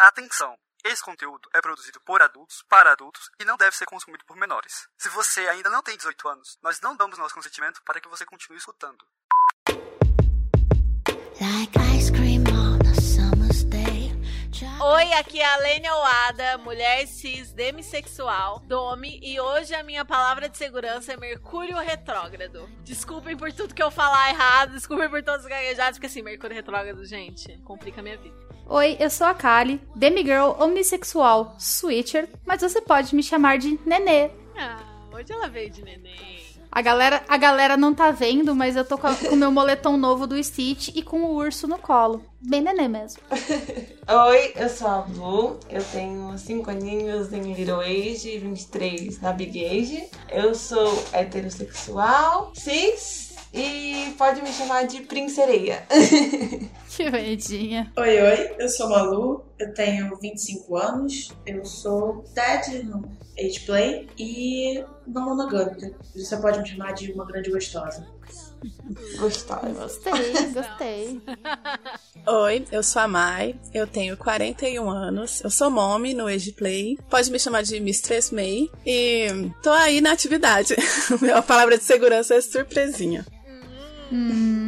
Atenção! Esse conteúdo é produzido por adultos, para adultos e não deve ser consumido por menores. Se você ainda não tem 18 anos, nós não damos nosso consentimento para que você continue escutando. Oi, aqui é a Lênia Oada, mulher cis demissexual, Domi, e hoje a minha palavra de segurança é Mercúrio Retrógrado. Desculpem por tudo que eu falar errado, desculpem por todos os gaguejados, porque assim, Mercúrio Retrógrado, gente, complica a minha vida. Oi, eu sou a Kali, demigirl omnissexual, switcher, mas você pode me chamar de Nenê. Ah, hoje ela veio de neném. A galera, a galera não tá vendo, mas eu tô com o meu moletom novo do Stitch e com o urso no colo. Bem nenê mesmo. Oi, eu sou a Blue, eu tenho 5 aninhos em Little Age e 23 na Big Age. Eu sou heterossexual, cis e pode me chamar de Princereia. Que bonitinha. Oi, oi, eu sou Malu, eu tenho 25 anos, eu sou Ted no Ageplay e não monogâmica. Você pode me chamar de uma grande gostosa. Gostosa. Gostei, gostei. Oi, eu sou a Mai, eu tenho 41 anos, eu sou mommy no Ageplay, pode me chamar de Mistress May e tô aí na atividade. Minha palavra de segurança é surpresinha. Hum,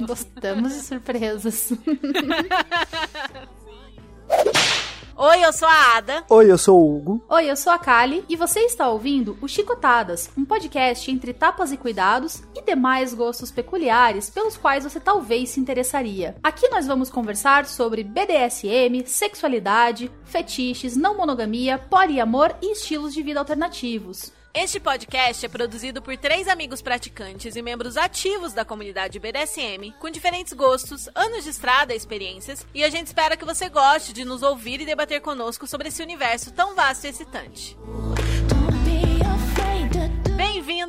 gostamos de surpresas. Oi, eu sou a Ada. Oi, eu sou o Hugo. Oi, eu sou a Kali e você está ouvindo o Chicotadas, um podcast entre tapas e cuidados e demais gostos peculiares pelos quais você talvez se interessaria. Aqui nós vamos conversar sobre BDSM, sexualidade, fetiches, não monogamia, poliamor e estilos de vida alternativos. Este podcast é produzido por três amigos praticantes e membros ativos da comunidade BDSM, com diferentes gostos, anos de estrada e experiências, e a gente espera que você goste de nos ouvir e debater conosco sobre esse universo tão vasto e excitante.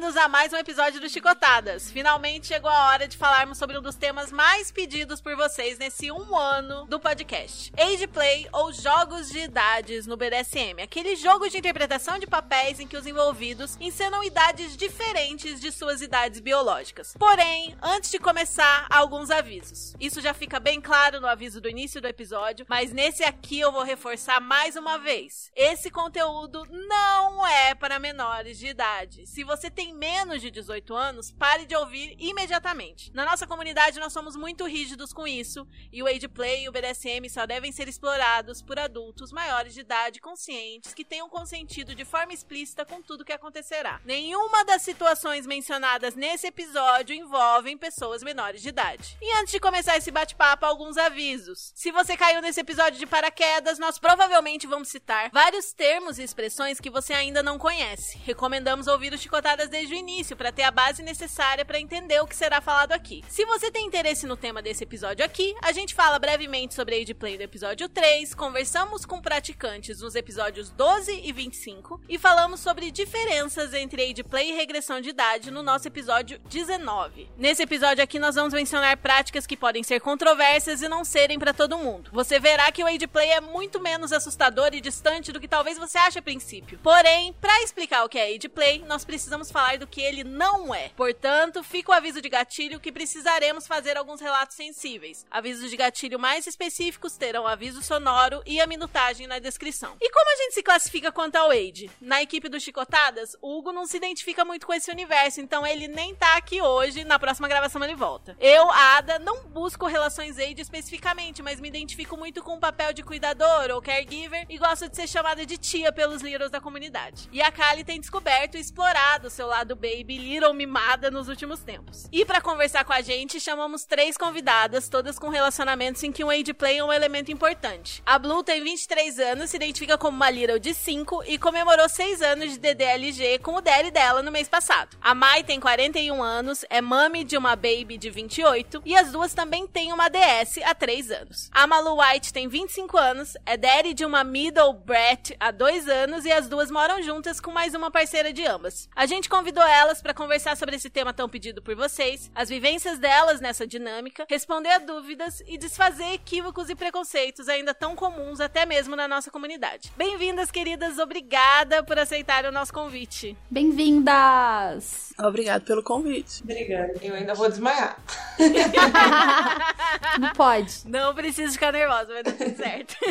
Bem-vindos a mais um episódio do Chicotadas. Finalmente chegou a hora de falarmos sobre um dos temas mais pedidos por vocês nesse um ano do podcast: Age Play ou jogos de idades no BDSM. Aquele jogo de interpretação de papéis em que os envolvidos encenam idades diferentes de suas idades biológicas. Porém, antes de começar, alguns avisos. Isso já fica bem claro no aviso do início do episódio, mas nesse aqui eu vou reforçar mais uma vez. Esse conteúdo não é para menores de idade. Se você tem menos de 18 anos, pare de ouvir imediatamente. Na nossa comunidade, nós somos muito rígidos com isso, e o Age Play e o BDSM só devem ser explorados por adultos maiores de idade conscientes que tenham consentido de forma explícita com tudo que acontecerá. Nenhuma das situações mencionadas nesse episódio envolvem pessoas menores de idade. E antes de começar esse bate-papo, alguns avisos. Se você caiu nesse episódio de paraquedas, nós provavelmente vamos citar vários termos e expressões que você ainda não conhece. Recomendamos ouvir o Chicotadas desde o início para ter a base necessária para entender o que será falado aqui. Se você tem interesse no tema desse episódio aqui, a gente fala brevemente sobre a Age Play do episódio 3, conversamos com praticantes nos episódios 12 e 25 e falamos sobre diferenças entre Age Play e regressão de idade no nosso episódio 19. Nesse episódio aqui nós vamos mencionar práticas que podem ser controversas e não serem para todo mundo. Você verá que o Age Play é muito menos assustador e distante do que talvez você ache a princípio. Porém, para explicar o que é Age Play, nós precisamos falar do que ele não é. Portanto, fica o aviso de gatilho que precisaremos fazer alguns relatos sensíveis. Avisos de gatilho mais específicos terão aviso sonoro e a minutagem na descrição. E como a gente se classifica quanto ao Age? Na equipe do Chicotadas, o Hugo não se identifica muito com esse universo, então ele nem tá aqui hoje, na próxima gravação ele volta. Eu, Ada, não busco relações Age especificamente, mas me identifico muito com o papel de cuidador ou caregiver e gosto de ser chamada de tia pelos líderes da comunidade. E a Kali tem descoberto e explorado seu lado baby little mimada nos últimos tempos. E para conversar com a gente, chamamos três convidadas, todas com relacionamentos em que o age play é um elemento importante. A Blue tem 23 anos, se identifica como uma little de 5 e comemorou 6 anos de DDLG com o daddy dela no mês passado. A Mai tem 41 anos, é mami de uma baby de 28 e as duas também têm uma DS há 3 anos. A Malu White tem 25 anos, é daddy de uma middle brat há 2 anos e as duas moram juntas com mais uma parceira de ambas. A gente convidou convidou elas para conversar sobre esse tema tão pedido por vocês, as vivências delas nessa dinâmica, responder a dúvidas e desfazer equívocos e preconceitos ainda tão comuns até mesmo na nossa comunidade. Bem-vindas, queridas, obrigada por aceitar o nosso convite. Bem-vindas! Obrigado pelo convite. Obrigada. Eu ainda vou desmaiar. Não pode. Não precisa ficar nervosa, vai dar tudo certo.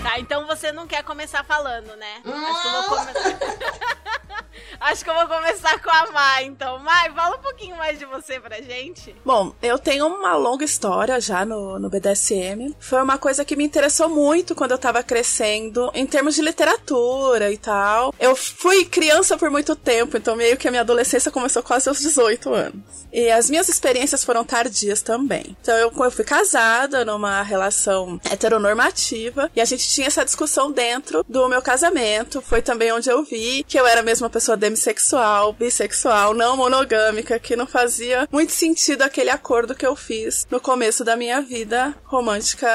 tá, então você não quer começar falando, né? Acho que eu vou começar. Acho que eu vou começar com a Mai, então. Mai, fala um pouquinho mais de você pra gente. Bom, eu tenho uma longa história já no, no BDSM. Foi uma coisa que me interessou muito quando eu tava crescendo, em termos de literatura e tal. Eu fui criança por muito tempo, então meio que a minha adolescência começou quase aos 18 anos. E as minhas experiências foram tardias também. Então eu, eu fui casada numa relação heteronormativa e a gente tinha essa discussão dentro do meu casamento. Foi também onde eu vi que eu era mesmo uma pessoa demissexual, bissexual, não monogâmica, que não fazia muito sentido aquele acordo que eu fiz no começo da minha vida romântica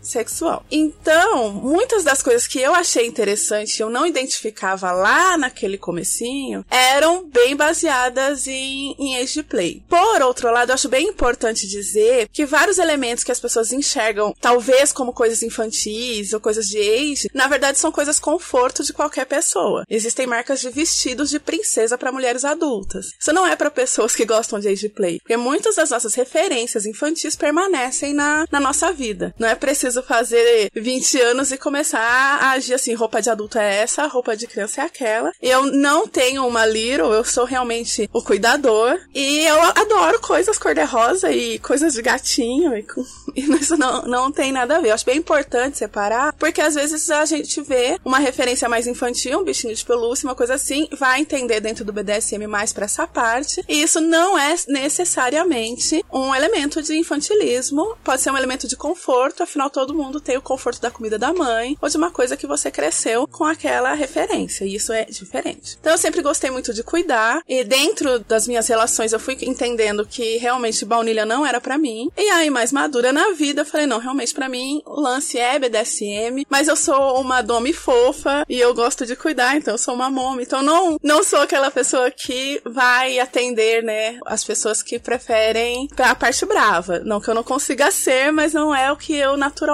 sexual. Então, muitas das coisas que eu achei interessante eu não identificava lá naquele comecinho eram bem baseadas em, em age play. Por outro lado, eu acho bem importante dizer que vários elementos que as pessoas enxergam, talvez como coisas infantis ou coisas de age, na verdade são coisas conforto de qualquer pessoa. Existem marcas de vestidos de princesa para mulheres adultas. Isso não é para pessoas que gostam de age play, porque muitas das nossas referências infantis permanecem na, na nossa vida. Não é preciso fazer 20 anos e começar a agir assim, roupa de adulto é essa, roupa de criança é aquela. Eu não tenho uma little, eu sou realmente o cuidador e eu adoro coisas cor-de-rosa e coisas de gatinho e, e isso não, não tem nada a ver. Eu acho bem importante separar, porque às vezes a gente vê uma referência mais infantil, um bichinho de pelúcia, uma coisa assim, vai entender dentro do BDSM mais para essa parte, e isso não é necessariamente um elemento de infantilismo, pode ser um elemento de conforto, afinal todo mundo tem o conforto da comida da mãe ou de uma coisa que você cresceu com aquela referência, e isso é diferente. Então eu sempre gostei muito de cuidar, e dentro das minhas relações eu fui entendendo que realmente baunilha não era para mim, e aí mais madura na vida eu falei, não, realmente para mim o lance é BDSM, mas eu sou uma dome fofa e eu gosto de cuidar, então eu sou uma mom, então não, não sou aquela pessoa que vai atender, né, as pessoas que preferem a parte brava. Não que eu não consiga ser, mas não é o que eu naturalmente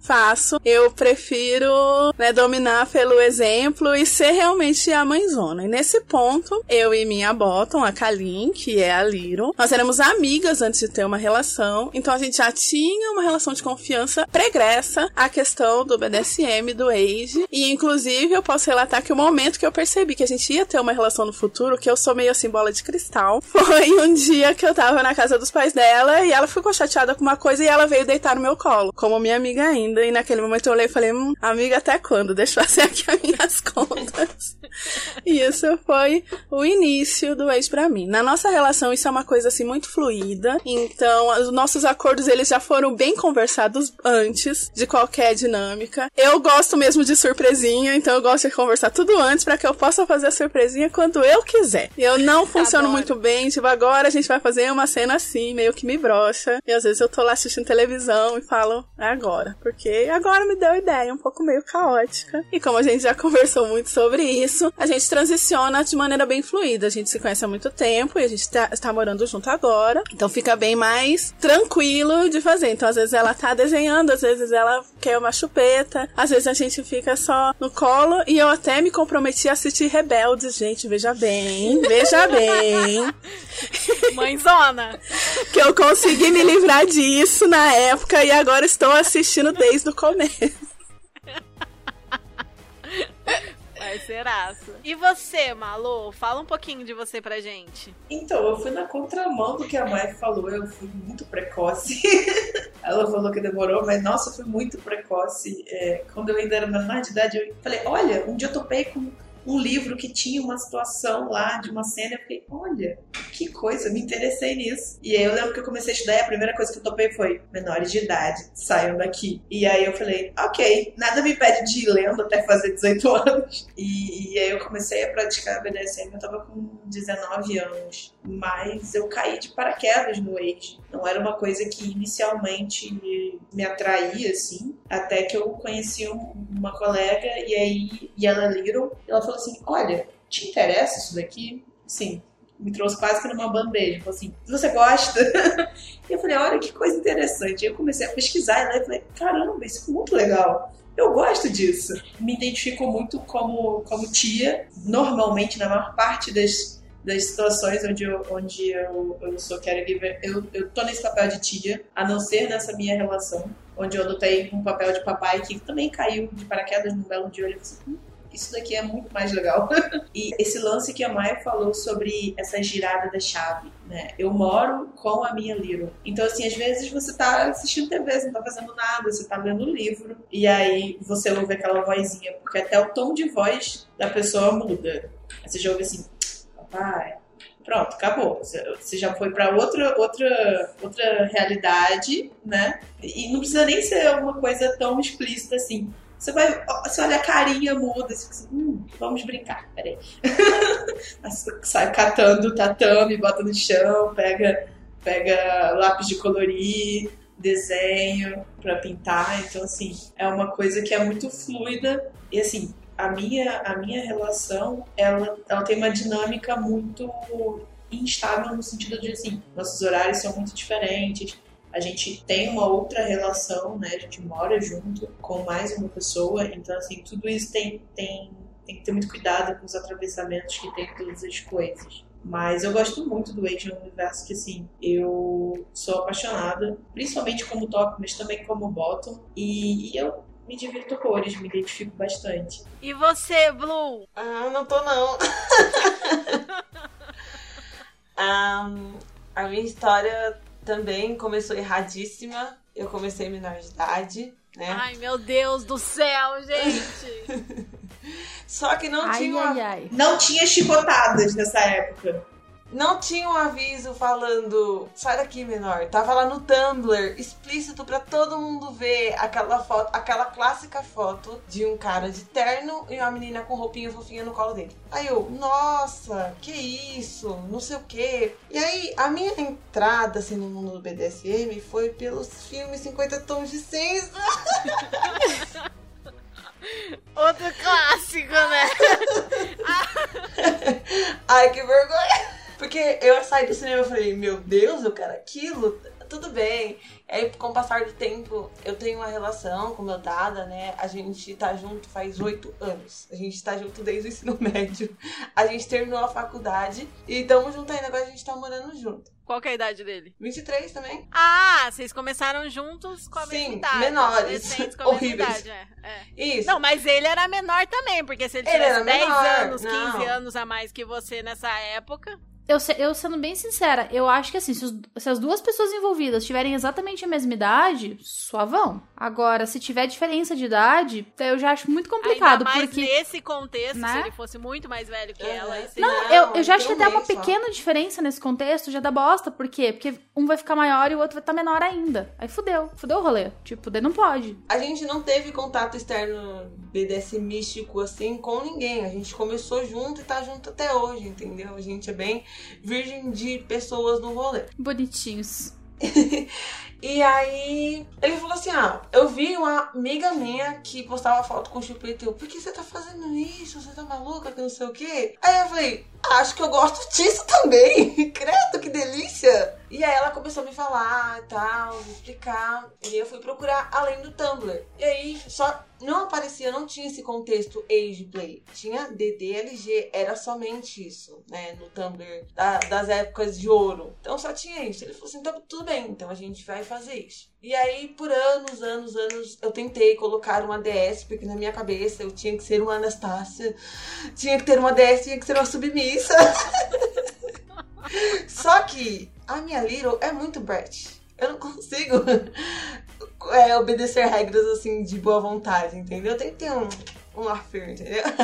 faço. Eu prefiro, né, dominar pelo exemplo e ser realmente a mãezona. E nesse ponto, eu e minha bottom, a Kalin, que é a Little, nós éramos amigas antes de ter uma relação, então a gente já tinha uma relação de confiança pregressa a questão do BDSM, do age, e inclusive eu posso relatar que o momento que eu percebi que a gente ia ter uma relação no futuro, que eu sou meio assim bola de cristal, foi um dia que eu tava na casa dos pais dela e ela ficou chateada com uma coisa e ela veio deitar no meu colo, como minha amiga ainda, e naquele momento eu olhei e falei, hum, amiga, até quando? Deixa eu fazer aqui as minhas contas. e isso foi o início do ex pra mim. Na nossa relação, isso é uma coisa assim muito fluida, então os nossos acordos eles já foram bem conversados antes de qualquer dinâmica. Eu gosto mesmo de surpresinha, então eu gosto de conversar tudo antes para que eu possa fazer a surpresinha quando eu quiser. Eu não funciono Adoro. muito bem, tipo, agora a gente vai fazer uma cena assim, meio que me brocha. E às vezes eu tô lá assistindo televisão e falo, é agora. Porque agora me deu ideia, um pouco meio caótica. E como a gente já conversou muito sobre isso, a gente transiciona de maneira bem fluida. A gente se conhece há muito tempo e a gente tá, está morando junto agora. Então fica bem mais tranquilo de fazer. Então às vezes ela tá desenhando, às vezes ela quer uma chupeta, às vezes a gente fica só no colo. E eu até me comprometi a assistir Rebeldes, gente, veja bem, veja bem. Mãezona! que eu consegui me livrar disso na época e agora estou assistindo desde o começo. Vai ser aço. E você, Malu? Fala um pouquinho de você pra gente. Então, eu fui na contramão do que a Mai falou, eu fui muito precoce. Ela falou que demorou, mas nossa, eu fui muito precoce. É, quando eu ainda era menor de idade, eu falei: olha, um dia eu topei com um livro que tinha uma situação lá de uma cena. Eu fiquei: olha, que coisa, me interessei nisso. E aí eu lembro que eu comecei a estudar e a primeira coisa que eu topei foi: menores de idade, saiam daqui. E aí eu falei: ok, nada me impede de ir lendo até fazer 18 anos. E, e aí eu comecei a praticar BDSM, eu tava com 19 anos. Mas eu caí de paraquedas no Age. Não era uma coisa que inicialmente me, me atraía, assim. Até que eu conheci um- uma colega e aí, e ela Little, ela falou assim: olha. te interessa isso daqui? Sim. Me trouxe quase que numa bandeja. Falou assim, você gosta? e eu falei, olha que coisa interessante. Aí eu comecei a pesquisar e eu falei, caramba, isso é muito legal. Eu gosto disso. Me identifico muito como, como tia. Normalmente, na maior parte das, das situações onde eu, onde eu, eu sou caregiver, eu, eu tô nesse papel de tia, a não ser nessa minha relação, onde eu adotei um papel de papai que também caiu de paraquedas num belo dia. Eu falei assim, hum, isso daqui é muito mais legal. e esse lance que a Maia falou sobre essa girada da chave, né? Eu moro com a minha Little. Então, assim, às vezes você tá assistindo TV, você não tá fazendo nada, você tá lendo livro, e aí você ouve aquela vozinha, porque até o tom de voz da pessoa muda. Aí você já ouve assim, papai, pronto, acabou. Você já foi para outra, outra, outra realidade, né? E não precisa nem ser uma coisa tão explícita assim. Você vai, você olha a carinha muda, você assim, hum, vamos brincar, peraí. Sai catando tatame, bota no chão, pega, pega lápis de colorir, desenho para pintar. Então, assim, é uma coisa que é muito fluida. E assim, a minha, a minha relação, ela, ela tem uma dinâmica muito instável no sentido de assim, nossos horários são muito diferentes, a gente tem uma outra relação, né? A gente mora junto com mais uma pessoa, então assim, tudo isso tem, tem, tem que ter muito cuidado com os atravessamentos que tem todas as coisas. Mas eu gosto muito do Asian Universo, que assim, eu sou apaixonada, principalmente como top, mas também como bottom, e, e eu me divirto horrores, me identifico bastante. E você, Blue? Ah, não tô não. um, a minha história também começou erradíssima. Eu comecei menor de idade, né? Ai, meu Deus do céu, gente! Só que não Ai, tinha ai, ai. Não tinha chicotadas nessa época. Não tinha um aviso falando, sai daqui, menor. Tava lá no Tumblr, explícito pra todo mundo ver aquela foto, aquela clássica foto de um cara de terno e uma menina com roupinha fofinha no colo dele. Aí eu, nossa, que isso? Não sei o quê. E aí, a minha entrada assim no mundo do BDSM foi pelos filmes 50 tons de cinza. Outro clássico, né? Ai, que vergonha. Porque eu saí do cinema e falei, meu Deus, eu quero aquilo. Tudo bem. Aí, com o passar do tempo, eu tenho uma relação com meu dada, né? A gente tá junto faz oito anos. A gente tá junto desde o ensino médio. A gente terminou a faculdade e estamos juntos ainda. Agora a gente tá morando junto. Qual que é a idade dele? 23 também. Ah, vocês começaram juntos com a mesma Sim, idade. menores. Com a mesma Horríveis. idade, é, é. Isso. Não, mas ele era menor também, porque se ele Ele tivesse era 10 menor, anos, 15 não. anos a mais que você nessa época. Eu, eu sendo bem sincera, eu acho que assim, se, os- se as duas pessoas envolvidas tiverem exatamente a mesma idade, suavão. Agora, se tiver diferença de idade, eu já acho muito complicado, ainda mais porque. nesse contexto, Né? se ele fosse muito mais velho que Uhum. ela. aí Não, seria- Eu, eu já acho que até um uma só. pequena diferença nesse contexto já dá bosta. Por quê? Porque um vai ficar maior e o outro vai estar menor ainda. Aí fudeu. Fudeu o rolê. Tipo, daí não pode. A gente não teve contato externo BDS místico assim com ninguém. A gente começou junto e tá junto até hoje, entendeu? A gente é bem virgem de pessoas no rolê. Bonitinhos. E aí ele falou assim: Ah, eu vi uma amiga minha que postava foto com chupeta. Eu, por que você tá fazendo isso? Você tá maluca? Que não sei o quê. Aí eu falei, acho que eu gosto disso também. Credo, que delícia! E aí ela começou a me falar e tal, me explicar. E eu fui procurar além do Tumblr. E aí só não aparecia, não tinha esse contexto age play. Tinha DDLG, era somente isso, né? No Tumblr da- das épocas de ouro. Então só tinha isso. Ele falou assim: então tudo bem, então a gente vai fazer isso. E aí, por anos, anos, anos, eu tentei colocar uma DS, porque na minha cabeça eu tinha que ser uma Anastácia, tinha que ter uma DS, tinha que ser uma submissa. Só que a minha Little é muito Brett. Eu não consigo é, obedecer regras assim de boa vontade, entendeu? Tem que ter um, um ar firme, entendeu?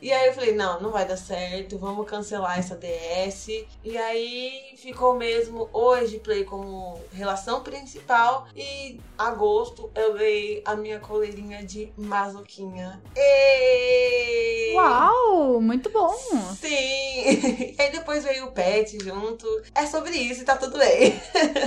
E aí eu falei, não, não vai dar certo, vamos cancelar essa DS. E aí ficou mesmo hoje Play como relação principal. E agosto eu ganhei a minha coleirinha de masoquinha. E. Uau, muito bom. Sim! E aí depois veio o pet junto. É sobre isso e tá tudo bem.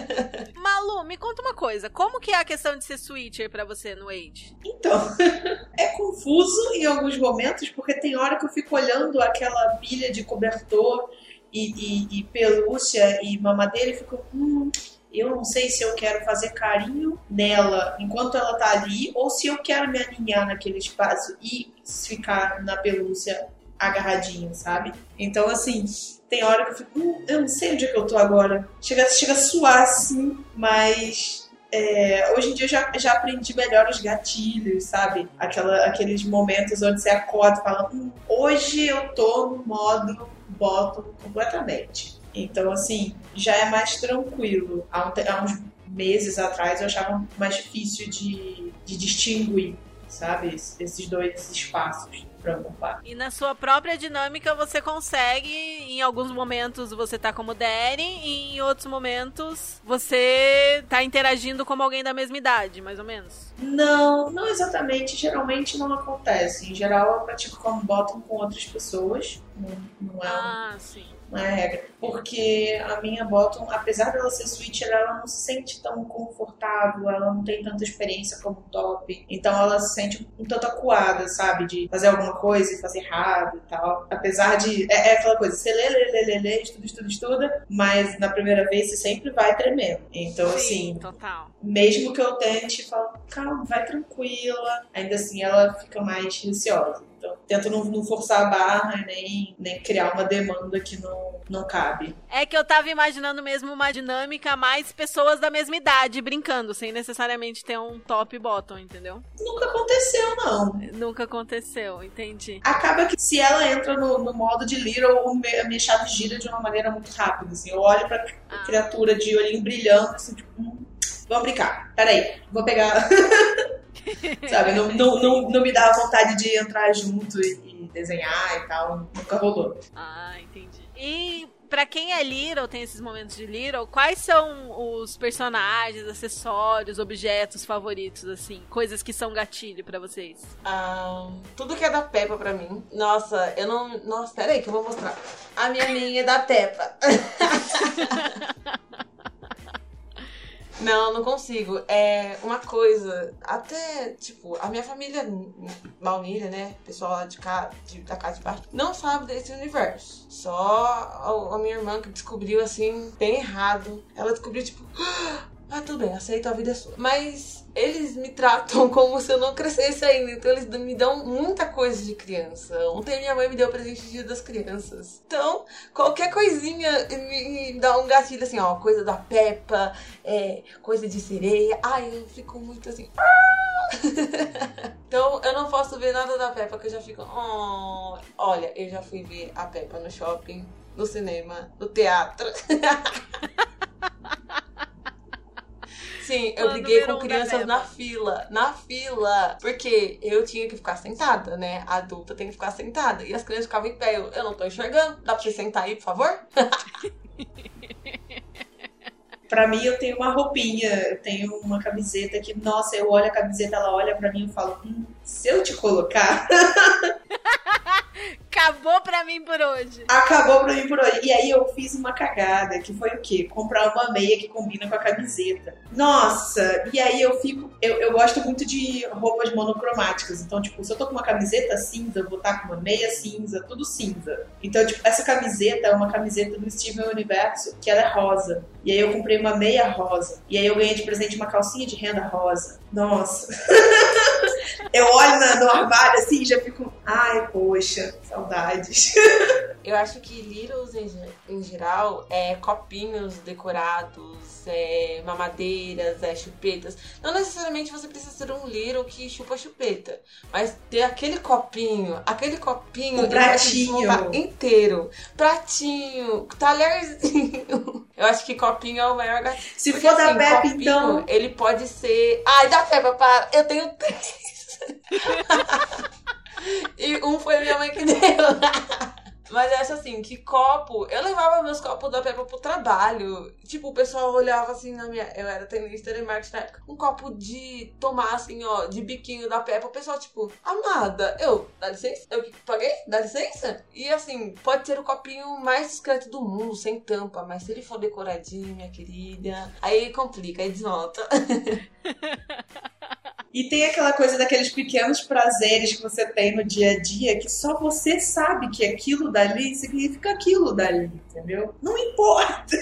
Malu, me conta uma coisa. Como que é a questão de ser switcher pra você no Age? Então, é confuso em alguns momentos, porque tem hora que eu fico olhando aquela pilha de cobertor e, e- e pelúcia e mamadeira e fico, hum, eu não sei se eu quero fazer carinho nela enquanto ela tá ali, ou se eu quero me alinhar naquele espaço e ficar na pelúcia agarradinho, sabe? Então, assim, tem hora que eu fico, hum, eu não sei onde é que eu tô agora. Chega, chega a suar assim, mas é, hoje em dia eu já, já aprendi melhor os gatilhos, sabe? Aquela, aqueles momentos onde você acorda e fala, hum, hoje eu tô no modo bottom completamente. Então, assim, já é mais tranquilo. Há, um há uns meses atrás eu achava mais difícil de, de distinguir, sabe? Es- Esses dois espaços pra ocupar. E na sua própria dinâmica você consegue, em alguns momentos você tá como Daddy, e em outros momentos você tá interagindo como alguém da mesma idade, mais ou menos. Não, não exatamente. Geralmente não acontece. Em geral, eu pratico como bottom com outras pessoas. Não, não é um Ah, sim. Não é regra. Porque a minha bottom, apesar dela ser switcher, ela não se sente tão confortável, ela não tem tanta experiência como top. Então ela se sente um tanto acuada, sabe? De fazer alguma coisa e fazer errado e tal. Apesar de. É, é aquela coisa, você lê, lê, lê, lê, lê, estuda, estuda, estuda, mas na primeira vez você sempre vai tremendo. Então, Sim, assim, total. mesmo que eu tente, falo, calma, vai tranquila. Ainda assim, ela fica mais receosa. Então, tento não, não forçar a barra, nem, nem criar uma demanda que não, não cabe. É que eu tava imaginando mesmo uma dinâmica mais pessoas da mesma idade brincando, sem necessariamente ter um top e bottom, entendeu? Nunca aconteceu, não. Nunca aconteceu, entendi. Acaba que se ela entra no, no modo de Little, a minha chave gira de uma maneira muito rápida. Assim. Eu olho pra Ah. criatura de olhinho brilhando, assim, tipo, hum, vamos brincar. Peraí, vou pegar. Sabe, não, não, não, não me dá vontade de entrar junto e, e desenhar e tal. Nunca rolou. Ah, entendi. E pra quem é Little, tem esses momentos de Little, quais são os personagens, acessórios, objetos favoritos, assim? Coisas que são gatilho pra vocês? Ah, tudo que é da Peppa pra mim. Nossa, eu não. Nossa, peraí que eu vou mostrar. A minha minha é da Peppa. Não, não consigo. É uma coisa. Até, tipo, a minha família, Baunilha, né? Pessoal lá de cá, de, da casa de baixo, não sabe desse universo. Só a, a minha irmã que descobriu assim, bem errado. Ela descobriu, tipo. Ah, tudo bem, aceito, a vida é sua. Mas eles me tratam como se eu não crescesse ainda. Então eles me dão muita coisa de criança. Ontem minha mãe me deu presente de dia das crianças. Então, qualquer coisinha me, dá um gatilho assim, ó. Coisa da Peppa, é, coisa de sereia. Ai, eu fico muito assim. então eu não posso ver nada da Peppa que eu já fico. "Oh". Olha, eu já fui ver a Peppa no shopping, no cinema, no teatro. Sim, eu briguei com um crianças na fila. Na fila. Porque eu tinha que ficar sentada, né? A adulta tem que ficar sentada. E as crianças ficavam em pé. Eu, eu não tô enxergando. Dá pra você sentar aí, por favor? Pra mim, eu tenho uma roupinha, eu tenho uma camiseta que, nossa, eu olho a camiseta, ela olha pra mim e falo, hum, se eu te colocar, Acabou pra mim por hoje. acabou pra mim por hoje. E aí eu fiz uma cagada, que foi o quê? Comprar uma meia que combina com a camiseta. Nossa! E aí eu fico. Eu, eu gosto muito de roupas monocromáticas. Então, tipo, se eu tô com uma camiseta cinza, eu vou estar com uma meia cinza, tudo cinza. Então, tipo, essa camiseta é uma camiseta do Steven Universo, que ela é rosa. E aí eu comprei uma meia rosa. E aí eu ganhei de presente uma calcinha de renda rosa. Nossa! eu olho no armário assim e já fico. Ai, poxa, saudades. Eu acho que Littles em, em geral é copinhos decorados, é mamadeiras, é chupetas. Não necessariamente você precisa ser um Little que chupa chupeta, mas ter aquele copinho, aquele copinho te pratinho. inteiro. Pratinho, talherzinho. Eu acho que copinho é o maior gatilho. Se Porque, for da assim, Pepe, copinho, então. Ele pode ser. Ai, da Peppa, para! Eu tenho três! e um foi minha mãe que deu. Mas essa assim, que copo. Eu levava meus copos da Peppa pro trabalho. Tipo, o pessoal olhava assim na minha. Eu era tenista de marketing na época. Um copo de tomar assim, ó, de biquinho da Peppa. O pessoal, tipo, amada, eu, dá licença? Eu que paguei? Dá licença? E assim, pode ser o copinho mais discreto do mundo, sem tampa. Mas se ele for decoradinho, minha querida, aí complica, aí desnota. E tem aquela coisa daqueles pequenos prazeres que você tem no dia a dia que só você sabe que aquilo dali significa aquilo dali, entendeu? Não importa.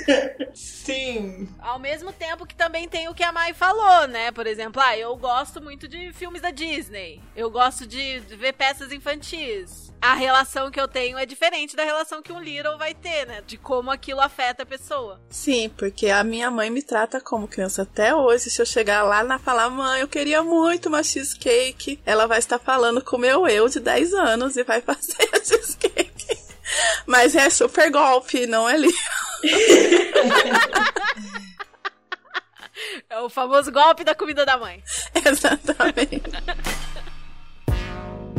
Sim. Ao mesmo tempo que também tem o que a Mai falou, né? Por exemplo, ah, eu gosto muito de filmes da Disney. Eu gosto de ver peças infantis. A relação que eu tenho é diferente da relação que um Little vai ter, né? De como aquilo afeta a pessoa. Sim, porque a minha mãe me trata como criança até hoje. Se eu chegar lá na falar, mãe, eu queria muito uma cheesecake, ela vai estar falando com o meu eu de 10 anos e vai fazer a cheesecake. Mas é super golpe, não é livro. É o famoso golpe da comida da mãe. Exatamente.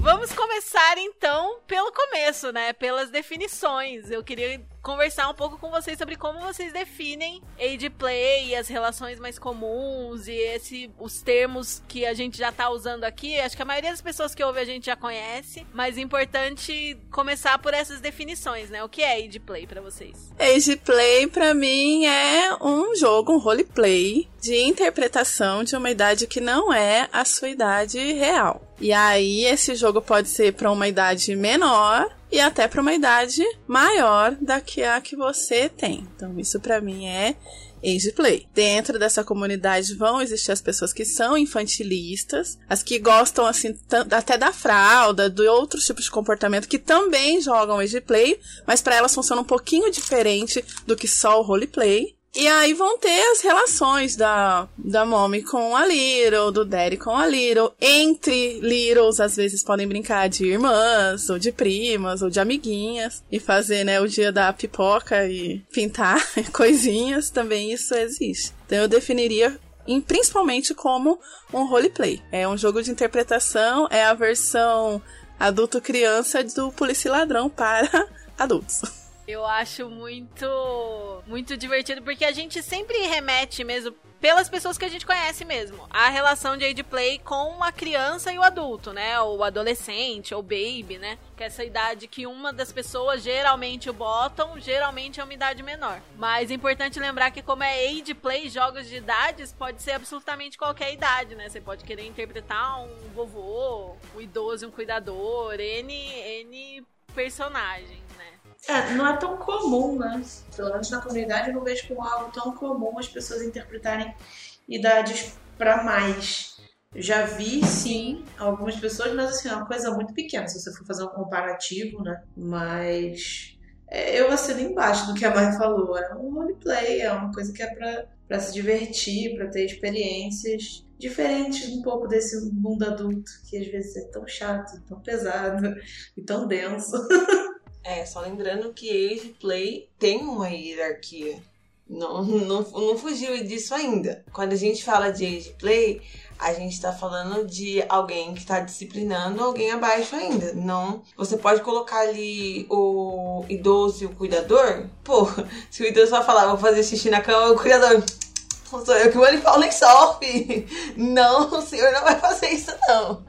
Vamos começar então pelo começo, né? Pelas definições. Eu queria conversar um pouco com vocês sobre como vocês definem age play e as relações mais comuns e esse os termos que a gente já tá usando aqui. Acho que a maioria das pessoas que ouve a gente já conhece, mas é importante começar por essas definições, né? O que é age play para vocês? Age play pra mim é um jogo, um roleplay de interpretação de uma idade que não é a sua idade real. E aí esse jogo pode ser para uma idade menor e até para uma idade maior da que a que você tem. Então isso pra mim é age play. Dentro dessa comunidade vão existir as pessoas que são infantilistas, as que gostam assim até da fralda, de outros tipos de comportamento que também jogam age play, mas para elas funciona um pouquinho diferente do que só o roleplay. E aí vão ter as relações da, da Mommy com a Little, do Daddy com a Little. Entre Littles, às vezes podem brincar de irmãs, ou de primas, ou de amiguinhas. E fazer, né, o dia da pipoca e pintar coisinhas. Também isso existe. Então eu definiria em- principalmente como um roleplay. É um jogo de interpretação, é a versão adulto-criança do Polícia Ladrão para adultos. Eu acho muito muito divertido porque a gente sempre remete mesmo pelas pessoas que a gente conhece mesmo, a relação de age play com a criança e o adulto, né? O adolescente ou baby, né? Que é essa idade que uma das pessoas geralmente o botam, geralmente é uma idade menor. Mas é importante lembrar que como é age play, jogos de idades, pode ser absolutamente qualquer idade, né? Você pode querer interpretar um vovô, um idoso, um cuidador, N, N personagens? É, não é tão comum, né? Pelo menos na comunidade eu não vejo como algo tão comum as pessoas interpretarem idades pra mais. Eu já vi, sim, algumas pessoas, mas assim, é uma coisa muito pequena, se você for fazer um comparativo, né? Mas é, eu assino embaixo do que a Mai falou. É um roleplay, é uma coisa que é pra, pra se divertir, pra ter experiências diferentes um pouco desse mundo adulto, que às vezes é tão chato, tão pesado e tão denso. É, só lembrando que Age Play tem uma hierarquia. Não, não, não fugiu disso ainda. Quando a gente fala de Age Play, a gente tá falando de alguém que tá disciplinando alguém abaixo ainda. Não. Você pode colocar ali o idoso e o cuidador. Pô, se o idoso vai falar, vou fazer xixi na cama, o cuidador. Sou eu que vou limpar o lençol, fi. Não, o senhor não vai fazer isso, não.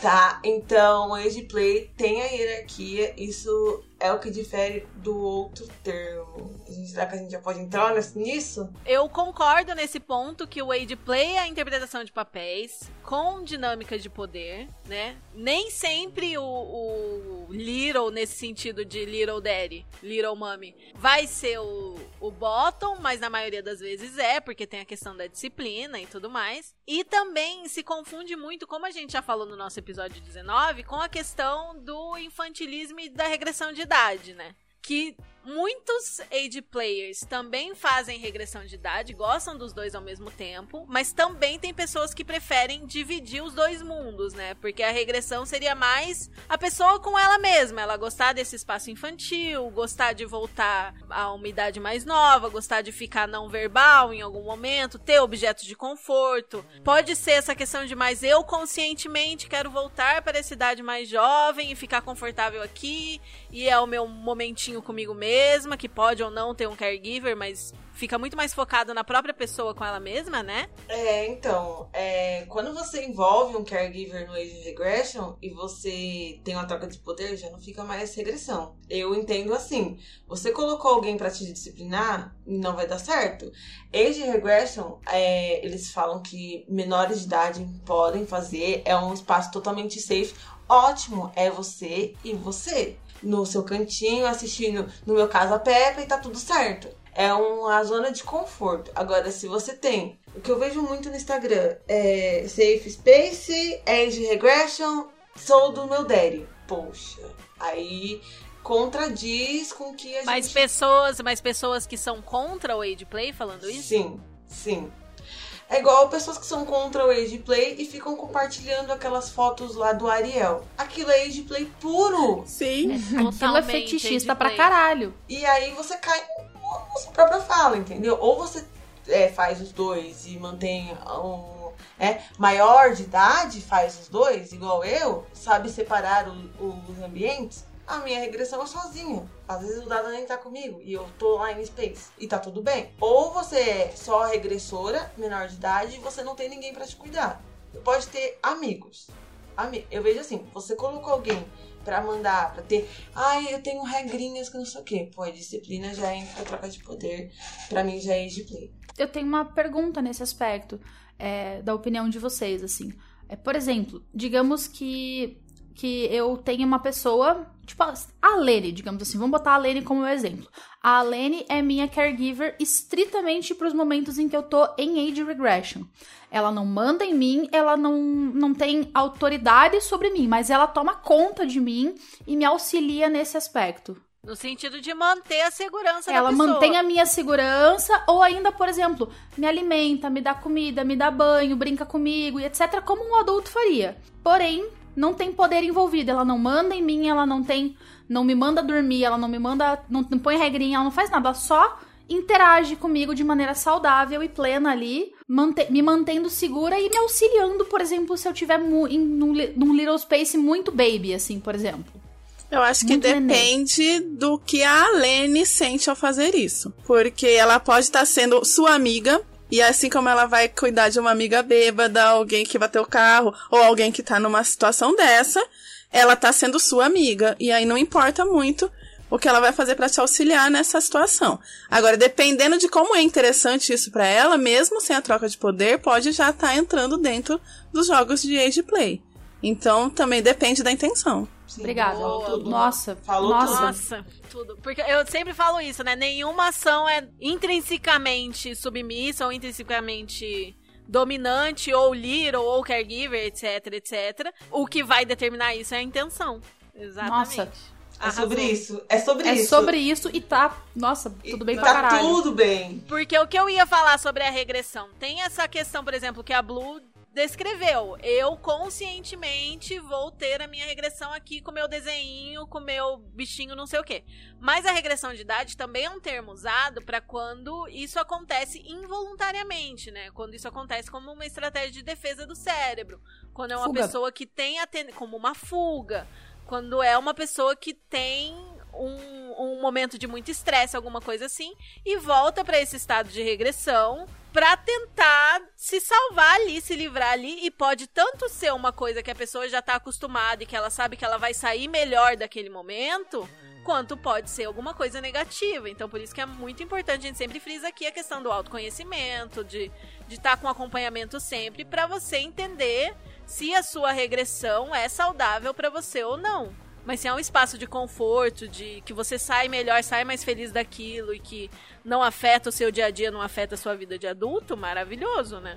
Tá, então o Play tem a hierarquia, isso é o que difere do outro termo. A gente, será que a gente já pode entrar nisso? Eu concordo nesse ponto que o age play a interpretação de papéis com dinâmicas de poder, né? Nem sempre o, o Little, nesse sentido de Little Daddy, Little Mommy, vai ser o, o bottom, mas na maioria das vezes é, porque tem a questão da disciplina e tudo mais. E também se confunde muito, como a gente já falou no nosso episódio 19, com a questão do infantilismo e da regressão de idade, né? que muitos age players também fazem regressão de idade, gostam dos dois ao mesmo tempo, mas também tem pessoas que preferem dividir os dois mundos, né? Porque a regressão seria mais a pessoa com ela mesma, ela gostar desse espaço infantil, gostar de voltar a uma idade mais nova, gostar de ficar não verbal em algum momento, ter objetos de conforto. Pode ser essa questão de mais eu conscientemente quero voltar para essa idade mais jovem e ficar confortável aqui, e é o meu momentinho comigo mesma, que pode ou não ter um caregiver, mas fica muito mais focado na própria pessoa com ela mesma, né? É, então, é, quando você envolve um caregiver no Age Regression e você tem uma troca de poder, já não fica mais regressão. Eu entendo assim, você colocou alguém pra te disciplinar, não vai dar certo. Age Regression, é, eles falam que menores de idade podem fazer, é um espaço totalmente safe. Ótimo, é você e você. No seu cantinho, assistindo, no meu caso, a Peppa e tá tudo certo é uma zona de conforto. Agora, se você tem, o que eu vejo muito no Instagram é Safe Space, Age Regression, sou do meu daddy. Poxa, aí contradiz com que a Mais gente... pessoas, mais pessoas que são contra o age play falando isso? Sim, sim. É igual pessoas que são contra o age play e ficam compartilhando aquelas fotos lá do Ariel. Aquilo é age play puro. Sim. Aquilo é fetichista pra caralho. E aí você cai na sua própria fala, entendeu? Ou você é, faz os dois e mantém um. É, maior de idade faz os dois, igual eu, sabe separar o- os ambientes. A minha regressão é sozinha. Às vezes o dado nem tá comigo e eu tô lá em space e tá tudo bem. Ou você é só regressora, menor de idade, e você não tem ninguém pra te cuidar. Você pode ter amigos. Ami- Eu vejo assim, você colocou alguém pra mandar, pra ter. Ai, eu tenho regrinhas que não sei o quê. Pô, a disciplina já entra troca de poder. Pra mim já é age play. Eu tenho uma pergunta nesse aspecto, é, da opinião de vocês, assim. É, por exemplo, digamos que, que eu tenho uma pessoa, tipo a Lene, digamos assim, vamos botar a Lene como exemplo. A Lene é minha caregiver estritamente para os momentos em que eu tô em age regression. Ela não manda em mim, ela não, não tem autoridade sobre mim, mas ela toma conta de mim e me auxilia nesse aspecto. No sentido de manter a segurança Ela da pessoa. mantém a minha segurança, ou ainda, por exemplo, me alimenta, me dá comida, me dá banho, brinca comigo e etc., como um adulto faria. Porém, não tem poder envolvido. Ela não manda em mim, ela não tem. Não me manda dormir, ela não me manda. Não, não põe regrinha, ela não faz nada. Ela só interage comigo de maneira saudável e plena ali, mante- me mantendo segura e me auxiliando, por exemplo, se eu tiver em, num, num little space muito baby, assim, por exemplo. Eu acho que Muito neném. depende do que a Lene sente ao fazer isso. Porque ela pode estar sendo sua amiga. E assim como ela vai cuidar de uma amiga bêbada, alguém que bateu o carro, ou alguém que tá numa situação dessa, ela tá sendo sua amiga. E aí não importa muito o que ela vai fazer pra te auxiliar nessa situação. Agora, dependendo de como é interessante isso pra ela, mesmo sem a troca de poder, pode já estar entrando dentro dos jogos de age play. Então, também depende da intenção. Sim, Obrigada. tudo. Nossa, Falou nossa. tudo. Nossa, tudo. Porque eu sempre falo isso, né? Nenhuma ação é intrinsecamente submissa ou intrinsecamente dominante, ou leader, ou caregiver, etc, etc. O que vai determinar isso é a intenção. Exatamente. Nossa. É Arrasou. sobre isso. É sobre É isso. sobre isso e tá. Nossa, E tudo bem tá pra caralho. tudo bem. Porque o que eu ia falar sobre a regressão? Tem essa questão, por exemplo, que a Blue descreveu. Eu conscientemente vou ter a minha regressão aqui com meu desenho, com meu bichinho, não sei o quê. Mas a regressão de idade também é um termo usado para quando isso acontece involuntariamente, né? Quando isso acontece como uma estratégia de defesa do cérebro. Quando é uma Fuga. pessoa que tem a ten... como uma fuga. Quando é uma pessoa que tem um, um momento de muito estresse, alguma coisa assim, e volta para esse estado de regressão pra tentar se salvar ali, se livrar ali, e pode tanto ser uma coisa que a pessoa já tá acostumada e que ela sabe que ela vai sair melhor daquele momento, quanto pode ser alguma coisa negativa. Então, por isso que é muito importante, a gente sempre frisa aqui a questão do autoconhecimento, de estar com acompanhamento sempre, pra você entender se a sua regressão é saudável pra você ou não. Mas se é um espaço de conforto, de que você sai melhor, sai mais feliz daquilo e que não afeta o seu dia a dia, não afeta a sua vida de adulto, maravilhoso, né?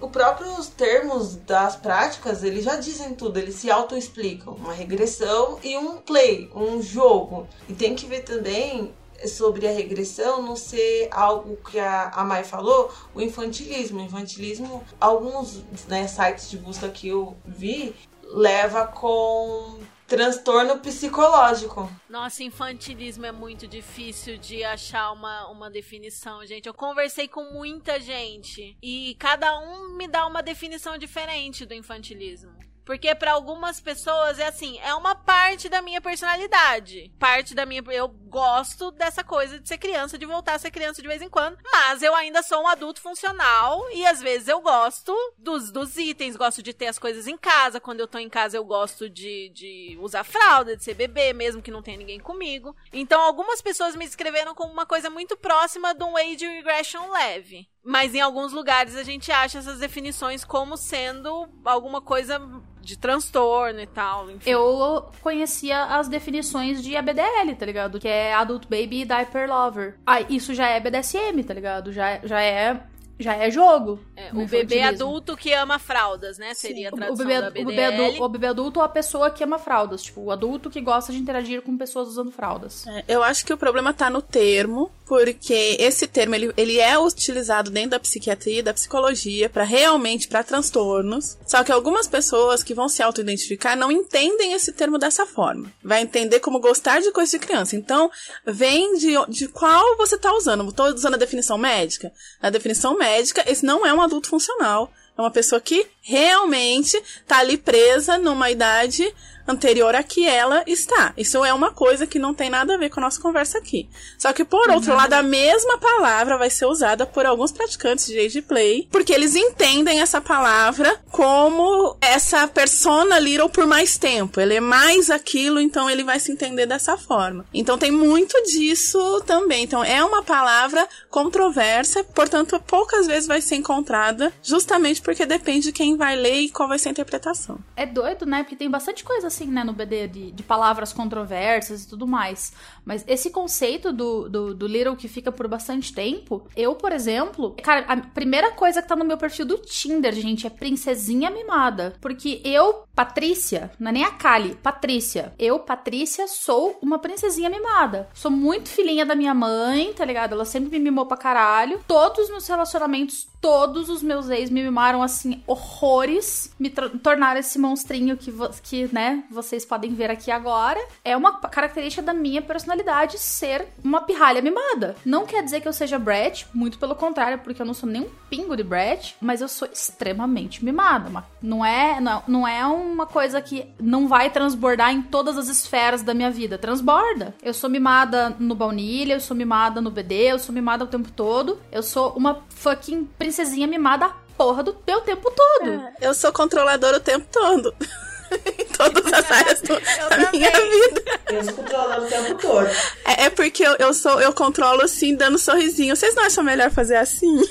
Os próprios termos das práticas, eles já dizem tudo, eles se auto-explicam. Uma regressão e um play, um jogo. E tem que ver também sobre a regressão não ser algo que a, a Mai falou, o infantilismo. O infantilismo, alguns né, sites de busca que eu vi, leva com transtorno psicológico. Nossa, infantilismo é muito difícil de achar uma, uma definição, gente. Eu conversei com muita gente e cada um me dá uma definição diferente do infantilismo. Porque para algumas pessoas é assim, é uma parte da minha personalidade. Parte da minha. Eu gosto dessa coisa de ser criança, de voltar a ser criança de vez em quando. Mas eu ainda sou um adulto funcional. E às vezes eu gosto dos, dos itens, gosto de ter as coisas em casa. Quando eu tô em casa, eu gosto de, de usar fralda, de ser bebê, mesmo que não tenha ninguém comigo. Então algumas pessoas me descreveram como uma coisa muito próxima de um age regression leve. Mas em alguns lugares a gente acha essas definições como sendo alguma coisa de transtorno e tal. Enfim. Eu conhecia as definições de ABDL, tá ligado? Que é Adult Baby Diaper Lover. Ah, isso já é BDSM, tá ligado? Já, já é já é jogo. É, o bebê infantilismo. adulto que ama fraldas, né? Seria a O, o tradução bebê, da o, BDL. bebê adulto, o bebê adulto ou a pessoa que ama fraldas. Tipo, o adulto que gosta de interagir com pessoas usando fraldas. É, Eu acho que o problema tá no termo, porque esse termo ele, ele é utilizado dentro da psiquiatria e da psicologia para realmente para transtornos. Só que algumas pessoas que vão se auto-identificar não entendem esse termo dessa forma. Vai entender como gostar de coisa de criança. Então, vem de, de qual você tá usando. Tô usando a definição médica? Na definição médica, esse não é um adulto funcional. É uma pessoa que realmente tá ali presa numa idade anterior a que ela está. Isso é uma coisa que não tem nada a ver com a nossa conversa aqui. Só que, por outro lado, a mesma palavra vai ser usada por alguns praticantes de age play, porque eles entendem essa palavra como essa persona little por mais tempo. Ele é mais aquilo, então ele vai se entender dessa forma. Então tem muito disso também. Então é uma palavra controversa, portanto, poucas vezes vai ser encontrada, justamente porque depende de quem vai ler e qual vai ser a interpretação. É doido, né? Porque tem bastante coisa assim, né, no BD, de, de palavras controversas e tudo mais. Mas esse conceito do, do, do Little que fica por bastante tempo, eu, por exemplo, cara, a primeira coisa que tá no meu perfil do Tinder, gente, é princesinha mimada. Porque eu, Patrícia, não é nem a Kali, Patrícia. Eu, Patrícia, sou uma princesinha mimada. Sou muito filhinha da minha mãe, tá ligado? Ela sempre me mimou pra caralho. Todos os meus relacionamentos, todos os meus ex me mimaram assim, horrores. Me tornaram esse monstrinho que, que, né, vocês podem ver aqui agora. É uma característica da minha personalidade ser uma pirralha mimada. Não quer dizer que eu seja brat, muito pelo contrário, porque eu não sou nem um pingo de brat, mas eu sou extremamente mimada. Não é, não, não é uma coisa que não vai transbordar em todas as esferas da minha vida. Transborda. Eu sou mimada no baunilha, eu sou mimada no BD, eu sou mimada o tempo todo. Eu sou uma fucking princesinha mimada porra do meu tempo todo. Eu sou controlador o tempo todo. em todas as áreas do- Eu da minha também. vida. Eu sou controlando o tempo todo. É, é porque eu, eu sou, eu controlo assim, dando sorrisinho. Vocês não acham melhor fazer assim?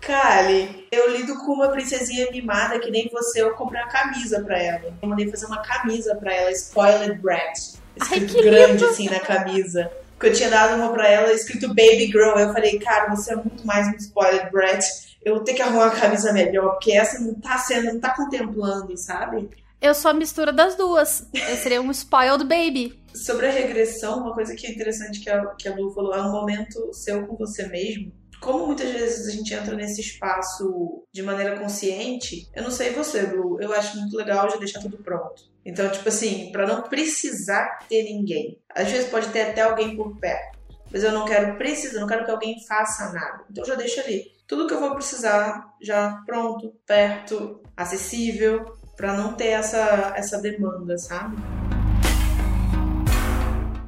Kali, eu lido com uma princesinha mimada que nem você, eu comprei uma camisa pra ela. Eu mandei fazer uma camisa pra ela, Spoiled Brat. Ai, Escrito que grande lindo. assim na camisa. Porque eu tinha dado uma pra ela escrito Baby Girl. Eu falei, cara, você é muito mais um Spoiled Brat. Eu vou ter que arrumar uma camisa melhor, porque essa não tá sendo, não tá contemplando, sabe? Eu sou a mistura das duas. Eu seria um spoiled baby. Sobre a regressão, uma coisa que é interessante que a, que a Lu falou, é um momento seu com você mesmo. Como muitas vezes a gente entra nesse espaço de maneira consciente, eu não sei você, Lu, eu acho muito legal já deixar tudo pronto. Então, tipo assim, pra não precisar ter ninguém. Às vezes pode ter até alguém por perto, mas eu não quero precisar, não quero que alguém faça nada. Então eu já deixo ali. Tudo que eu vou precisar já pronto, perto, acessível, pra não ter essa, essa demanda, sabe?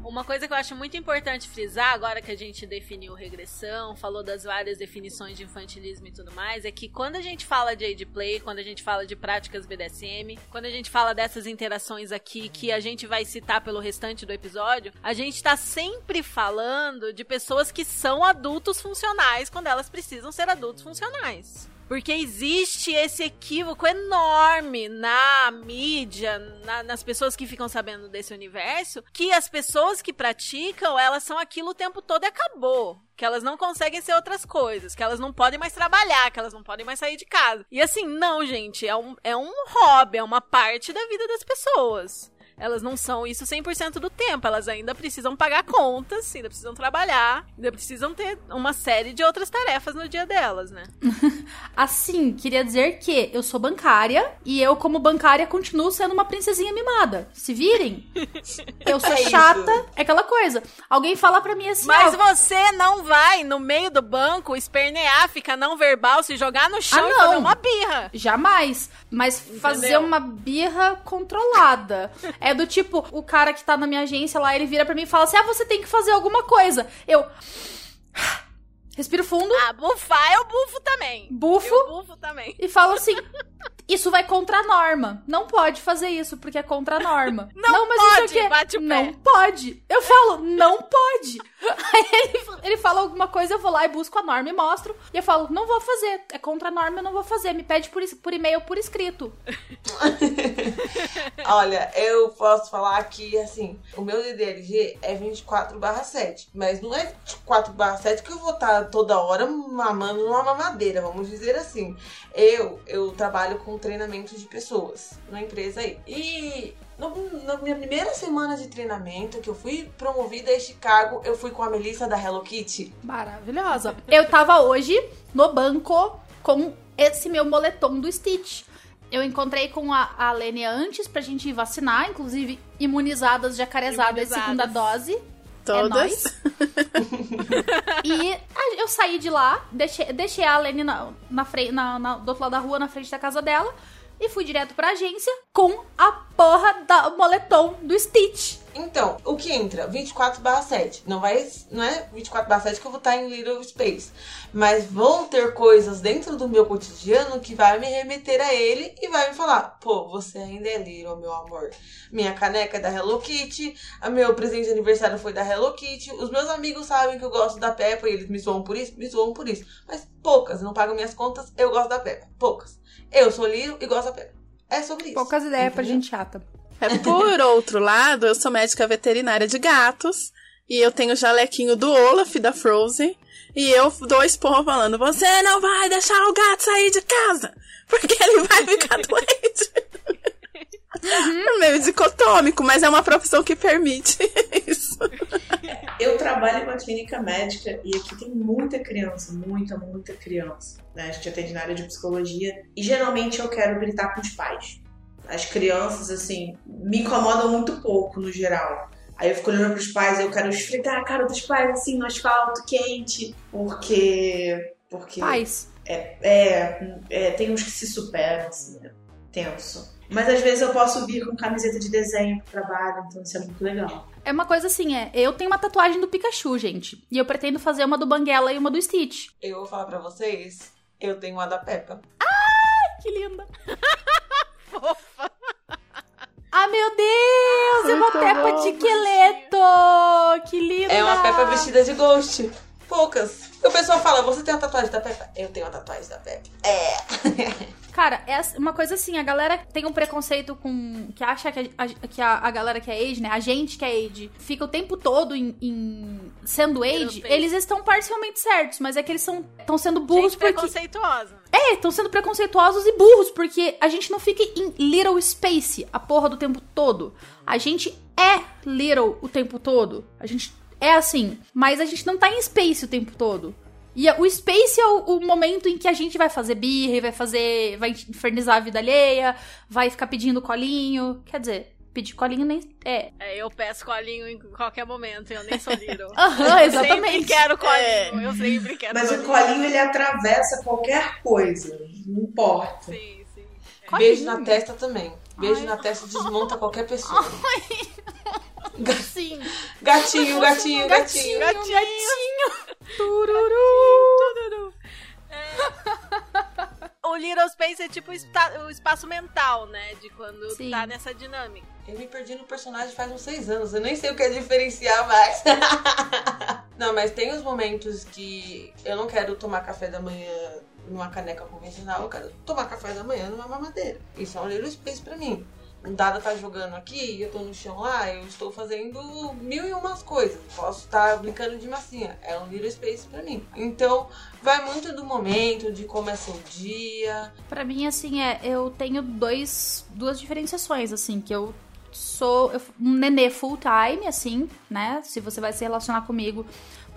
Uma coisa que eu acho muito importante frisar, agora que a gente definiu regressão, falou das várias definições de infantilismo e tudo mais, é que quando a gente fala de age play, quando a gente fala de práticas BDSM, quando a gente fala dessas interações aqui que a gente vai citar pelo restante do episódio, a gente tá sempre falando de pessoas que são adultos funcionais quando elas precisam ser adultos funcionais. Porque existe esse equívoco enorme na mídia, na- nas pessoas que ficam sabendo desse universo, que as pessoas que praticam, elas são aquilo o tempo todo e acabou. Que elas não conseguem ser outras coisas, que elas não podem mais trabalhar, que elas não podem mais sair de casa. E assim, não, gente, é um, é um hobby, é uma parte da vida das pessoas. Elas não são isso 100% do tempo. Elas ainda precisam pagar contas, ainda precisam trabalhar, ainda precisam ter uma série de outras tarefas no dia delas, né? Assim, queria dizer que eu sou bancária e eu, como bancária, continuo sendo uma princesinha mimada. Se virem. Eu sou É chata. É aquela coisa. Alguém fala pra mim assim, Mas ó, você não vai no meio do banco espernear, ficar não verbal, se jogar no chão Ah, e não. fazer uma birra. Jamais. Mas fazer Entendeu? uma birra controlada. é do tipo, o cara que tá na minha agência lá, ele vira pra mim e fala assim: ah, você tem que fazer alguma coisa. Eu. Respiro fundo, Ah, bufar eu bufo também. bufo Eu bufo também. e falo assim. Isso vai contra a norma. Não pode fazer isso, porque é contra a norma. Não mas pode, isso aqui bate o Não pé. pode. Eu falo, não pode. Aí ele, ele fala alguma coisa, eu vou lá e busco a norma e mostro. E eu falo, não vou fazer. É contra a norma, eu não vou fazer. Me pede por, por e-mail, por escrito. Olha, eu posso falar que, assim, o meu DDLG é 24 7. Mas não é 24 7 que eu vou estar toda hora mamando numa mamadeira, vamos dizer assim. Eu, eu trabalho com treinamento de pessoas na empresa aí. E no- na minha primeira semana de treinamento, que eu fui promovida a Chicago, eu fui com a Melissa da Hello Kitty. Maravilhosa. Eu tava hoje no banco com esse meu moletom do Stitch. Eu encontrei com a, a Lene antes pra gente ir vacinar, inclusive imunizadas, jacarezadas, Imunizadas. segunda dose. Todas. nóis. E a- eu saí de lá, deixei, deixei a Lene na, na, na, na- do outro lado da rua, na frente da casa dela, e fui direto pra agência com a porra da moletom do Stitch. Então, o que entra? 24 7. Não vai. Não é 24 7 que eu vou estar em Little Space. Mas vão ter coisas dentro do meu cotidiano que vai me remeter a ele e vai me falar: pô, você ainda é Little, meu amor. Minha caneca é da Hello Kitty, a meu presente de aniversário foi da Hello Kitty. Os meus amigos sabem que eu gosto da Peppa e eles me zoam por isso, me zoam por isso. Mas poucas, não pagam minhas contas, eu gosto da Peppa. Poucas. Eu sou Little e gosto da. É sobre isso. Poucas ideias pra Entendeu? gente chata. É, por outro lado, eu sou médica veterinária de gatos. E eu tenho o jalequinho do Olaf, da Frozen. E eu dou esporro falando: Você não vai deixar o gato sair de casa! Porque ele vai ficar doente. É meio dicotômico, mas é uma profissão que permite isso. Eu trabalho em uma clínica médica e aqui tem muita criança, muita, muita criança. Né? A gente atende na área de psicologia e geralmente eu quero gritar com os pais. As crianças, assim, me incomodam muito pouco no geral. Aí eu fico olhando pros pais e eu quero esfregar a cara dos pais assim no asfalto quente, porque. Porque. Paz. É, é, tem uns que se superam, assim, né? tenso. Mas às vezes eu posso vir com camiseta de desenho pro trabalho, então isso é muito legal. É uma coisa assim, é. Eu tenho uma tatuagem do Pikachu, gente. E eu pretendo fazer uma do Banguela e uma do Stitch. Eu vou falar pra vocês: eu tenho uma da Peppa. Que linda. Ah, meu Deus! É uma Muito Peppa bom, de Queleto! Que linda! É uma Peppa vestida de Ghost. Poucas. E o pessoal fala, você tem uma tatuagem da Peppa? Eu tenho uma tatuagem da Peppa. É. Cara, é uma coisa assim, a galera tem um preconceito com. que acha que a, que a, a galera que é age, né? A gente que é age, fica o tempo todo em. em- sendo age, eles estão parcialmente certos, mas é que eles são estão sendo burros Gente porque. preconceituosa. né? É, estão sendo preconceituosos e burros, porque a gente não fica em little space a porra do tempo todo. A gente é little o tempo todo. A gente é assim, mas a gente não tá em space o tempo todo. E o space é o, o momento em que a gente vai fazer birra, e vai fazer. vai infernizar a vida alheia, vai ficar pedindo colinho. Quer dizer, pedir colinho nem. É. É, eu peço colinho em qualquer momento, eu nem sou little. Aham, Eu sempre exatamente. quero colinho, eu sempre quero Mas o colinho. colinho ele atravessa qualquer coisa, não importa. Sim, sim. Colinho. Beijo na testa também. Beijo Ai. na testa desmonta qualquer pessoa. Sim. Gatinho, gatinho, gatinho. Gatinho. Tururu. O Little Space é tipo o espa- o espaço mental, né? De quando Sim. tá nessa dinâmica. Eu me perdi no personagem faz uns seis anos. Eu nem sei o que é diferenciar mais. não, mas tem os momentos que eu não quero tomar café da manhã numa caneca convencional. Eu quero tomar café da manhã numa mamadeira. Isso é um little space pra mim. O Dada tá jogando aqui, eu tô no chão lá, eu estou fazendo mil e umas coisas. Posso estar brincando de massinha. É um little space pra mim. Então, vai muito do momento, de como é seu dia. Pra mim, assim, é, eu tenho dois, duas diferenciações, assim, que eu sou eu- um nenê full time, assim, né? Se você vai se relacionar comigo,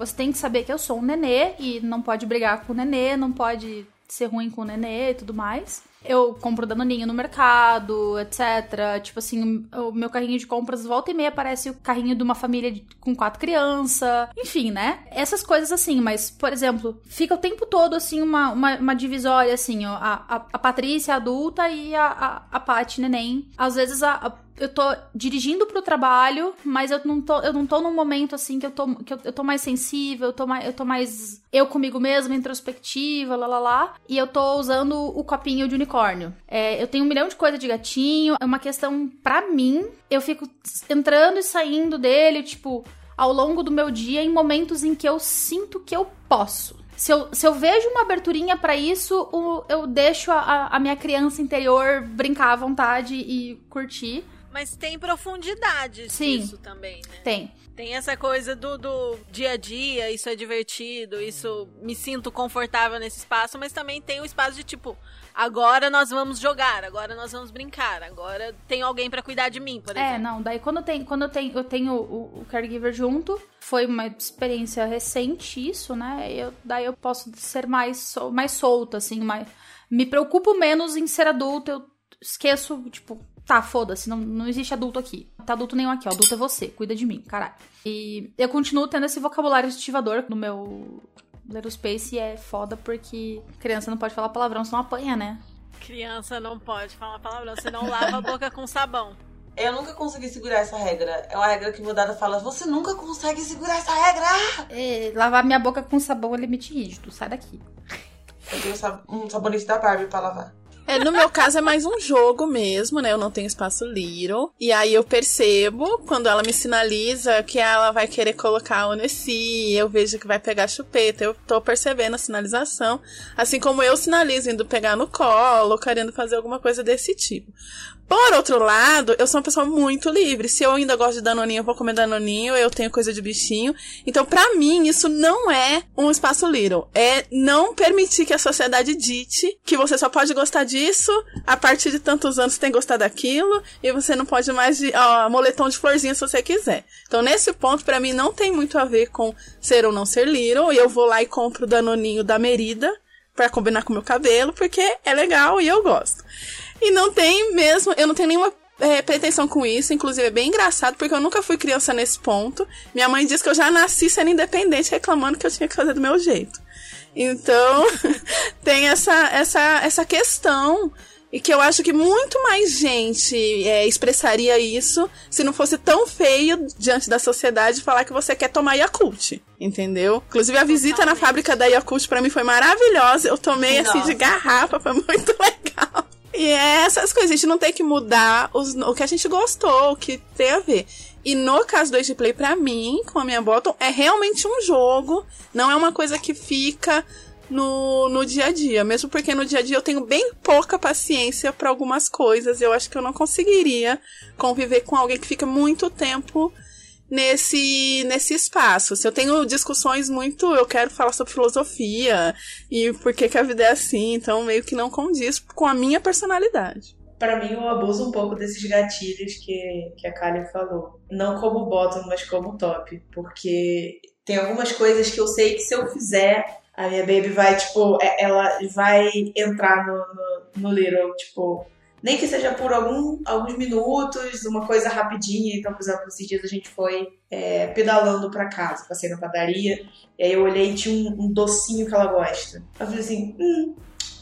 você tem que saber que eu sou um nenê e não pode brigar com o nenê, não pode ser ruim com o nenê e tudo mais. Eu compro danoninho no mercado, etc. Tipo assim, o meu carrinho de compras volta e meia parece o carrinho de uma família de- com quatro crianças. Enfim, né? Essas coisas assim, mas, por exemplo, fica o tempo todo assim uma, uma, uma divisória, assim, ó. A, a, a Patrícia adulta e a, a, a Paty neném. Às vezes a- a- eu tô dirigindo pro trabalho, mas eu não tô, eu não tô num momento assim que eu tô, que eu, eu tô mais sensível, eu tô mais, eu tô mais eu comigo mesma, introspectiva, lá lá lá. E eu tô usando o copinho de unicórnio. É, eu tenho um milhão de coisas de gatinho. É uma questão pra mim. Eu fico entrando e saindo dele, tipo, ao longo do meu dia, em momentos em que eu sinto que eu posso. Se eu, se eu vejo uma aberturinha pra isso, eu deixo a, a minha criança interior brincar à vontade e curtir. Mas tem profundidade Sim. isso também, né? Tem. Tem essa coisa do, do dia a dia, isso é divertido, isso me sinto confortável nesse espaço, mas também tem o espaço de tipo, agora nós vamos jogar, agora nós vamos brincar, agora tem alguém pra cuidar de mim, por É, exemplo. não, daí quando eu tenho, quando tenho, eu tenho o, o caregiver junto, foi uma experiência recente isso, né? Eu, daí eu posso ser mais, mais solta, assim, mais, me preocupo menos em ser adulto, eu esqueço, tipo, tá, foda-se, não, não existe adulto aqui. Não tá adulto nenhum aqui, ó, adulto é você, cuida de mim, caralho. E eu continuo tendo esse vocabulário ativador no meu Little Space e é foda porque criança não pode falar palavrão, senão apanha, né? Criança não pode falar palavrão, senão lava a boca com sabão. Eu nunca consegui segurar essa regra. É uma regra que meu dado fala, você nunca consegue segurar essa regra! É, lavar minha boca com sabão é limite rígido, sai daqui. Eu tenho um sabonete da Barbie pra lavar. É, no meu caso é mais um jogo mesmo, né? Eu não tenho espaço Little. E aí eu percebo, quando ela me sinaliza que ela vai querer colocar o Nessie, eu vejo que vai pegar chupeta, eu tô percebendo a sinalização. Assim como eu sinalizo indo pegar no colo, querendo fazer alguma coisa desse tipo. Por outro lado, eu sou uma pessoa muito livre. Se eu ainda gosto de danoninho, eu vou comer danoninho, eu tenho coisa de bichinho. Então, pra mim, isso não é um espaço little. É não permitir que a sociedade dite que você só pode gostar disso a partir de tantos anos você tem gostar daquilo e você não pode mais de ó, moletom de florzinha se você quiser. Então, nesse ponto, pra mim, não tem muito a ver com ser ou não ser little. E eu vou lá e compro o danoninho da Merida pra combinar com o meu cabelo, porque é legal e eu gosto. E não tem mesmo, eu não tenho nenhuma é, pretensão com isso, inclusive é bem engraçado, porque eu nunca fui criança nesse ponto. Minha mãe diz que eu já nasci sendo independente, reclamando que eu tinha que fazer do meu jeito. Então, tem essa, essa, essa questão. E que eu acho que muito mais gente é, expressaria isso se não fosse tão feio diante da sociedade falar que você quer tomar Yakult. Entendeu? Inclusive a visita na fábrica da Yakult pra mim foi maravilhosa. Eu tomei assim de Nossa. garrafa, foi muito legal. E é essas coisas, a gente não tem que mudar os- o que a gente gostou, o que tem a ver. E no caso do Age Play, pra mim, com a minha bottom, é realmente um jogo, não é uma coisa que fica no, no dia a dia. Mesmo porque no dia a dia eu tenho bem pouca paciência pra algumas coisas. Eu acho que eu não conseguiria conviver com alguém que fica muito tempo nesse, nesse espaço. Se eu tenho discussões muito, eu quero falar sobre filosofia e por que, que a vida é assim, então meio que não condiz com a minha personalidade. Pra mim, eu abuso um pouco desses gatilhos que, que a Kali falou. Não como bottom, mas como top. Porque tem algumas coisas que eu sei que se eu fizer, a minha baby vai, tipo, é- ela vai entrar no, no, no little, tipo. Nem que seja por algum, alguns minutos, uma coisa rapidinha. Então, por exemplo, esses dias a gente foi é, pedalando pra casa, passei na padaria, e aí eu olhei e tinha um, um docinho que ela gosta. Eu falei assim, hum,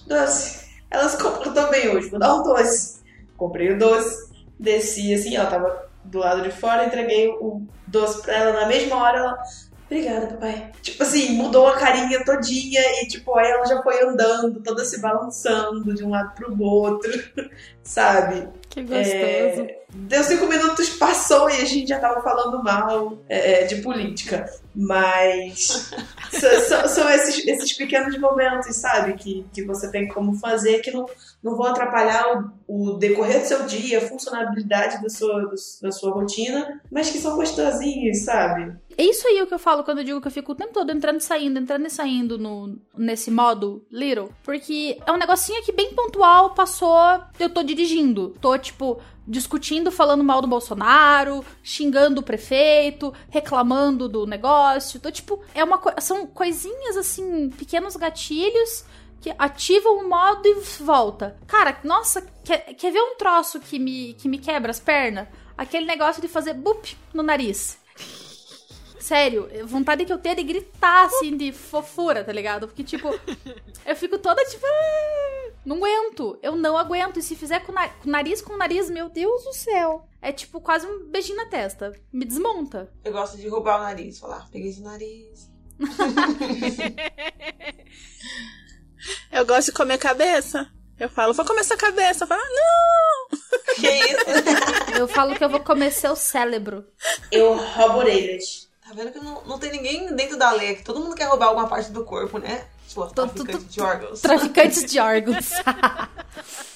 doce. Elas compram também hoje, vou dar um doce. Comprei o doce, desci assim, ela tava do lado de fora, entreguei o doce pra ela na mesma hora, ela. Obrigada, papai. Tipo assim, mudou a carinha todinha e, tipo, aí ela já foi andando, toda se balançando de um lado pro outro, sabe? Que É, deu cinco minutos, passou e a gente já tava falando mal é, de política. Mas são, são- são esses, esses pequenos momentos, sabe? Que, que você tem como fazer que não, não vão atrapalhar o, o decorrer do seu dia, a funcionalidade da sua, do- da sua rotina, mas que são gostosinhos, sabe? É isso aí o que eu falo quando eu digo que eu fico o tempo todo entrando e saindo, entrando e saindo no, nesse modo Little. Porque é um negocinho que bem pontual passou, eu tô dirigindo. Tô, tipo, discutindo, falando mal do Bolsonaro, xingando o prefeito, reclamando do negócio. Tô, tipo, é uma co- são coisinhas assim, pequenos gatilhos que ativam o modo e volta. Cara, nossa, quer, quer ver um troço que me, que me quebra as pernas? Aquele negócio de fazer bup no nariz. Sério, vontade que eu tenho de gritar, assim, de fofura, tá ligado? Porque, tipo, eu fico toda, tipo, "Ah, não aguento. Eu não aguento. E se fizer com, na- com nariz com nariz, meu Deus do céu. É, tipo, quase um beijinho na testa. Me desmonta. Eu gosto de roubar o nariz, falar, peguei esse nariz. Eu gosto de comer cabeça. Eu falo, vou comer essa cabeça. Eu falo, ah, não! Que isso? Eu falo que eu vou comer seu cérebro. Eu roubo orelhas. Tá vendo que não, não tem ninguém dentro da lei aqui. Todo mundo quer roubar alguma parte do corpo, né? Traficantes tô- de órgãos. Traficantes de órgãos.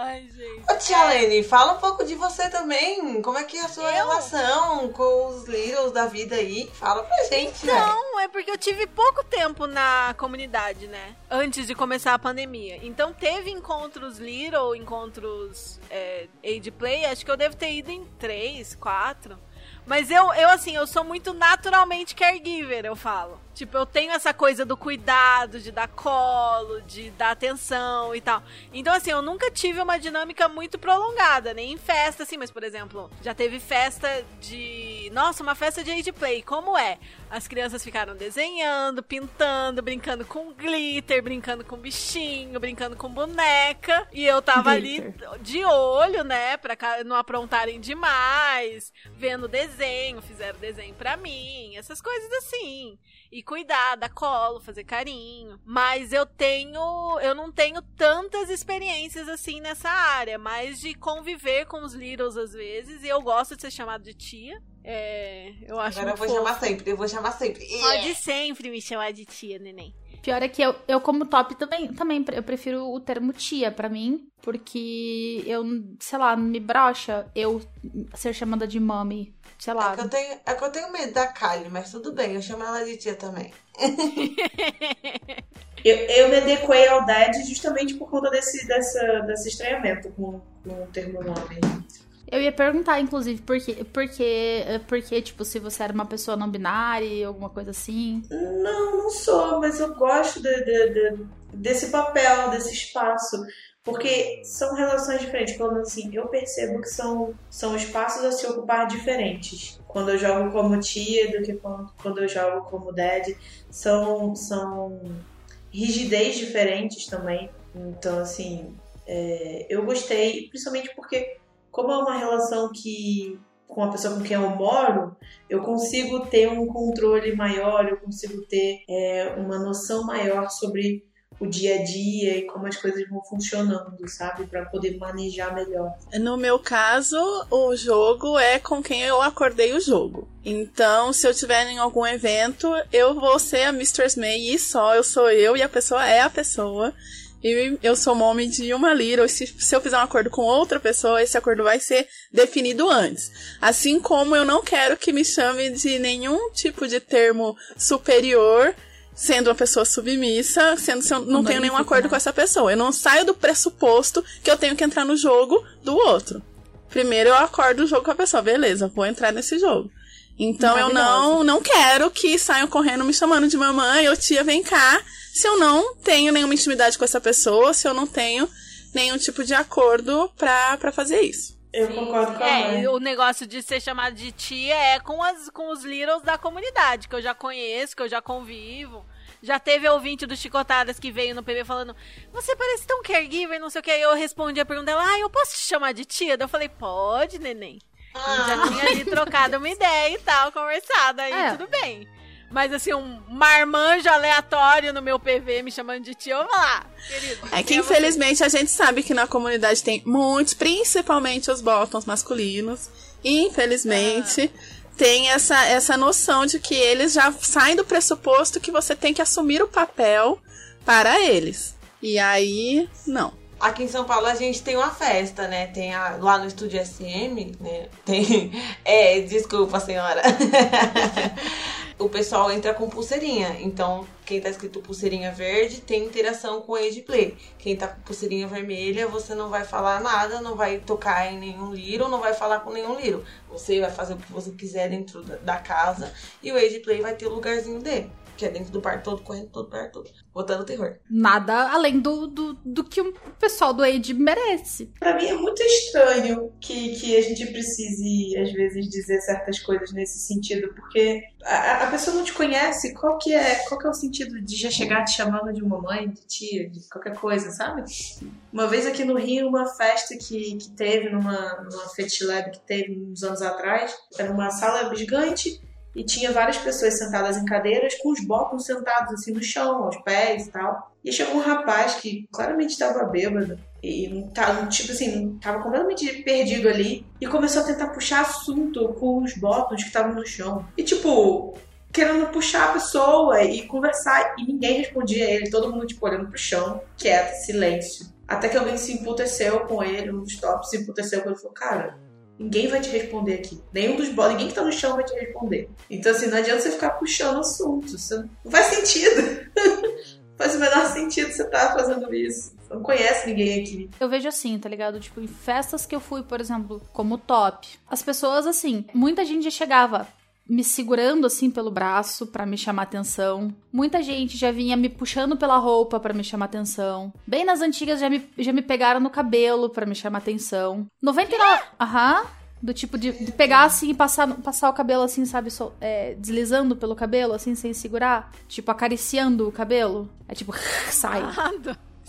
Ai, gente. Ô, tia Lene, fala um pouco de você também. Como é que é a sua Eu? relação com os Littles da vida aí? Fala pra gente, né? Não, é porque eu tive pouco tempo na comunidade, né? Antes de começar a pandemia. Então teve encontros Little, encontros é, Age Play, acho que eu devo ter ido em três, quatro. Mas eu, eu, assim, eu sou muito naturalmente caregiver, eu falo. Tipo, eu tenho essa coisa do cuidado, de dar colo, de dar atenção e tal. Então, assim, eu nunca tive uma dinâmica muito prolongada, nem em festa, assim, mas, por exemplo, já teve festa de. Nossa, uma festa de age play. Como é? As crianças ficaram desenhando, pintando, brincando com glitter, brincando com bichinho, brincando com boneca. E eu tava ali de olho, né, pra não aprontarem demais, vendo desenho, fizeram desenho pra mim, essas coisas assim. E cuidar, dar colo, fazer carinho. Mas eu tenho. Eu não tenho tantas experiências assim nessa área, mais de conviver com os Littles às vezes. E eu gosto de ser chamado de tia. É, eu acho Agora eu vou fofo. chamar sempre, eu vou chamar sempre. Pode sempre me chamar de tia, neném. Pior é que eu, eu como top também, também eu prefiro o termo tia pra mim, porque eu, sei lá, me brocha eu ser chamada de mami, sei lá. É que, eu tenho, é que eu tenho medo da Kylie, mas tudo bem, eu chamo ela de tia também. Eu, eu me adequei ao DAD justamente por conta desse, dessa, desse estranhamento com, com o termo nome. Eu ia perguntar, inclusive, por quê? Porque, porque, tipo, se você era uma pessoa não binária, alguma coisa assim. Não, não sou, mas eu gosto de- de- de- desse papel, desse espaço. Porque são relações diferentes. Quando assim, eu percebo que são, são espaços a se ocupar diferentes. Quando eu jogo como tia do que quando, quando eu jogo como dad. São, são rigidez diferentes também. Então, assim, é, eu gostei, principalmente porque, como é uma relação que. com a pessoa com quem eu moro, eu consigo ter um controle maior, eu consigo ter é, uma noção maior sobre o dia a dia e como as coisas vão funcionando, sabe? Pra poder manejar melhor. No meu caso, o jogo é com quem eu acordei o jogo. Então, se eu tiver em algum evento, eu vou ser a Mistress May e só eu sou eu e a pessoa é a pessoa. E eu sou nome de uma lira. E se, se eu fizer um acordo com outra pessoa, esse acordo vai ser definido antes. Assim como eu não quero que me chame de nenhum tipo de termo superior, sendo uma pessoa submissa, sendo se eu não tenho nenhum acordo com essa pessoa. Eu não saio do pressuposto que eu tenho que entrar no jogo do outro. Primeiro eu acordo o jogo com a pessoa, beleza, vou entrar nesse jogo. Então eu não, não quero que saiam correndo me chamando de mamãe ou tia, vem cá, se eu não tenho nenhuma intimidade com essa pessoa, se eu não tenho nenhum tipo de acordo pra, pra fazer isso. Eu concordo com a É, mãe. e o negócio de ser chamado de tia é com, as, com os Littles da comunidade, que eu já conheço, que eu já convivo. Já teve ouvinte do Chicotadas que veio no PB falando: Você parece tão caregiver, não sei o que. Aí eu respondi a pergunta dela: Ah, eu posso te chamar de tia? Daí eu falei: Pode, neném. E já tinha ali trocado uma ideia e tal, conversado. Aí É. tudo bem. Mas assim, um marmanjo aleatório no meu PV me chamando de eu vou lá, querido. É que você? infelizmente a gente sabe que na comunidade tem muitos, principalmente os bottoms masculinos. E infelizmente tem essa, essa noção de que eles já saem do pressuposto que você tem que assumir o papel para eles. E aí, não. Aqui em São Paulo a gente tem uma festa, né? Tem a- lá no estúdio SM, né? Tem. É, desculpa, senhora. o pessoal entra com pulseirinha. Então, quem tá escrito pulseirinha verde tem interação com o Age Play. Quem tá com pulseirinha vermelha, você não vai falar nada, não vai tocar em nenhum Little, não vai falar com nenhum Little. Você vai fazer o que você quiser dentro da- da casa e o Age Play vai ter o lugarzinho dele. Que é dentro do bar todo, correndo todo, bar todo. Botando terror. Nada além do, do, do que o pessoal do Age merece. Pra mim é muito estranho que, que a gente precise, às vezes, dizer certas coisas nesse sentido, porque a, a pessoa não te conhece, qual que, é, qual que é o sentido de já chegar te chamando de mamãe, de tia, de qualquer coisa, sabe? Uma vez aqui no Rio, uma festa que, que teve numa, numa Fet Lab que teve uns anos atrás, era uma sala gigante e tinha várias pessoas sentadas em cadeiras com os botões sentados assim no chão, aos pés e tal. E chegou um rapaz que claramente estava bêbado e não tava, tipo assim, não tava completamente perdido ali e começou a tentar puxar assunto com os botões que estavam no chão. E tipo, querendo puxar a pessoa e conversar e ninguém respondia a ele, todo mundo tipo olhando pro chão, quieto, silêncio. Até que alguém se emputeceu com ele, um dos tops se emputeceu com ele e falou, cara, ninguém vai te responder aqui. Nenhum dos bots, ninguém que tá no chão vai te responder. Então assim, não adianta você ficar puxando assunto. Não faz sentido. faz o menor sentido você estar fazendo isso. Você não conhece ninguém aqui. Eu vejo assim, tá ligado? Tipo, em festas que eu fui, por exemplo, como top, as pessoas, assim, muita gente já chegava me segurando assim pelo braço pra me chamar atenção. Muita gente já vinha me puxando pela roupa pra me chamar atenção. Bem nas antigas já me, já me pegaram no cabelo pra me chamar atenção. 99. Aham. Do tipo de, de pegar assim e passar, passar o cabelo assim, sabe? sol- é, deslizando pelo cabelo, assim, sem segurar. Tipo, acariciando o cabelo. É tipo, sai.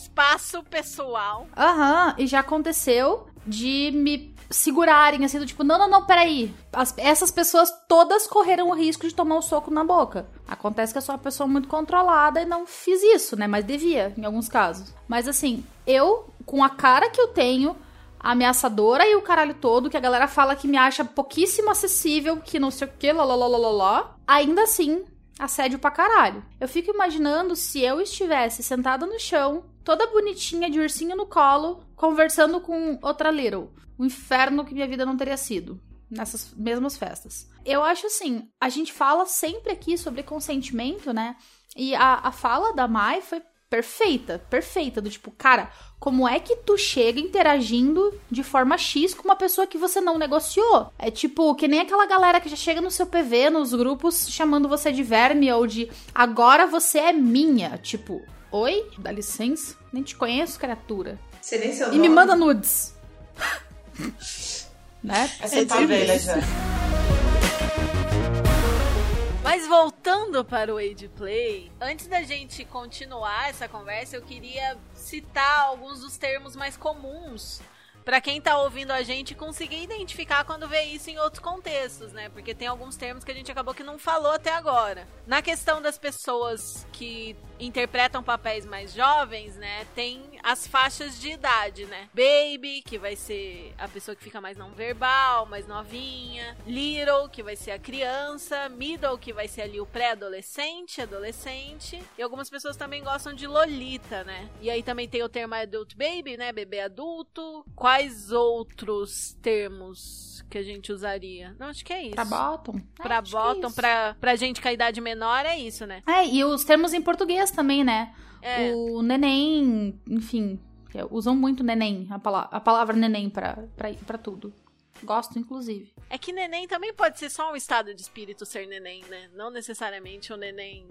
Espaço pessoal. Aham, e já aconteceu de me segurarem, assim, do tipo, não, não, não, peraí. As- essas pessoas todas correram o risco de tomar um soco na boca. Acontece que eu sou uma pessoa muito controlada e não fiz isso, né? Mas devia, em alguns casos. Mas assim, eu, com a cara que eu tenho, ameaçadora e o caralho todo, que a galera fala que me acha pouquíssimo acessível, que não sei o que, lá, lá, ainda assim, assédio pra caralho. Eu fico imaginando se eu estivesse sentada no chão, toda bonitinha de ursinho no colo, conversando com outra Little. O inferno que minha vida não teria sido nessas mesmas festas. Eu acho assim, a gente fala sempre aqui sobre consentimento, né? E a, a fala da Mai foi perfeita, perfeita, do tipo, cara, como é que tu chega interagindo de forma X com uma pessoa que você não negociou? É tipo, que nem aquela galera que já chega no seu PV, nos grupos, chamando você de verme ou de agora você é minha. Tipo, oi? Dá licença? Nem te conheço, criatura. Você nem seu E nome. me manda nudes. né? Essa É tá velha já. Mas voltando para o Age Play, antes da gente continuar essa conversa, eu queria citar alguns dos termos mais comuns para quem tá ouvindo a gente conseguir identificar quando vê isso em outros contextos, né? Porque tem alguns termos que a gente acabou que não falou até agora. Na questão das pessoas que interpretam papéis mais jovens, né? Tem as faixas de idade, né? Baby, que vai ser a pessoa que fica mais não verbal, mais novinha. Little, que vai ser a criança. Middle, que vai ser ali o pré-adolescente, adolescente. E algumas pessoas também gostam de Lolita, né? E aí também tem o termo adult baby, né? Bebê adulto. Quais outros termos que a gente usaria? Não, acho que é isso. Pra bottom. Pra É, é bottom, isso. pra, pra gente com a idade menor, é isso, né? É, e os termos em português também, né? É. O neném, enfim, usam muito neném, a, pala a palavra neném pra, pra, pra tudo. Gosto, inclusive. É que neném também pode ser só um estado de espírito ser neném, né? Não necessariamente o neném.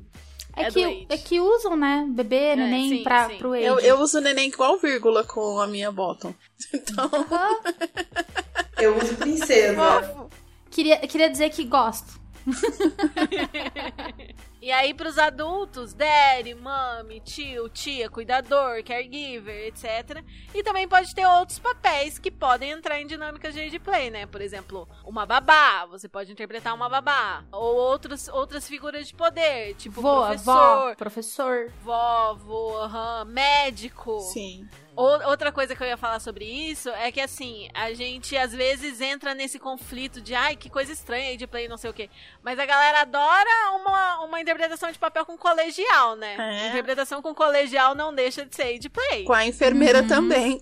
É, É que, do é que usam, né? Bebê, neném sim, pra, sim. pro age. Eu, eu uso neném igual vírgula com a minha bottom. Então, Eu uso princesa. Queria, queria dizer que gosto. E aí, pros adultos, daddy, mami, tio, tia, cuidador, caregiver, etc. E também pode ter outros papéis que podem entrar em dinâmicas de age play, né? Por exemplo, uma babá, você pode interpretar uma babá. Ou outros, outras figuras de poder, tipo Voa, professor, vó, professor. vó, vô, aham, médico. sim. Ou- Outra coisa que eu ia falar sobre isso é que, assim, a gente às vezes entra nesse conflito de ai, que coisa estranha de play, não sei o quê. Mas a galera adora uma, uma interpretação de papel com colegial, né? É. Interpretação com colegial não deixa de ser de play. Com a enfermeira também.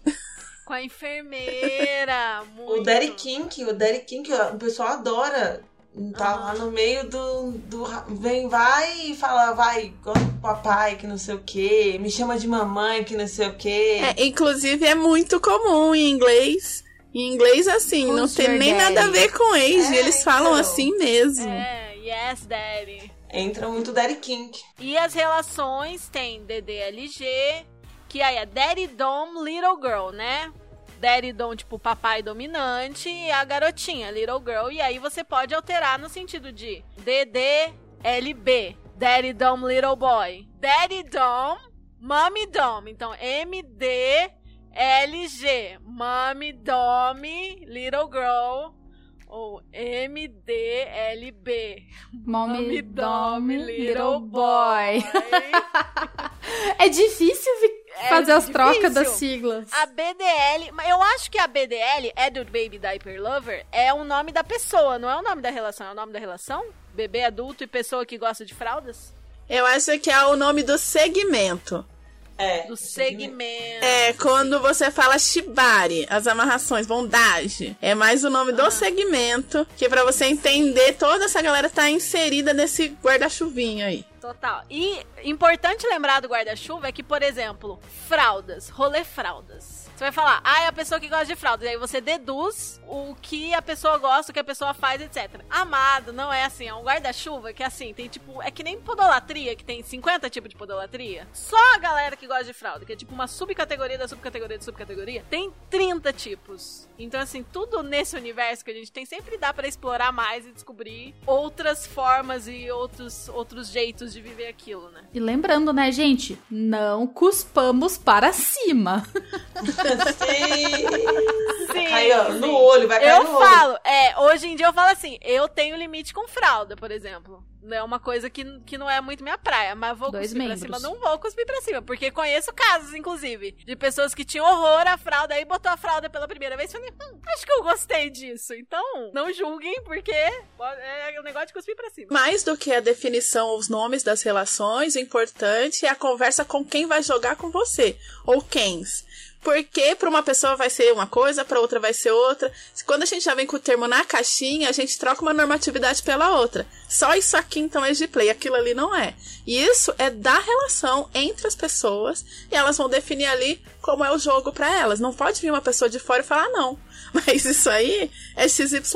Com a enfermeira. O. Daddy Kink, o Kink, ó, o pessoal adora. Tá lá no meio do, do. Vem, vai e fala, vai, gosta do papai, que não sei o quê. Me chama de mamãe, que não sei o quê. É, inclusive, é muito comum em inglês. Em inglês, assim, não Who's tem your nem daddy? nada a ver com age. É, eles falam então. assim mesmo. É, yes, daddy. Entra muito Daddy Kink. E as relações tem DDLG, que aí é Daddy Dom, Little Girl, né? Daddy Dom, tipo, papai dominante, e a garotinha, Little Girl. E aí você pode alterar no sentido de DDLB, Daddy Dom, Little Boy. Daddy Dom, Mommy Dom. Então, MDLG, Mommy Dom, Little Girl. Ou MDLB. Mommy, Dom, Dom, Little Boy. boy. É difícil vi- É fazer as difícil. trocas das siglas. A BDL, mas eu acho que a BDL, Adult Baby Diaper Lover, é o nome da pessoa, não é o nome da relação, é o nome da relação? Bebê adulto e pessoa que gosta de fraldas? Eu acho que é o nome do segmento. É. Do segmento. É, quando você fala shibari, as amarrações, bondage, é mais o nome do segmento, que é pra você entender toda essa galera tá inserida nesse guarda-chuvinho aí. Total. E importante lembrar do guarda-chuva é que, por exemplo, fraldas, rolê fraldas. Você vai falar, ah, é a pessoa que gosta de fraldas. E aí você deduz o que a pessoa gosta, o que a pessoa faz, etc. Amado, não é assim. É um guarda-chuva que, assim, tem tipo. É que nem podolatria, que tem 50 tipos de podolatria. Só a galera que gosta de fralda, que é tipo uma subcategoria da subcategoria da subcategoria, tem 30 tipos. Então, assim, tudo nesse universo que a gente tem sempre dá pra explorar mais e descobrir outras formas e outros, outros jeitos de viver aquilo, né? E lembrando, né, gente? Não cuspamos para cima. Sim. Sim, Aí, ó, sim. no olho, vai cair Eu no olho. falo, é, hoje em dia eu falo assim, eu tenho limite com fralda, por exemplo. Não é uma coisa que, que não é muito minha praia, mas vou Dois cuspir membros. pra cima, não vou cuspir pra cima, porque conheço casos, inclusive, de pessoas que tinham horror à fralda, aí botou a fralda pela primeira vez e falei, hum, acho que eu gostei disso. Então, não julguem, porque é o negócio de cuspir pra cima. Mais do que a definição, os nomes das relações, o importante é a conversa com quem vai jogar com você, ou quens. Porque para uma pessoa vai ser uma coisa, para outra vai ser outra. Quando a gente já vem com o termo na caixinha, a gente troca uma normatividade pela outra. Só isso aqui então é de play, aquilo ali não é. E isso é da relação entre as pessoas e elas vão definir ali como é o jogo para elas. Não pode vir uma pessoa de fora e falar "Ah, não. Mas isso aí é XYZ,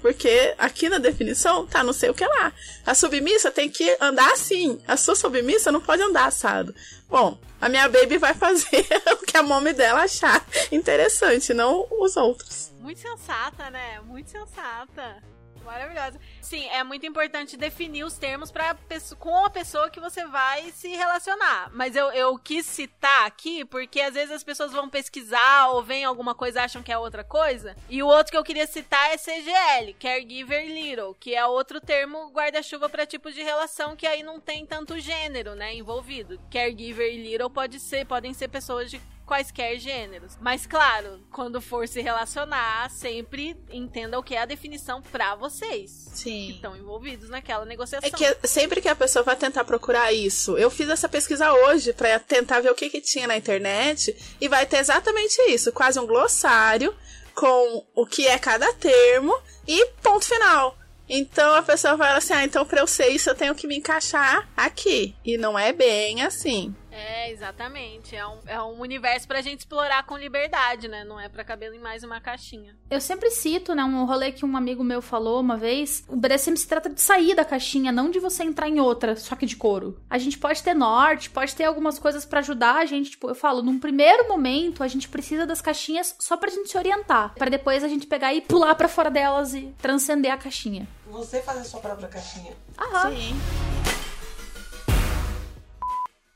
porque aqui na definição tá não sei o que lá. A submissa tem que andar assim. A sua submissa não pode andar assado. Bom, a minha baby vai fazer o que a mommy dela achar interessante, não os outros. Muito sensata, né? Muito sensata. Maravilhosa. Sim, é muito importante definir os termos pra, com a pessoa que você vai se relacionar. Mas eu, eu quis citar aqui porque às vezes as pessoas vão pesquisar ou veem alguma coisa acham que é outra coisa. E o outro que eu queria citar é CGL, Caregiver Little, que é outro termo guarda-chuva pra tipo de relação que aí não tem tanto gênero, né, envolvido. Caregiver e Little pode ser, podem ser pessoas de quaisquer gêneros. Mas claro, quando for se relacionar, sempre entenda o que é a definição pra vocês que Sim. estão envolvidos naquela negociação. É que sempre que a pessoa vai tentar procurar isso, eu fiz essa pesquisa hoje pra tentar ver o que, que tinha na internet e vai ter exatamente isso, quase um glossário com o que é cada termo e ponto final. Então a pessoa vai assim, ah, então pra eu ser isso eu tenho que me encaixar aqui. E não é bem assim. É, exatamente. É um, é um universo pra gente explorar com liberdade, né? Não é pra caber em mais uma caixinha. Eu sempre cito, né, um rolê que um amigo meu falou uma vez. O BDSM se trata de sair da caixinha, não de você entrar em outra, só que de couro. A gente pode ter norte, pode ter algumas coisas pra ajudar a gente. Tipo, eu falo, num primeiro momento, a gente precisa das caixinhas só pra gente se orientar. Pra depois a gente pegar e pular pra fora delas e transcender a caixinha. Você fazer sua própria caixinha. Aham. Sim.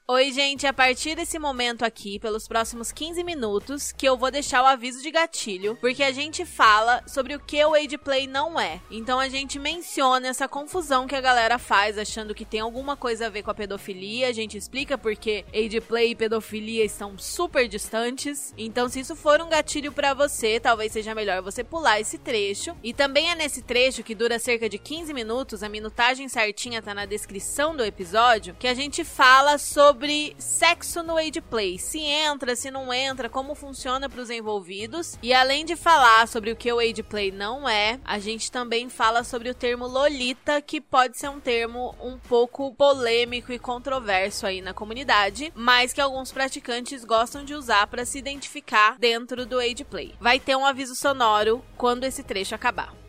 Oi, gente, a partir desse momento aqui, pelos próximos 15 minutos, que eu vou deixar o aviso de gatilho, porque a gente fala sobre o que o age play não é. Então a gente menciona essa confusão que a galera faz achando que tem alguma coisa a ver com a pedofilia, a gente explica porque age play e pedofilia estão super distantes. Então se isso for um gatilho pra você, talvez seja melhor você pular esse trecho. E também é nesse trecho que dura cerca de 15 minutos, a minutagem certinha tá na descrição do episódio, que a gente fala sobre sobre sexo no age play. Se entra, se não entra, como funciona para os envolvidos. E além de falar sobre o que o age play não é, a gente também fala sobre o termo lolita, que pode ser um termo um pouco polêmico e controverso aí na comunidade, mas que alguns praticantes gostam de usar para se identificar dentro do age play. Vai ter um aviso sonoro quando esse trecho acabar.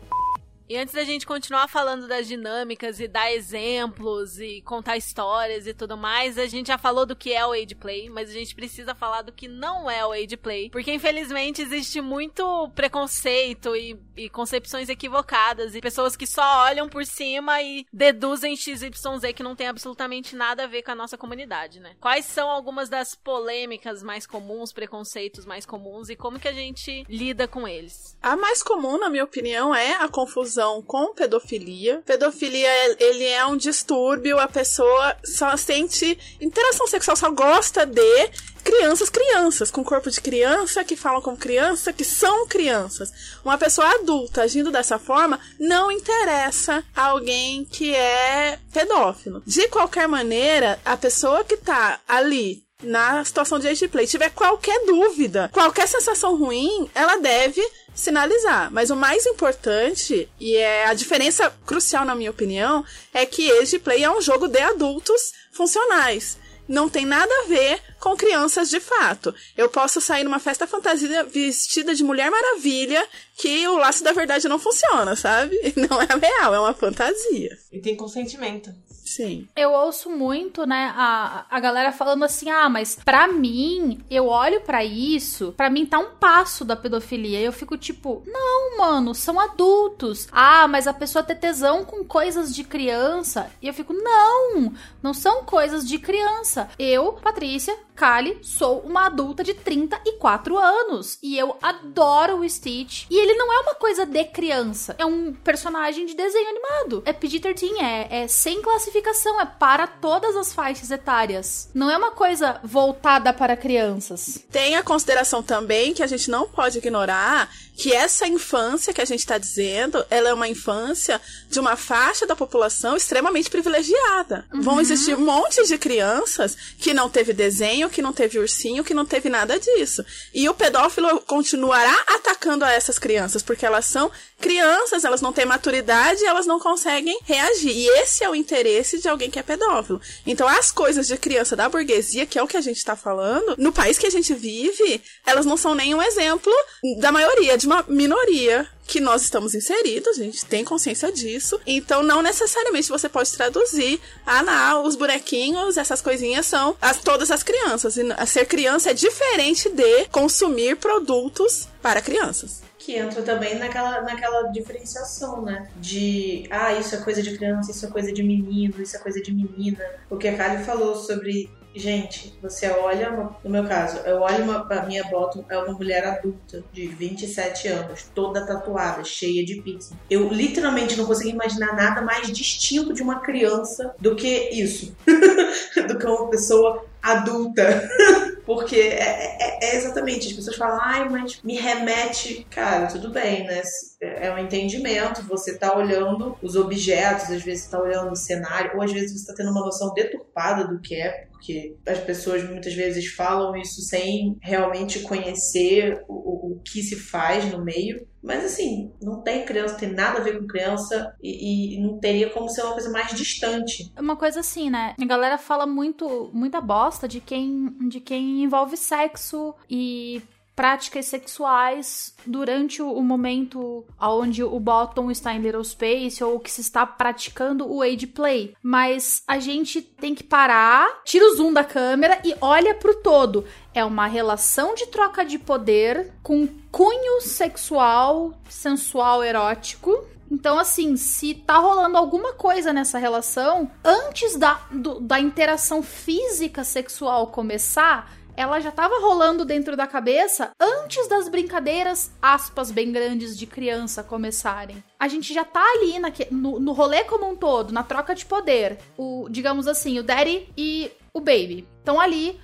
E antes da gente continuar falando das dinâmicas e dar exemplos e contar histórias e tudo mais, a gente já falou do que é o age play, mas a gente precisa falar do que não é o age play, porque infelizmente existe muito preconceito e, e concepções equivocadas e pessoas que só olham por cima e deduzem XYZ que não tem absolutamente nada a ver com a nossa comunidade, né? Quais são algumas das polêmicas mais comuns, preconceitos mais comuns e como que a gente lida com eles? A mais comum, na minha opinião, é a confusão com pedofilia. Pedofilia, ele é um distúrbio, a pessoa só sente interação sexual, só gosta de crianças, crianças, com corpo de criança, que falam como criança, que são crianças. Uma pessoa adulta agindo dessa forma não interessa a alguém que é pedófilo. De qualquer maneira, a pessoa que tá ali na situação de age play tiver qualquer dúvida, qualquer sensação ruim, ela deve sinalizar. Mas o mais importante, e é a diferença crucial na minha opinião, é que age play é um jogo de adultos funcionais. Não tem nada a ver com crianças de fato. Eu posso sair numa festa fantasia vestida de Mulher Maravilha, que o laço da verdade não funciona, sabe? Não é real, é uma fantasia. E tem consentimento. Sim. Eu ouço muito, né, a, a galera falando assim: ah, mas pra mim, eu olho para isso, pra mim tá um passo da pedofilia. E eu fico tipo, não, mano, são adultos. Ah, mas a pessoa ter tesão com coisas de criança. E eu fico, não, não são coisas de criança. Eu, Patrícia, Kali, sou uma adulta de 34 anos. E eu adoro o Stitch. E ele não é uma coisa de criança. É um personagem de desenho animado. É PG-13, é, é sem classificação. É para todas as faixas etárias. Não é uma coisa voltada para crianças. Tem a consideração também que a gente não pode ignorar que essa infância que a gente está dizendo, ela é uma infância de uma faixa da população extremamente privilegiada. Uhum. Vão existir um monte de crianças que não teve desenho, que não teve ursinho, que não teve nada disso. E o pedófilo continuará atacando a essas crianças, porque elas são crianças, elas não têm maturidade e elas não conseguem reagir. E esse é o interesse de alguém que é pedófilo. Então, as coisas de criança da burguesia, que é o que a gente está falando, no país que a gente vive, elas não são nenhum exemplo da maioria, de uma minoria que nós estamos inseridos, a gente tem consciência disso. Então, não necessariamente você pode traduzir, ah, não, os bonequinhos, essas coisinhas são as, todas as crianças. E ser criança é diferente de consumir produtos para crianças. Que entra também naquela, naquela diferenciação, né? De, ah, isso é coisa de criança, isso é coisa de menino, isso é coisa de menina. O que a Kali falou sobre Gente, você olha, no meu caso, eu olho uma, a minha bottom, é uma mulher adulta, de 27 anos, toda tatuada, cheia de pizza. Eu literalmente não consigo imaginar nada mais distinto de uma criança do que isso. do que uma pessoa adulta. Porque é, é- é exatamente, as pessoas falam, ai, mas me remete. Cara, tudo bem, né? É um entendimento, você tá olhando os objetos, às vezes você tá olhando o cenário, ou às vezes você tá tendo uma noção deturpada do que é, porque as pessoas muitas vezes falam isso sem realmente conhecer o- o que se faz no meio. Mas assim, não tem criança, não tem nada a ver com criança e, e não teria como ser uma coisa mais distante. Uma coisa assim, né? A galera fala muito, muita bosta de quem, de quem envolve sexo e práticas sexuais durante o, momento onde o bottom está em little space ou que se está praticando o age play. Mas a gente tem que parar, tira o zoom da câmera e olha pro todo. É uma relação de troca de poder com cunho sexual, sensual, erótico Então, assim, se tá rolando alguma coisa nessa relação, antes da, do- da interação física sexual começar, ela já tava rolando dentro da cabeça antes das brincadeiras, aspas, bem grandes de criança começarem. A gente já tá ali no, no rolê como um todo, na troca de poder. O, digamos assim, o daddy e o baby estão ali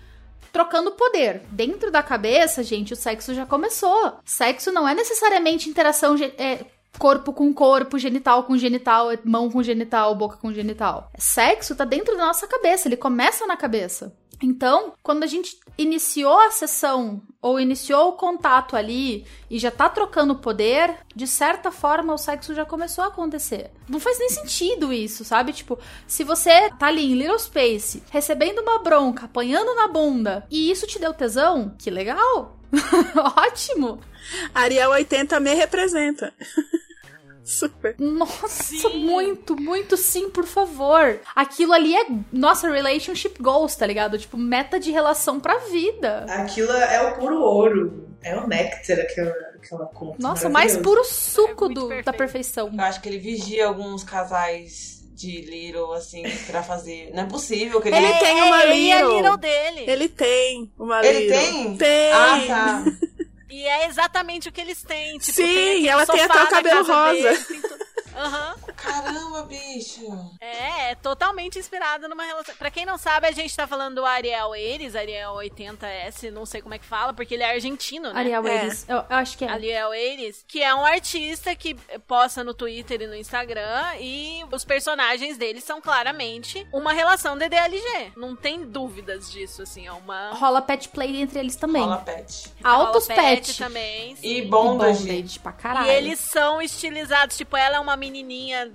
trocando poder. Dentro da cabeça, gente, o sexo já começou. Sexo não é necessariamente interação é, corpo com corpo, genital com genital, mão com genital, boca com genital. Sexo tá dentro da nossa cabeça, ele começa na cabeça. Então, quando a gente iniciou a sessão ou iniciou o contato ali e já tá trocando poder, de certa forma o sexo já começou a acontecer. Não faz nem sentido isso, sabe? Tipo, se você tá ali em Little Space, recebendo uma bronca, apanhando na bunda, e isso te deu tesão, que legal! Ótimo! Ariel 80 me representa. Super. Nossa, Sim. muito, muito sim, por favor. Aquilo ali é nossa relationship goals, tá ligado? Tipo, meta de relação pra vida. Aquilo é o puro ouro. É o néctar aquela, aquela conta. Nossa, o mais puro suco É do- da perfeição. Eu acho que ele vigia alguns casais de Little, assim, pra fazer. Não é possível que ele. Ele tem uma ele é Little. Little dele. Ele tem uma Ele Little. tem? Tem. Ah, tá. E é exatamente o que eles têm. Tipo, Sim, tem ela tem até o cabelo rosa. Aham. Caramba, bicho. É, é totalmente inspirado numa relação. Pra quem não sabe, a gente tá falando do Ariel Eires, Ariel 80S, não sei como é que fala, porque ele é argentino, né? Ariel É. Eu, eu acho que é. Ariel Eires, que é um artista que posta no Twitter e no Instagram e os personagens dele são claramente uma relação DDLG. Não tem dúvidas disso, assim, é uma Rola pet play entre eles também. Rola pet. Altos rola pet. também. sim. E E bondage. bondage pra caralho. E eles são estilizados, tipo, ela é uma menininha,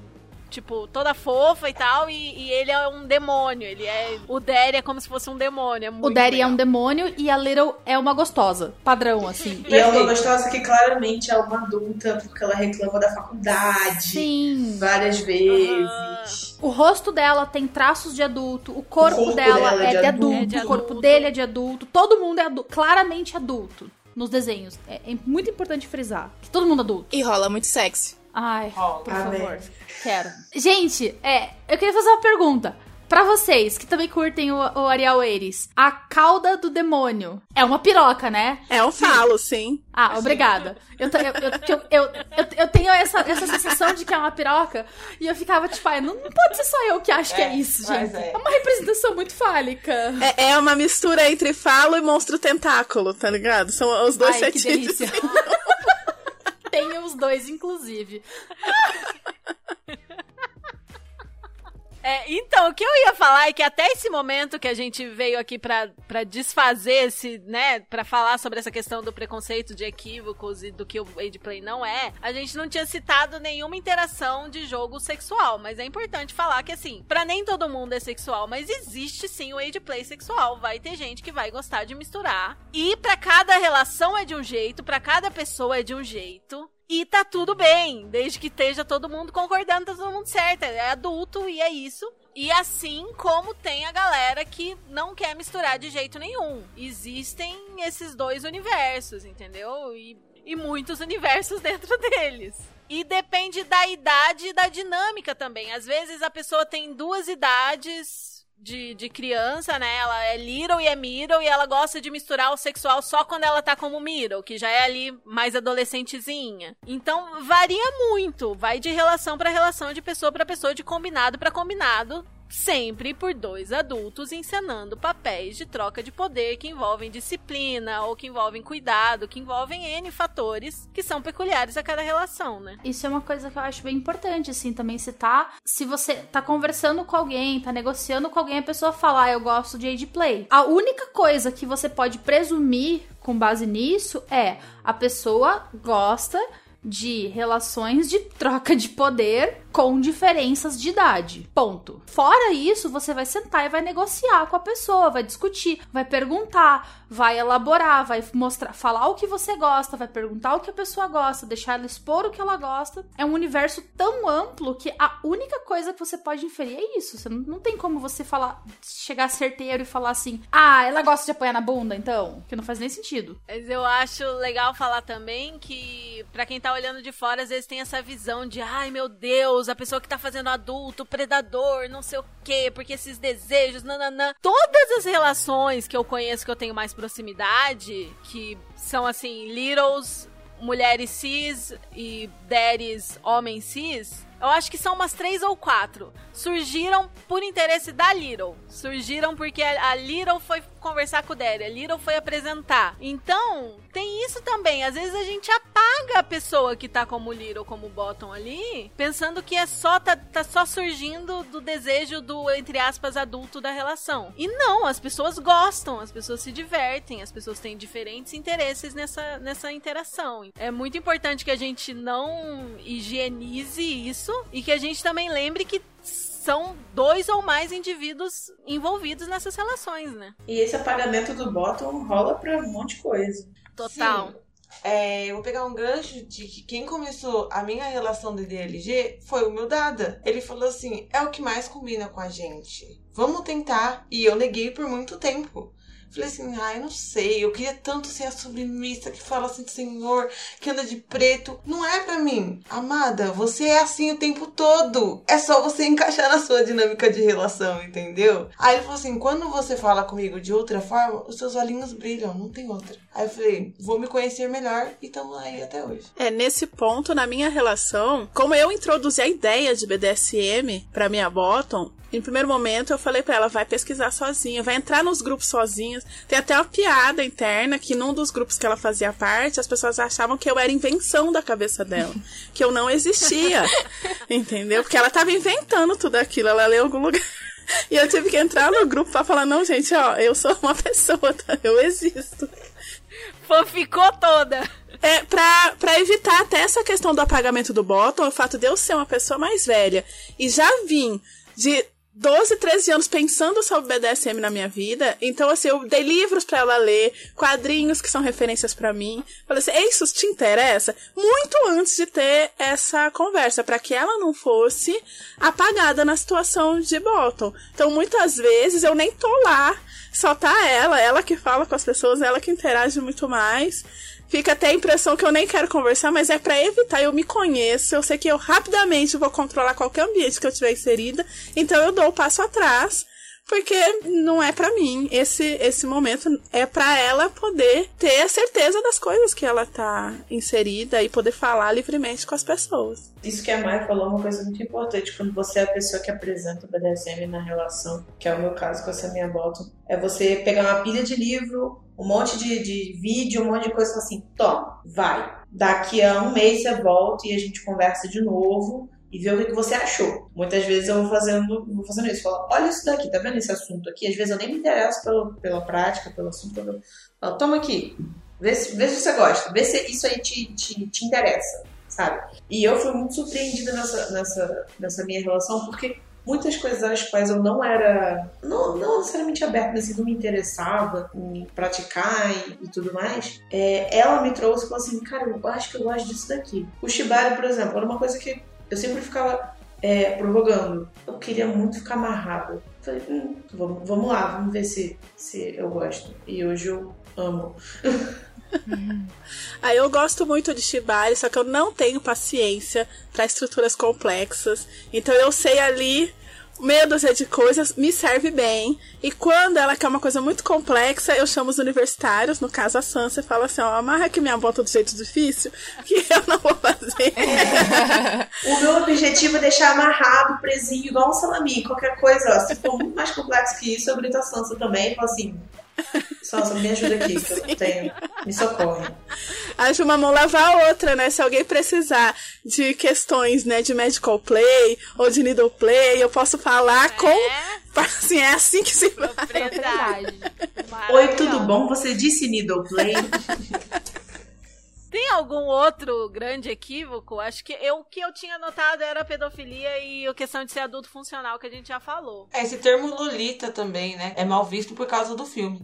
tipo, toda fofa e tal, e, e ele é um demônio. Ele é. O Derry é como se fosse um demônio. É O Daddy é um demônio e a Little é uma gostosa. Padrão, assim. E é uma gostosa que claramente é uma adulta, porque ela reclama da faculdade Sim. várias vezes. O rosto dela tem traços de adulto, o corpo, O corpo dela, dela é de, adulto, É de o corpo adulto. dele é de adulto, todo mundo é adulto, claramente adulto nos desenhos. É, é muito importante frisar que todo mundo é adulto. E rola muito sexy. Ai, Rola. por Amém. favor. Quero. Gente, é, eu queria fazer uma pergunta. Pra vocês que também curtem o, o Ariel Eires, a cauda do demônio é uma piroca, né? É um falo, sim. Ah, obrigada. Eu, eu, eu, eu, eu, eu- eu tenho essa, essa sensação de que é uma piroca e eu ficava tipo, ai, não, não pode ser só eu que acho que é É, isso, gente. é. É uma representação muito fálica. É, é uma mistura entre falo e monstro tentáculo, tá ligado? São os dois Ai, que delícia. Tenho os dois, inclusive. É, então, o que eu ia falar é que até esse momento que a gente veio aqui pra desfazer esse, né, pra falar sobre essa questão do preconceito de equívocos e do que o age play não é, a gente não tinha citado nenhuma interação de jogo sexual, mas é importante falar que assim, pra nem todo mundo é sexual, mas existe sim o age play sexual, vai ter gente que vai gostar de misturar. E pra cada relação é de um jeito, pra cada pessoa é de um jeito. E tá tudo bem, desde que esteja todo mundo concordando, tá todo mundo certo. É adulto e é isso. E assim como tem a galera que não quer misturar de jeito nenhum. Existem esses dois universos, entendeu? E, e muitos universos dentro deles. E depende da idade e da dinâmica também. Às vezes a pessoa tem duas idades de, de criança, né? Ela é little e é middle, e ela gosta de misturar o sexual só quando ela tá como middle, que já é ali mais adolescentezinha. Então varia muito, vai de relação pra relação, de pessoa pra pessoa, de combinado pra combinado. Sempre por dois adultos encenando papéis de troca de poder que envolvem disciplina, ou que envolvem cuidado, que envolvem N fatores que são peculiares a cada relação, né? Isso é uma coisa que eu acho bem importante, assim, também citar. Se você tá conversando com alguém, tá negociando com alguém, a pessoa fala, ah, eu gosto de age play. A única coisa que você pode presumir com base nisso é a pessoa gosta de relações de troca de poder com diferenças de idade. Ponto. Fora isso, você vai sentar e vai negociar com a pessoa, vai discutir, vai perguntar, vai elaborar, vai mostrar, falar o que você gosta, vai perguntar o que a pessoa gosta, deixar ela expor o que ela gosta. É um universo tão amplo que a única coisa que você pode inferir é isso. Você não, não tem como você falar, chegar certeiro e falar assim: "Ah, ela gosta de apanhar na bunda, então", que não faz nem sentido. Mas eu acho legal falar também que pra quem tá olhando de fora, às vezes tem essa visão de, ai meu Deus, a pessoa que tá fazendo adulto, predador, não sei o quê, porque esses desejos, nananã. Todas as relações que eu conheço que eu tenho mais proximidade, que são assim, littles, mulheres cis e daddies, homens cis, eu acho que são umas três ou quatro. Surgiram por interesse da Little. Surgiram porque a Little foi conversar com o Daddy, a Little foi apresentar. Então, tem isso também. Às vezes a gente apaga a pessoa que tá como Little, como Bottom ali, pensando que é só, tá, tá só surgindo do desejo do, entre aspas, adulto da relação. E não, as pessoas gostam, as pessoas se divertem, as pessoas têm diferentes interesses nessa, nessa interação. É muito importante que a gente não higienize isso e que a gente também lembre que são dois ou mais indivíduos envolvidos nessas relações, né? E esse apagamento do bottom rola pra um monte de coisa. Total. Sim. É, eu vou pegar um gancho de que quem começou a minha relação de DLG foi o meu Dada. Ele falou assim: é o que mais combina com a gente. Vamos tentar. E eu neguei por muito tempo. Falei assim, ai, não sei, eu queria tanto ser a submissa que fala assim, senhor, que anda de preto. Não é pra mim. Amada, você é assim o tempo todo. É só você encaixar na sua dinâmica de relação, entendeu? Aí ele falou assim, quando você fala comigo de outra forma, os seus olhinhos brilham, não tem outra. Aí eu falei, vou me conhecer melhor e tamo aí até hoje. É, nesse ponto, na minha relação, como eu introduzi a ideia de BDSM pra minha bottom, em primeiro momento eu falei pra ela, vai pesquisar sozinha, vai entrar nos grupos sozinha. Tem até uma piada interna que num dos grupos que ela fazia parte, as pessoas achavam que eu era invenção da cabeça dela, que eu não existia. entendeu? Porque ela tava inventando tudo aquilo, ela leu algum lugar. E eu tive que entrar no grupo pra falar, não, gente, ó, eu sou uma pessoa, tá? Eu existo. Ficou toda. É, pra, pra evitar até essa questão do apagamento do bottom, o fato de eu ser uma pessoa mais velha e já vim de 12, 13 anos pensando sobre BDSM na minha vida. Então, assim, eu dei livros pra ela ler, quadrinhos que são referências pra mim. Falei assim, "Ei, isso te interessa? Muito antes de ter essa conversa, pra que ela não fosse apagada na situação de bottom. Então, muitas vezes eu nem tô lá, só tá ela, ela que fala com as pessoas, ela que interage muito mais. Fica até a impressão que eu nem quero conversar, mas é pra evitar. Eu me conheço, eu sei que eu rapidamente vou controlar qualquer ambiente que eu tiver inserida, então eu dou o passo atrás, porque não é pra mim. Esse esse momento é pra ela poder ter a certeza das coisas que ela tá inserida e poder falar livremente com as pessoas. Isso que a Mai falou é uma coisa muito importante quando você é a pessoa que apresenta o BDSM na relação, que é o meu caso com essa minha bottom. É você pegar uma pilha de livro, um monte de, de vídeo, um monte de coisa assim, toma, vai. Daqui a um mês você volta e a gente conversa de novo e vê o que você achou. Muitas vezes eu vou fazendo, vou fazendo isso. Falo, olha isso daqui, tá vendo esse assunto aqui? Às vezes eu nem me interesso pelo, pela prática, pelo assunto. Eu falo, toma aqui, vê se, vê se você gosta, vê se isso aí te, te, te interessa, sabe? E eu fui muito surpreendida nessa, nessa, nessa minha relação, porque muitas coisas às quais eu não era, não, não necessariamente aberta, mas assim, não me interessava em praticar e, e tudo mais, é, ela me trouxe e falou assim, cara, eu acho que eu gosto disso daqui. O Shibari, por exemplo, era uma coisa que eu sempre ficava é, provocando. Eu queria muito ficar amarrada. Falei, hum, vamos, vamos lá, vamos ver se, se eu gosto. E hoje eu amo. Aí eu gosto muito de Shibari, só que eu não tenho paciência para estruturas complexas. Então eu sei ali meia dúzia de coisas, me serve bem. E quando ela quer uma coisa muito complexa, eu chamo os universitários, no caso a Sansa, e falo assim: ó, amarra aqui minha bota do jeito difícil, que eu não vou fazer. O meu objetivo é deixar amarrado, presinho, igual um salami. Qualquer coisa, ó, se for muito mais complexo que isso, eu grito a Sansa também e falo assim: Sansa, me ajuda aqui, que eu tenho. Me socorre. Acho uma mão lavar a outra, né? Se alguém precisar de questões, né, de medical play ou de needle play, eu posso falar com. Assim, é assim que se faz. Propriedade. Oi, tudo bom? Você disse needle play? Tem algum outro grande equívoco? Acho que eu, o que eu tinha notado era a pedofilia e a questão de ser adulto funcional, que a gente já falou. É, Esse termo Lolita também, né? É mal visto por causa do filme.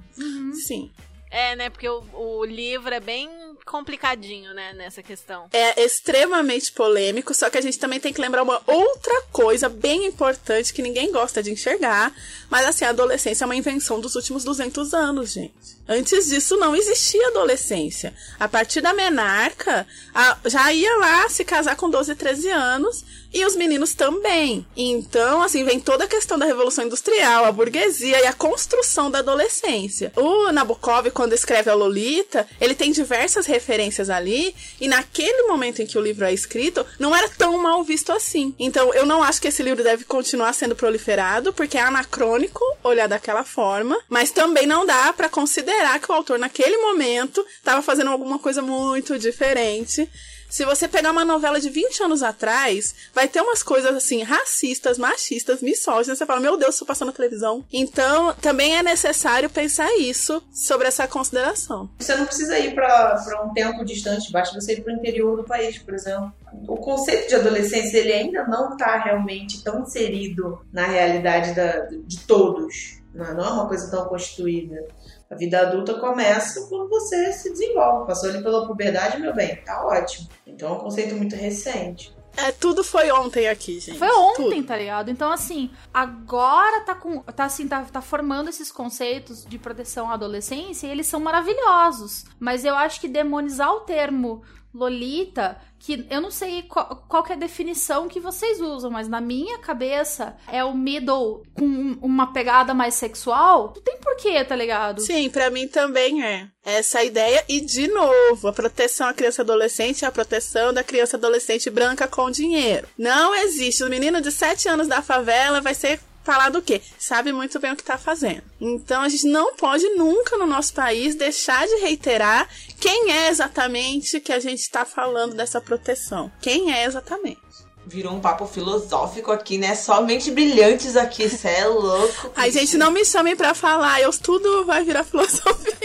Sim. É, né? Porque o, o livro é bem complicadinho, né, nessa questão. É extremamente polêmico, só que a gente também tem que lembrar uma outra coisa bem importante que ninguém gosta de enxergar, mas assim, a adolescência é uma invenção dos últimos 200 anos, gente. Antes disso não existia adolescência. A partir da menarca, a- já ia lá se casar com 12, 13 anos e os meninos também. Então, assim, vem toda a questão da Revolução Industrial, a burguesia e a construção da adolescência. O Nabokov, quando escreve a Lolita, ele tem diversas referências ali, e naquele momento em que o livro é escrito, não era tão mal visto assim. Então, eu não acho que esse livro deve continuar sendo proliferado, porque é anacrônico olhar daquela forma, mas também não dá pra considerar que o autor, naquele momento, estava fazendo alguma coisa muito diferente. Se você pegar uma novela de 20 anos atrás, vai ter umas coisas assim, racistas, machistas, misóginas. Você fala, meu Deus, isso passou na televisão. Então, também é necessário pensar isso sobre essa consideração. Você não precisa ir pra um tempo distante, basta você ir pro interior do país, por exemplo. O conceito de adolescência ele ainda não está realmente tão inserido na realidade da- de todos. Não não é uma coisa tão constituída. A vida adulta começa quando você se desenvolve. Passou ali pela puberdade, meu bem, tá ótimo. Então é um conceito muito recente. É, tudo foi ontem aqui, gente. Foi ontem, Tudo. tá ligado? Então, assim, agora tá com. Tá assim, tá, tá formando esses conceitos de proteção à adolescência e eles são maravilhosos. Mas eu acho que demonizar o termo Lolita, que eu não sei qual, qual é a definição que vocês usam, mas na minha cabeça é o middle com uma pegada mais sexual. Não tem porquê, tá ligado? Sim, pra mim também é. Essa a ideia. E, de novo, a proteção à criança adolescente é a proteção da criança adolescente branca com dinheiro. Não existe. O menino de 7 anos da favela vai ser falar do quê? Sabe muito bem o que tá fazendo. Então a gente não pode nunca no nosso país deixar de reiterar quem é exatamente que a gente tá falando dessa proteção. Quem é exatamente. Virou um papo filosófico aqui, né? Somente brilhantes aqui, cê é louco. Ai, gente, não me chamem pra falar, eu tudo vai virar filosofia.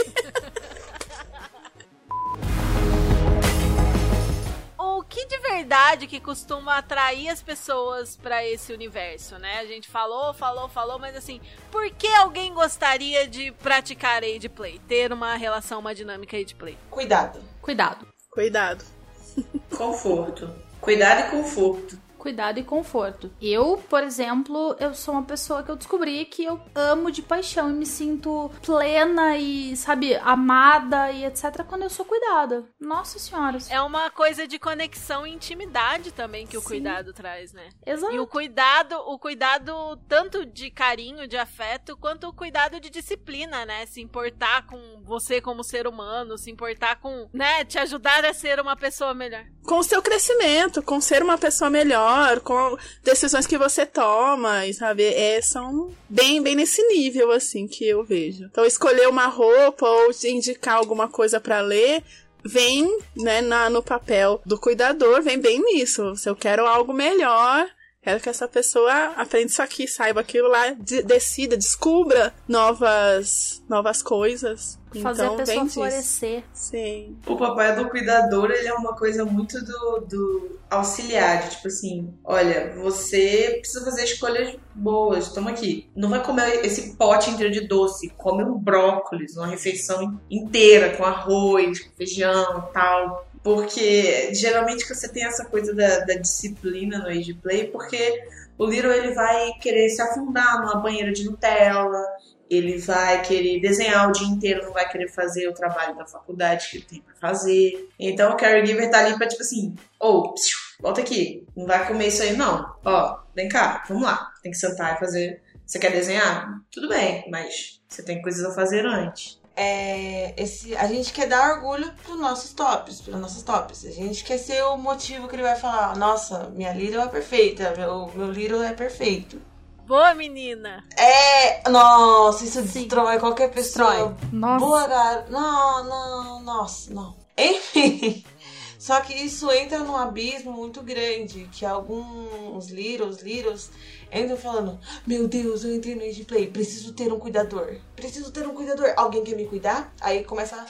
De verdade que costuma atrair as pessoas pra esse universo, né? A gente falou, falou, falou, mas assim, por que alguém gostaria de praticar age play? Ter uma relação, uma dinâmica age play? Cuidado. Cuidado. Cuidado. Conforto. Cuidado e conforto. Cuidado e conforto. Eu, por exemplo, eu sou uma pessoa que eu descobri que eu amo de paixão e me sinto plena e, sabe, amada e etc. quando eu sou cuidada. Nossa senhora. É uma coisa de conexão e intimidade também que o Sim. cuidado traz, né? Exato. E o cuidado, o cuidado tanto de carinho, de afeto, quanto o cuidado de disciplina, né? Se importar com você como ser humano, se importar com, né, te ajudar a ser uma pessoa melhor. com o seu crescimento, com ser uma pessoa melhor, com decisões que você toma, sabe? É, são bem, bem nesse nível, assim, que eu vejo. Então, escolher uma roupa ou indicar alguma coisa pra ler. Vem, né, na, no papel do cuidador, vem bem nisso. Se eu quero algo melhor, quero que essa pessoa aprenda isso aqui, saiba aquilo lá, de- decida, descubra novas, novas coisas. Fazer então, a pessoa vem disso. florescer. Sim. O papel do cuidador, ele é uma coisa muito do, do auxiliar, de tipo assim, olha, você precisa fazer escolhas boas, toma aqui. Não vai comer esse pote inteiro de doce, come um brócolis, uma refeição inteira, com arroz, com feijão e tal. Porque geralmente que você tem essa coisa da, da disciplina no age play, porque o Little ele vai querer se afundar numa banheira de Nutella, ele vai querer desenhar o dia inteiro, não vai querer fazer o trabalho da faculdade que ele tem pra fazer. Então o caregiver tá ali pra tipo assim, ô, psiu, volta aqui, não vai comer isso aí não. Ó, vem cá, vamos lá. Tem que sentar e fazer. Você quer desenhar? Tudo bem, mas você tem coisas a fazer antes. É, esse, a gente quer dar orgulho pros nossos tops, para nossas tops. A gente quer ser o motivo que ele vai falar, nossa, minha Little é perfeita, meu, meu Little é perfeito. Boa menina! É, nossa, isso Sim. destrói qualquer pessoa. Nossa. Boa, cara. Não, não, nossa, não. Enfim. Só que isso entra num abismo muito grande, que alguns littles, littles, entram falando, meu Deus, eu entrei no Age Play, preciso ter um cuidador. Preciso ter um cuidador. Alguém quer me cuidar? Aí começa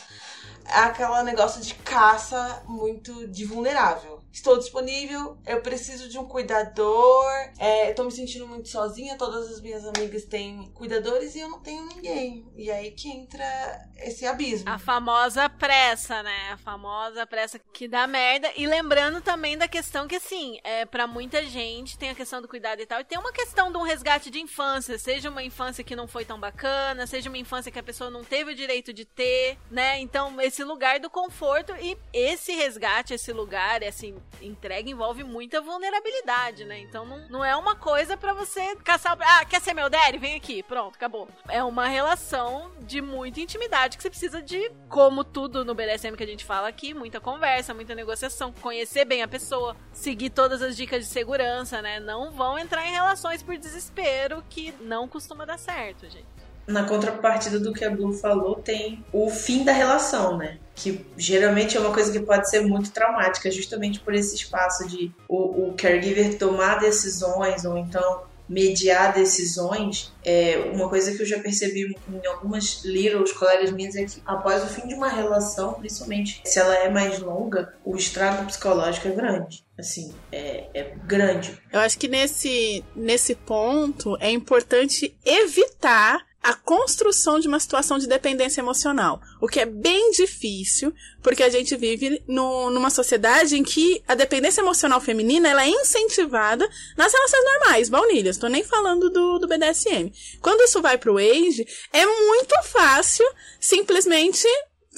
aquele negócio de caça muito de vulnerável. Estou disponível, eu preciso de um cuidador, é, eu tô me sentindo muito sozinha, todas as minhas amigas têm cuidadores e eu não tenho ninguém. E aí que entra esse abismo. A famosa pressa, né? A famosa pressa que dá merda. E lembrando também da questão que, assim, é, para muita gente tem a questão do cuidado e tal. E tem uma questão de um resgate de infância. Seja uma infância que não foi tão bacana, seja uma infância que a pessoa não teve o direito de ter, né? Então, esse lugar do conforto e esse resgate, esse lugar, assim, entrega envolve muita vulnerabilidade, né? Então, não, não é uma coisa para você caçar. Ah, quer ser meu daddy? Vem aqui. Pronto, acabou. É uma relação de muita intimidade que você precisa de, como tudo no BDSM que a gente fala aqui, muita conversa, muita negociação, conhecer bem a pessoa, seguir todas as dicas de segurança, né? Não vão entrar em relações por desespero que não costuma dar certo, gente. Na contrapartida do que a Blue falou, tem o fim da relação, né? Que geralmente é uma coisa que pode ser muito traumática, justamente por esse espaço de o, o caregiver tomar decisões ou então mediar decisões, é uma coisa que eu já percebi em algumas littles colegas minhas é que após o fim de uma relação, principalmente se ela é mais longa, o estrago psicológico é grande. Assim, é, é grande. Eu acho que nesse, nesse ponto é importante evitar a construção de uma situação de dependência emocional, o que é bem difícil, porque a gente vive no, numa sociedade em que a dependência emocional feminina ela é incentivada nas relações normais, baunilhas, tô nem falando do, do BDSM. Quando isso vai pro age, é muito fácil simplesmente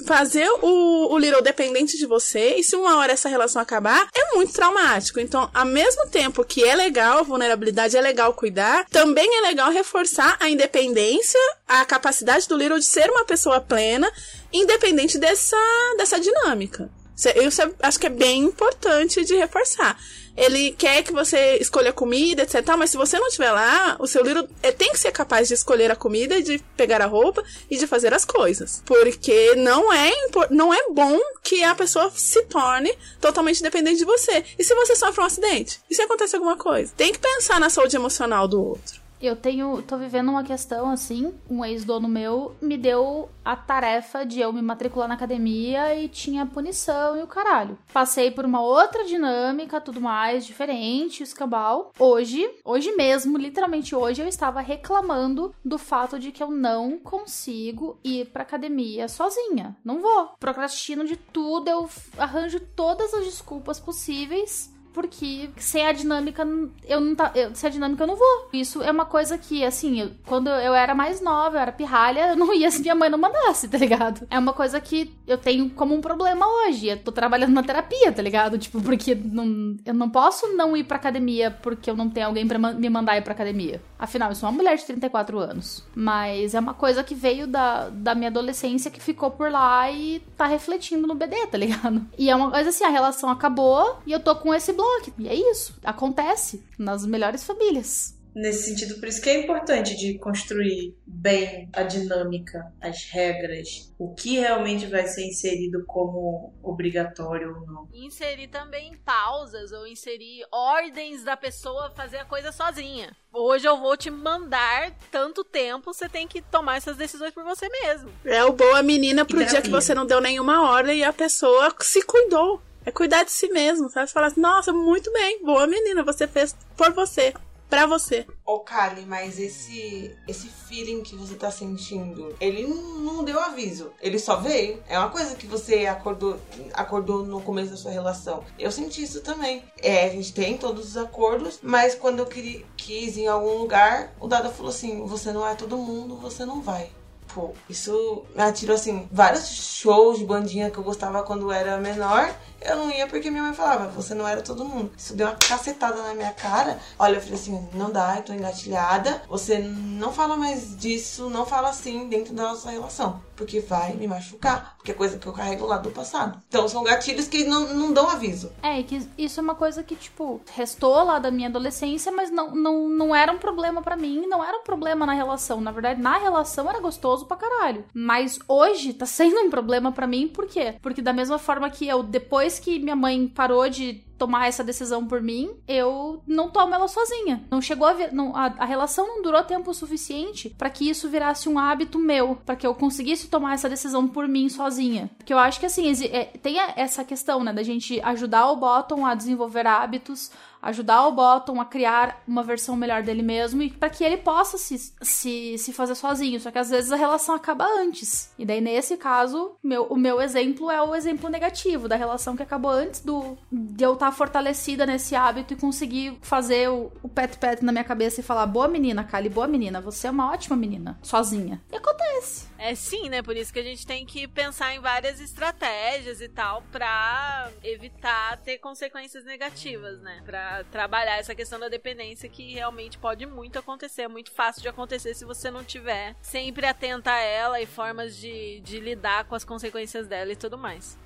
fazer o, o Little dependente de você, e se uma hora essa relação acabar, é muito traumático. Então, ao mesmo tempo que é legal a vulnerabilidade, é legal cuidar, também é legal reforçar a independência, a capacidade do Little de ser uma pessoa plena, independente dessa, dessa dinâmica. Isso acho que é bem importante de reforçar ele quer que você escolha comida, etc. Mas se você não estiver lá, o seu livro é, tem que ser capaz de escolher a comida, de pegar a roupa e de fazer as coisas. Porque não é, não é bom que a pessoa se torne totalmente dependente de você. E se você sofre um acidente? E se acontece alguma coisa? Tem que pensar na saúde emocional do outro. Eu tenho. tô vivendo uma questão assim. Um ex-dono meu me deu a tarefa de eu me matricular na academia e tinha punição e o caralho. Passei por uma outra dinâmica, tudo mais, diferente, escambau. Hoje, hoje mesmo, literalmente hoje, eu estava reclamando do fato de que eu não consigo ir pra academia sozinha. Não vou. Procrastino de tudo, eu arranjo todas as desculpas possíveis porque sem a dinâmica eu não tá, eu, sem a dinâmica eu não vou. Isso é uma coisa que assim, eu, quando eu era mais nova, eu era pirralha, eu não ia se minha mãe não mandasse, tá ligado? É uma coisa que eu tenho como um problema hoje. Eu tô trabalhando na terapia, tá ligado? Tipo, porque não, eu não posso não ir pra academia porque eu não tenho alguém para me mandar ir pra academia. Afinal, eu sou uma mulher de 34 anos. Mas é uma coisa que veio da, da minha adolescência que ficou por lá e tá refletindo no BD, tá ligado? E é uma coisa assim, a relação acabou e eu tô com esse bloco. E é isso. Acontece nas melhores famílias. Nesse sentido, por isso que é importante de construir bem a dinâmica, as regras, o que realmente vai ser inserido como obrigatório ou não. Inserir também pausas ou inserir ordens da pessoa fazer a coisa sozinha. Hoje eu vou te mandar tanto tempo, você tem que tomar essas decisões por você mesmo. É o boa menina pro dia que você não deu nenhuma ordem e a pessoa se cuidou. É cuidar de si mesmo, sabe? Você fala assim, nossa, muito bem, boa menina, você fez por você pra você. Ô, Kali, mas esse esse feeling que você tá sentindo, ele não deu aviso. Ele só veio. É uma coisa que você acordou, acordou no começo da sua relação. Eu senti isso também. É, a gente tem todos os acordos, mas quando eu queria, quis em algum lugar, o Dada falou assim: você não é todo mundo, você não vai. Pô, isso me atirou assim, vários shows de bandinha que eu gostava quando eu era menor eu não ia porque minha mãe falava, você não era todo mundo. Isso deu uma cacetada na minha cara. Olha, eu falei assim, não dá, eu tô engatilhada. Você não fala mais disso, não fala assim dentro da nossa relação. Porque vai me machucar. Porque é coisa que eu carrego lá do passado. Então são gatilhos que não, não dão aviso. É, que isso é uma coisa que, tipo, restou lá da minha adolescência, mas não, não, não era um problema para mim, não era um problema na relação. Na verdade, na relação era gostoso pra caralho. Mas hoje tá sendo um problema para mim, por quê? Porque da mesma forma que eu, depois depois que minha mãe parou de tomar essa decisão por mim, eu não tomo ela sozinha. Não chegou a, não, a, a relação não durou tempo suficiente para que isso virasse um hábito meu, para que eu conseguisse tomar essa decisão por mim sozinha. Porque eu acho que assim, é, tem essa questão, né, da gente ajudar o Bottom a desenvolver hábitos, ajudar o Bottom a criar uma versão melhor dele mesmo e para que ele possa se, se, se fazer sozinho. Só que às vezes a relação acaba antes. E daí, nesse caso, meu, o meu exemplo é o exemplo negativo da relação que acabou antes do de eu estar fortalecida nesse hábito e conseguir fazer o, o pet pet na minha cabeça e falar: boa menina, Kali, boa menina, você é uma ótima menina, sozinha. E acontece. É sim, né? Por isso que a gente tem que pensar em várias estratégias e tal pra evitar ter consequências negativas, né? Pra trabalhar essa questão da dependência que realmente pode muito acontecer, é muito fácil de acontecer se você não tiver sempre atenta a ela e formas de, de lidar com as consequências dela e tudo mais.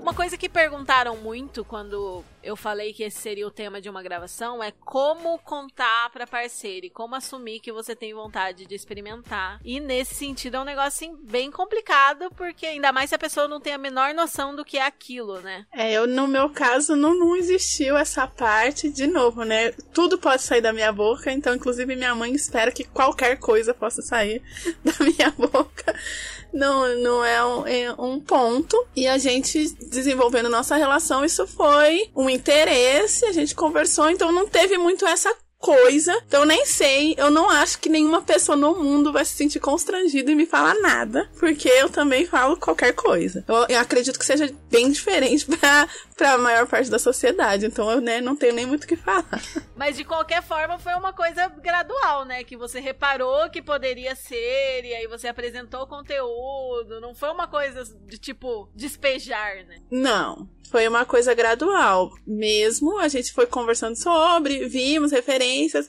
Uma coisa que perguntaram muito quando eu falei que esse seria o tema de uma gravação é como contar para parceiro e como assumir que você tem vontade de experimentar. E nesse sentido é um negócio assim, bem complicado, porque ainda mais se a pessoa não tem a menor noção do que é aquilo, né? É, eu no meu caso não, não existiu essa parte de novo, né? Tudo pode sair da minha boca, então inclusive minha mãe espera que qualquer coisa possa sair da minha boca não, não é um, é um ponto. E a gente desenvolvendo nossa relação, isso foi um interesse, a gente conversou, então não teve muito essa coisa. Então eu nem sei, eu não acho que nenhuma pessoa no mundo vai se sentir constrangida e me falar nada, porque eu também falo qualquer coisa. Eu, eu acredito que seja bem diferente pra, pra maior parte da sociedade, então eu né, não tenho nem muito o que falar. Mas de qualquer forma foi uma coisa gradual, né? Que você reparou que poderia ser, e aí você apresentou o conteúdo. Não foi uma coisa de tipo despejar, né? Não foi uma coisa gradual. Mesmo a gente foi conversando sobre, vimos referências.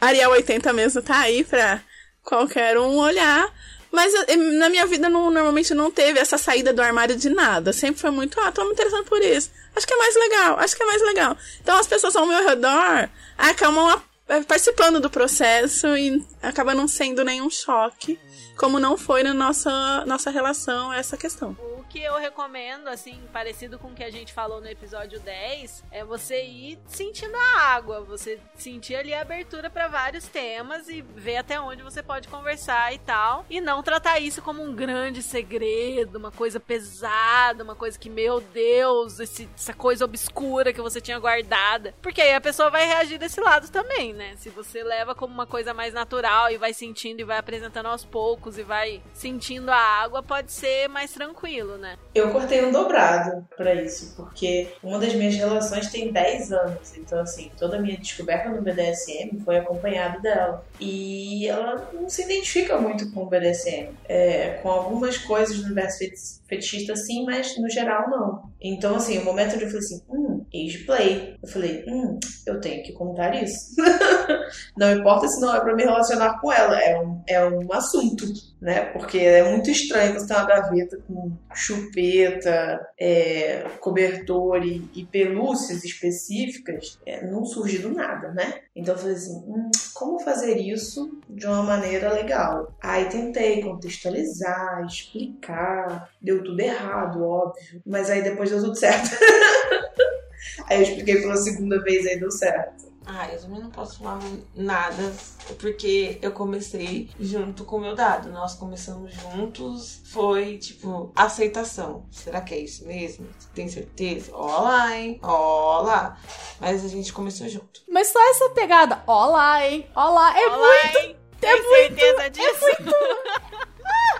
Ariel 80 mesmo tá aí pra qualquer um olhar. Mas eh, na minha vida não, normalmente não teve essa saída do armário de nada. Sempre foi muito, ah, tô me interessando por isso. Acho que é mais legal, acho que é mais legal. Então as pessoas ao meu redor acabam eh, participando do processo e acaba não sendo nenhum choque, como não foi na nossa, nossa relação essa questão que eu recomendo, assim, parecido com o que a gente falou no episódio 10, é você ir sentindo a água, você sentir ali a abertura para vários temas e ver até onde você pode conversar e tal. E não tratar isso como um grande segredo, uma coisa pesada, uma coisa que, meu Deus, esse, essa coisa obscura que você tinha guardada. Porque aí a pessoa vai reagir desse lado também, né? Se você leva como uma coisa mais natural e vai sentindo e vai apresentando aos poucos e vai sentindo a água, pode ser mais tranquilo, né? Eu cortei um dobrado para isso, porque uma das minhas relações tem 10 anos. Então, assim, toda a minha descoberta no BDSM foi acompanhada dela. E ela não se identifica muito com o BDSM. É, com algumas coisas no universo fetichista, sim, mas no geral não. Então, assim, o momento onde eu falei assim, hum, age play. Eu falei, hum, eu tenho que contar isso. não importa se não é para me relacionar com ela, é um, é um assunto né? Porque é muito estranho você ter uma gaveta com chupeta, é, cobertor e, e, pelúcias específicas, é, não surge do nada, né? Então eu falei assim, hum, como fazer isso de uma maneira legal? Aí tentei contextualizar, explicar, deu tudo errado, óbvio, mas aí depois deu tudo certo. aí eu expliquei pela segunda vez, aí deu certo. Ah, eu também não posso falar nada, porque eu comecei junto com o meu dado. Nós começamos juntos, foi tipo, aceitação. Será que é isso mesmo? Tem certeza? Olá, hein? Olá. Mas a gente começou junto. Mas só essa pegada, olá, hein? Olá, é Olá, muito. Hein? É Tem muito, certeza disso? É muito.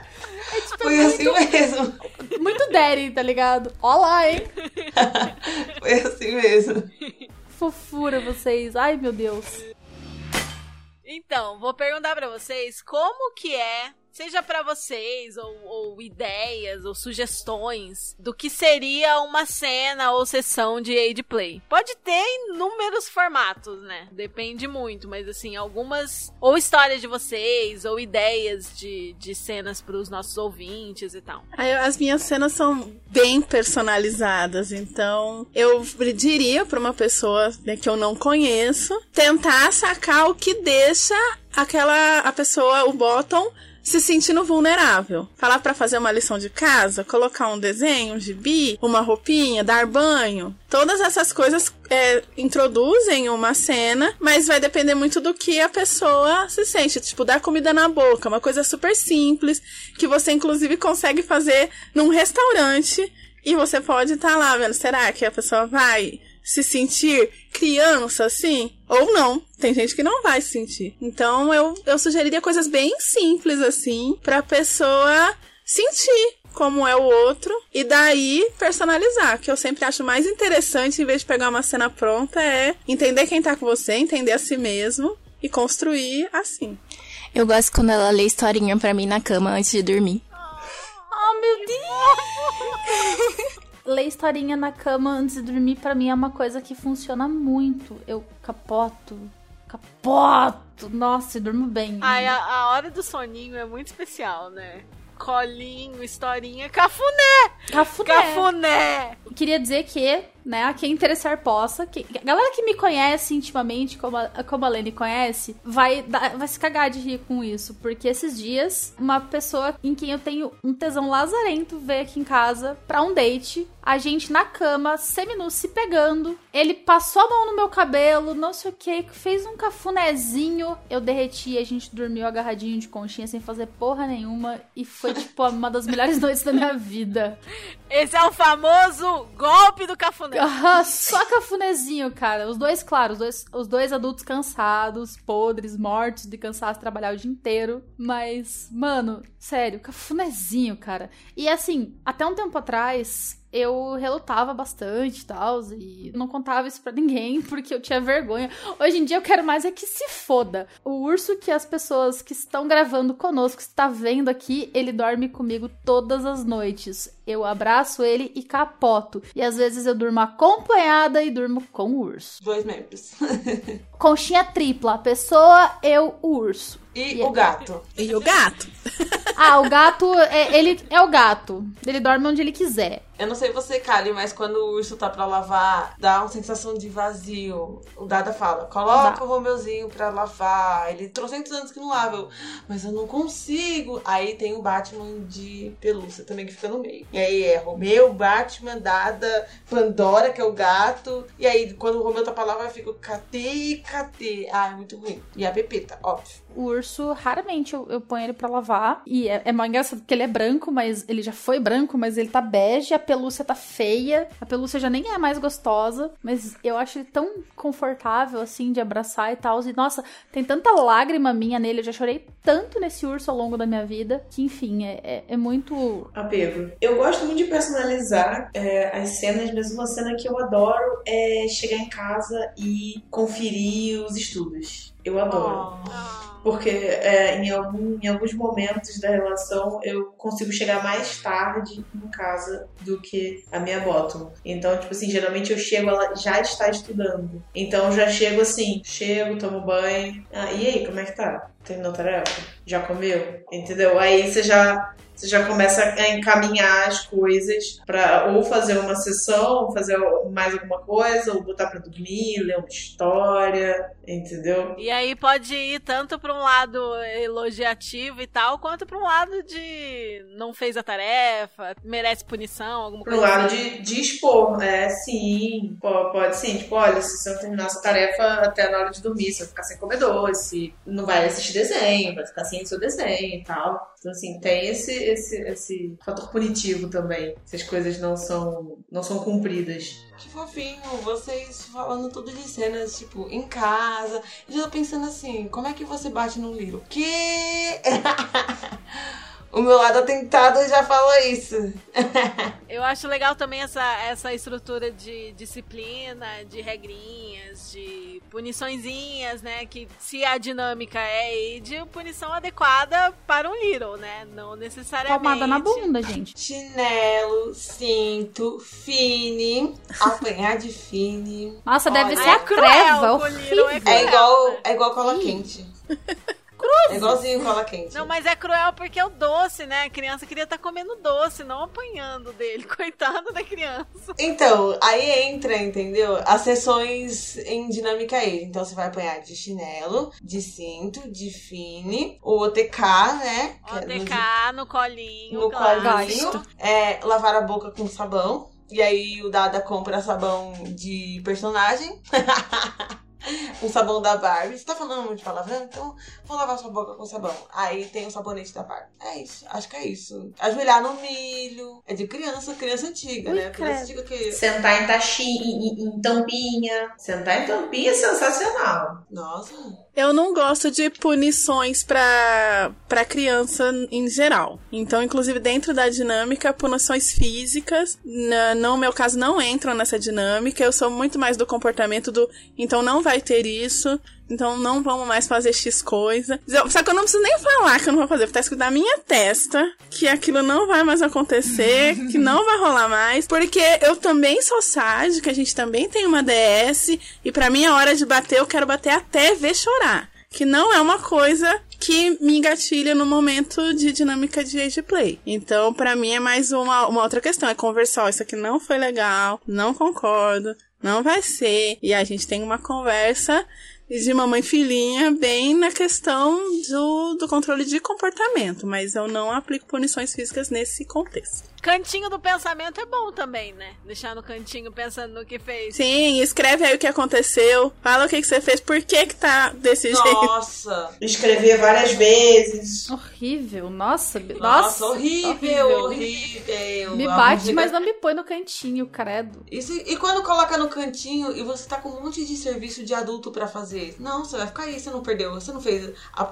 é tipo, Foi assim mesmo. Muito daddy, tá ligado? Olá, hein? Foi assim mesmo. Fofura vocês. Ai, meu Deus. Então, vou perguntar pra vocês como que é seja para vocês ou, ou, ideias ou sugestões do que seria uma cena ou sessão de aid play. Pode ter inúmeros formatos, né? Depende muito, mas assim, algumas ou histórias de vocês ou ideias de, de cenas para os nossos ouvintes e tal. As minhas cenas são bem personalizadas, então eu diria para uma pessoa né, que eu não conheço tentar sacar o que deixa aquela a pessoa, o bottom se sentindo vulnerável. Falar pra fazer uma lição de casa, colocar um desenho, um gibi, uma roupinha, dar banho. Todas essas coisas é, introduzem uma cena, mas vai depender muito do que a pessoa se sente. Tipo, dar comida na boca, uma coisa super simples, que você inclusive consegue fazer num restaurante. E você pode estar lá vendo, será que a pessoa vai se sentir criança assim? Ou não. Tem gente que não vai se sentir. Então eu, eu sugeriria coisas bem simples assim, pra pessoa sentir como é o outro e daí personalizar, que eu sempre acho mais interessante em vez de pegar uma cena pronta é entender quem tá com você, entender a si mesmo e construir assim. Eu gosto quando ela lê historinha pra mim na cama antes de dormir. Oh, meu Deus! Ler historinha na cama antes de dormir, pra mim, é uma coisa que funciona muito. Eu capoto, capoto. Nossa, e durmo bem. Ai, a, a hora do soninho é muito especial, né? Colinho, historinha, cafuné! Cafuné. Cafuné! Queria dizer que, né, a quem interessar possa, a galera que me conhece intimamente, como a, como a Lene conhece, vai, vai se cagar de rir com isso. Porque esses dias, uma pessoa em quem eu tenho um tesão lazarento veio aqui em casa pra um date. A gente na cama, seminu, se pegando. Ele passou a mão no meu cabelo, não sei o que, fez um cafunézinho. Eu derreti, a gente dormiu agarradinho de conchinha sem fazer porra nenhuma. E foi, tipo, uma das melhores noites da minha vida. Esse é o famoso golpe do cafuné. Aham, só cafunézinho, cara. Os dois, claro, os dois, os dois adultos cansados, podres, mortos de cansaço, trabalhar o dia inteiro. Mas, mano, sério, cafunézinho, cara. E assim, até um tempo atrás, eu relutava bastante e tal, e não contava isso pra ninguém, porque eu tinha vergonha. Hoje em dia eu quero mais é que se foda. O urso que as pessoas que estão gravando conosco, que está vendo aqui, ele dorme comigo todas as noites. Eu abraço ele e capoto. E às vezes eu durmo acompanhada e durmo com o urso. Dois membros. Conchinha tripla, a pessoa, eu, o urso. E E- o gato. E o gato? Ah, o gato, é, ele é o gato. Ele dorme onde ele quiser. Eu não sei você, Kali, mas quando o urso tá pra lavar, dá uma sensação de vazio. O Dada fala, coloca Dá. o Romeuzinho pra lavar. Ele trouxe anos que não lava. Eu, mas eu não consigo. Aí tem o Batman de pelúcia também que fica no meio. E aí é Romeu, Batman, Dada, Pandora, que é o gato. E aí quando o Romeu tá pra lavar, eu fico, cadê, cadê? Ah, é muito ruim. E a Pepeta, óbvio. O urso, raramente eu, eu ponho ele pra lavar. E é, é mais engraçado porque ele é branco, mas ele já foi branco, mas ele tá bege, a pelúcia tá feia. A pelúcia já nem é mais gostosa. Mas eu acho ele tão confortável, assim, de abraçar e tal. E nossa, tem tanta lágrima minha nele. Eu já chorei tanto nesse urso ao longo da minha vida. Que, enfim, é, é, é muito. apego. Eu gosto muito de personalizar é, as cenas, mas uma cena que eu adoro é chegar em casa e conferir os estudos. Eu adoro. Porque é, em, algum- em alguns momentos da relação eu consigo chegar mais tarde em casa do que a minha bottom. Então, tipo assim, geralmente eu chego, ela já está estudando. Então eu já chego assim, chego, tomo banho. Ah, e aí, como é que tá? Terminou a tarefa? Já comeu? Entendeu? Aí você já. Você já começa a encaminhar as coisas pra ou fazer uma sessão, ou fazer mais alguma coisa, ou botar pra dormir, ler uma história, entendeu? E aí pode ir tanto pra um lado elogiativo e tal, quanto pra um lado de não fez a tarefa, merece punição, alguma Pro coisa lado assim. de, de expor, é, sim, po- pode sim, tipo, olha, se você não terminar essa tarefa até na hora de dormir, você vai ficar sem comer doce, não vai assistir desenho, vai ficar sem o seu desenho e tal. Então, assim, tem esse, esse, esse fator punitivo também, se as coisas não são, não são cumpridas. Que fofinho, vocês falando tudo de cenas, tipo, em casa. Eu já tô pensando assim, como é que você bate num livro? Que? o meu lado atentado já falou isso. Eu acho legal também essa, essa estrutura de disciplina, de regrinhas, de puniçõezinhas, né? Que se a dinâmica é de punição adequada para um Little, né? Não necessariamente. Palmada na bunda, gente. Chinelo, cinto, fine, apanhar de fine. Nossa, deve Olha, ser a é cruel treva. Little, é horrível. cruel. É igual, é igual cola quente. É igualzinho cola quente. Não, mas é cruel porque é o doce, né? A criança queria estar comendo doce, não apanhando dele. Coitado da criança. Então, aí entra, entendeu? As sessões em dinâmica aí. Então você vai apanhar de chinelo, de cinto, de fine, o OTK, né? É no- OTK no colinho, no claro. colinho. É, lavar a boca com sabão. E aí o Dada compra sabão de personagem. um sabão da Barbie. Você tá falando muito de palavrão? Então vou lavar sua boca com sabão. Aí tem o sabonete da Barbie. É isso, acho que é isso. Ajoelhar no milho. É de criança, criança antiga, Ui, né? Criança credo. antiga que. Sentar em taxinha, em, em tampinha. Sentar em tampinha é sensacional. Nossa. Eu não gosto de punições pra, pra criança em geral. Então, inclusive, dentro da dinâmica, punições físicas, no meu caso, não entram nessa dinâmica. Eu sou muito mais do comportamento do. Então, não vai ter isso. Então, não vamos mais fazer X coisa. Eu- Só que eu não preciso nem falar que eu não vou fazer. Tá escrito na minha testa que aquilo não vai mais acontecer, que não vai rolar mais. Porque eu também sou sádica, a gente também tem uma DS. E pra mim, a hora de bater, eu quero bater até ver chorar. Que não é uma coisa que me engatilha no momento de dinâmica de age play. Então, pra mim, é mais uma, uma outra questão. É conversar, isso aqui não foi legal, não concordo, não vai ser. E a gente tem uma conversa de mamãe e filhinha bem na questão do, do controle de comportamento. Mas eu não aplico punições físicas nesse contexto. Cantinho do pensamento é bom também, né? Deixar no cantinho pensando no que fez. Sim, escreve aí o que aconteceu. Fala o que, que você fez, por que que tá desse jeito. Nossa. Escrever várias vezes. Horrível, nossa. be- Nossa, horrível, horrível. Me A bate, música- mas não me põe no cantinho, credo. E, se- e quando coloca no cantinho e você tá com um monte de serviço de adulto pra fazer? Não, você vai ficar aí, você não perdeu, você não fez a,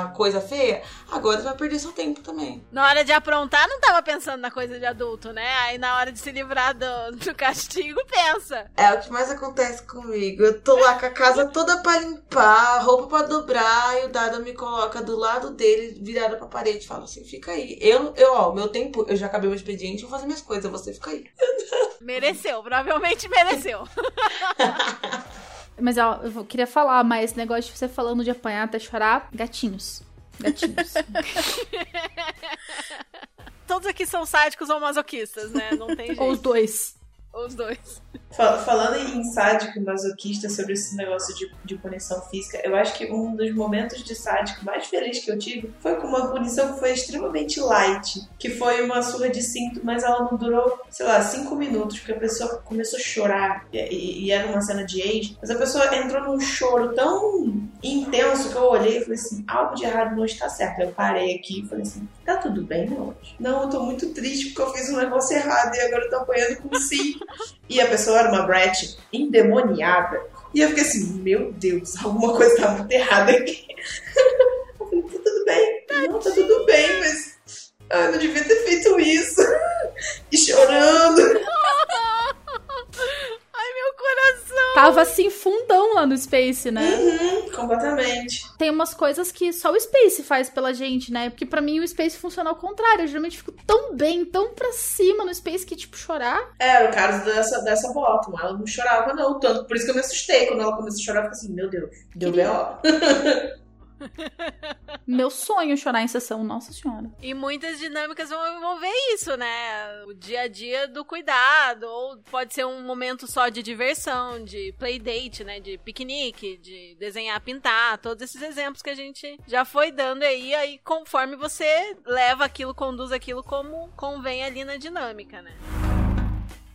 a coisa feia, agora você vai perder seu tempo também. Na hora de aprontar, não tava pensando na coisa de adulto, né? Aí na hora de se livrar do, do castigo, pensa. É o que mais acontece comigo. Eu tô lá com a casa toda pra limpar, roupa pra dobrar, e o Dada me coloca do lado dele, virada pra parede, e fala assim: fica aí. Eu, eu ó, meu tempo, eu já acabei o expediente, vou fazer minhas coisas, você fica aí. Mereceu, provavelmente mereceu. Mas ó, eu queria falar, mas esse negócio de você falando de apanhar até chorar, gatinhos. Gatinhos. Todos aqui são sádicos ou masoquistas, né? Não tem jeito. Ou os dois. Os dois. Fa- Falando em sádico, masoquista, sobre esse negócio de, de punição física, eu acho que um dos momentos de sádico mais felizes que eu tive foi com uma punição que foi extremamente light, que foi uma surra de cinto, mas ela não durou, sei lá, cinco minutos, porque a pessoa começou a chorar, e, e- era uma cena de ex, mas a pessoa entrou num choro tão intenso que eu olhei e falei assim, algo de errado não está certo. Eu parei aqui e falei assim, tá tudo bem, anjo? Não, eu tô muito triste porque eu fiz um negócio errado e agora eu tô apanhando com cinto. E a pessoa era uma Brett endemoniada. E eu fiquei assim, meu Deus, alguma coisa tá muito errada aqui. Eu falei, tá tudo bem. Não, tá tudo bem, mas eu não devia ter feito isso. E chorando. Ai, meu coração. Tava assim, fundão lá no Space, né? Uhum, completamente. Tem umas coisas que só o Space faz pela gente, né? Porque pra mim o Space funciona ao contrário. Eu geralmente fico tão bem, tão pra cima no Space que, tipo, chorar. Era o caso dessa, dessa bottom. Ela não chorava, não. Tanto por isso que eu me assustei. Quando ela começou a chorar, eu fiquei assim, meu Deus, deu B.O. Meu sonho é chorar em sessão, nossa senhora. E muitas dinâmicas vão envolver isso, né? O dia a dia do cuidado, ou pode ser um momento só de diversão, de playdate, né? De piquenique, de desenhar, pintar, todos esses exemplos que a gente já foi dando aí, aí conforme você leva aquilo, conduz aquilo como convém ali na dinâmica, né?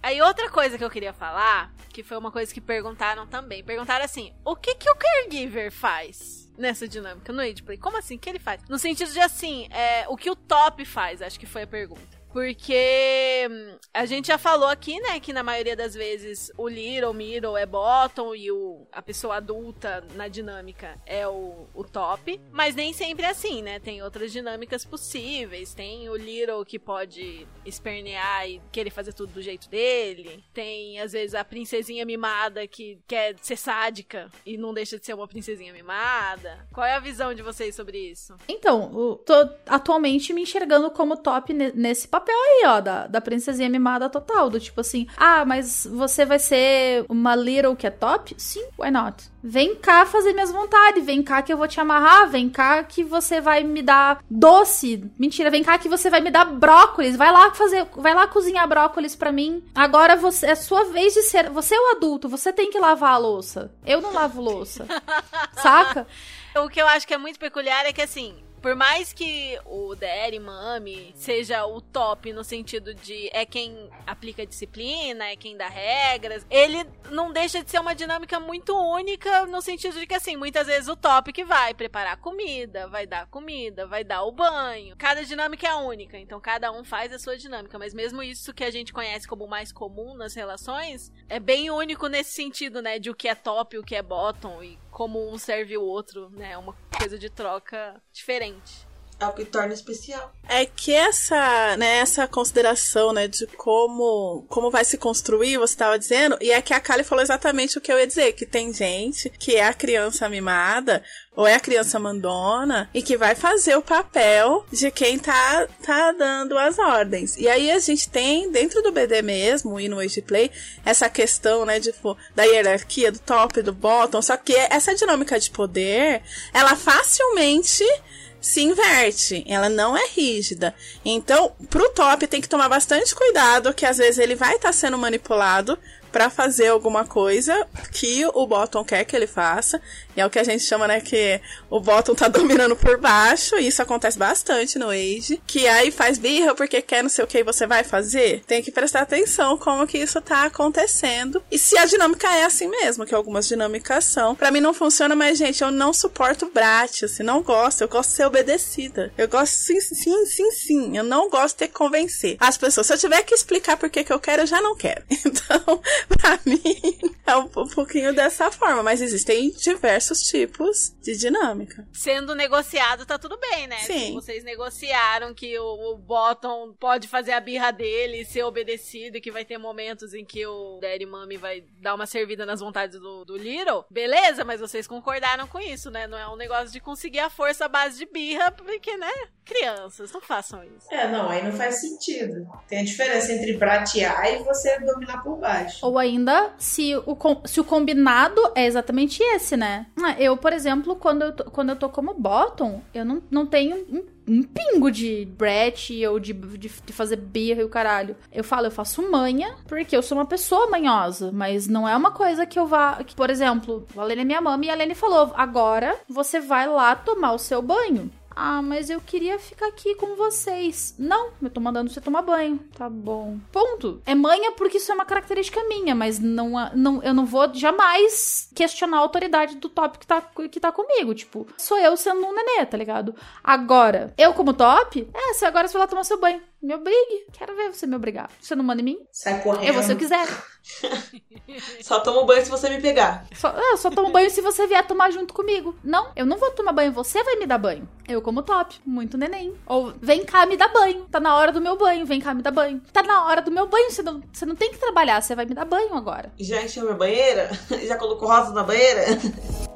Aí outra coisa que eu queria falar, que foi uma coisa que perguntaram também. Perguntaram assim, o que que o caregiver faz nessa dinâmica no Ageplay? Como assim? O que ele faz? No sentido de assim, é, o que o top faz, acho que foi a pergunta. Porque hum, a gente já falou aqui, né, que na maioria das vezes o Little, Middle é bottom e o, a pessoa adulta na dinâmica é o, o top. Mas nem sempre é assim, né? Tem outras dinâmicas possíveis. Tem o Little que pode espernear e querer fazer tudo do jeito dele. Tem, às vezes, a princesinha mimada que quer ser sádica e não deixa de ser uma princesinha mimada. Qual é a visão de vocês sobre isso? Então, tô atualmente me enxergando como top ne- nesse papel. Papel aí, ó, da, da princesinha mimada total. Do tipo assim, ah, mas você vai ser uma little que é top? Sim, why not? Vem cá fazer minhas vontades, vem cá que eu vou te amarrar, vem cá que você vai me dar doce. Mentira, vem cá que você vai me dar brócolis. Vai lá fazer, vai lá cozinhar brócolis pra mim. Agora você é sua vez de ser, você é o adulto, você tem que lavar a louça. Eu não lavo louça. Saca? O que eu acho que é muito peculiar é que, assim, por mais que o Daddy Mami seja o top no sentido de é quem aplica disciplina, é quem dá regras, ele não deixa de ser uma dinâmica muito única no sentido de que, assim, muitas vezes o top que vai preparar comida, vai dar comida, vai dar o banho. Cada dinâmica é única, então cada um faz a sua dinâmica, mas mesmo isso que a gente conhece como mais comum nas relações, é bem único nesse sentido, né, de o que é top o que é bottom e como um serve o outro, né? É uma coisa de troca diferente. É o que torna especial. É que essa, né, essa consideração, né, de como, como vai se construir, você estava dizendo, e é que a Kali falou exatamente o que eu ia dizer, que tem gente que é a criança mimada, ou é a criança mandona, e que vai fazer o papel de quem tá, tá dando as ordens. E aí a gente tem, dentro do BD mesmo, e no Age Play, essa questão, né, de, tipo, da hierarquia, do top, do bottom, só que essa dinâmica de poder, ela facilmente se inverte, ela não é rígida. Então, pro top tem que tomar bastante cuidado, que às vezes ele vai estar tá sendo manipulado para fazer alguma coisa que o bottom quer que ele faça. E é o que a gente chama, né, que o bottom tá dominando por baixo, e isso acontece bastante no Age, que aí faz birra porque quer não sei o que você vai fazer. Tem que prestar atenção como que isso tá acontecendo. E se a dinâmica é assim mesmo, que algumas dinâmicas são. Pra mim não funciona, mas gente, eu não suporto brat, assim, não gosto. Eu gosto de ser obedecida. Eu gosto sim, sim, sim, sim. Eu não gosto de ter que convencer as pessoas. Se eu tiver que explicar por que eu quero, eu já não quero. Então, pra mim, é um pouquinho dessa forma. Mas existem diversos tipos de dinâmica. Sendo negociado, tá tudo bem, né? Sim. Se vocês negociaram que o, o Bottom pode fazer a birra dele e ser obedecido e que vai ter momentos em que o Daddy Mami vai dar uma servida nas vontades do, do Little, beleza, mas vocês concordaram com isso, né? Não é um negócio de conseguir a força à base de birra, porque, né? Crianças, não façam isso. É, não, aí não faz sentido. Tem a diferença entre pratear e você dominar por baixo. Ou ainda, se o, se o combinado é exatamente esse, né? Ah, Eu, por exemplo, quando eu tô, quando eu tô como bottom, eu não, não tenho um, um pingo de brete ou de, de, de fazer birra e o caralho. Eu falo, eu faço manha, porque eu sou uma pessoa manhosa, mas não é uma coisa que eu vá... Que, por exemplo, a Lene é minha mama e a Lene falou, agora você vai lá tomar o seu banho. Ah, mas eu queria ficar aqui com vocês. Não, eu tô mandando você tomar banho. Tá bom. Ponto. É manha porque isso é uma característica minha, mas não, não eu não vou jamais questionar a autoridade do top que tá, que tá comigo. Tipo, sou eu sendo um nenê, tá ligado? Agora, eu como top, é, agora você vai lá tomar seu banho. Me obrigue. Quero ver você me obrigar. Você não manda em mim? Sai correndo. Eu vou se eu quiser. Só tomo banho se você me pegar. Só, eu só tomo banho se você vier tomar junto comigo. Não, eu não vou tomar banho, você vai me dar banho. Eu como top, muito neném. Ou vem cá me dar banho. Tá na hora do meu banho, vem cá me dar banho. Tá na hora do meu banho, você não, você não tem que trabalhar, você vai me dar banho agora. Já encheu minha banheira? Já colocou rosa na banheira?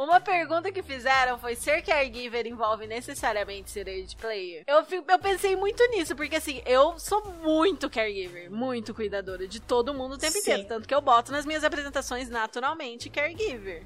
Uma pergunta que fizeram foi: ser caregiver envolve necessariamente ser age player? Eu, eu pensei muito nisso, porque assim, eu sou muito caregiver, muito cuidadora de todo mundo o tempo Sim. inteiro. Tanto que eu boto nas minhas apresentações naturalmente caregiver.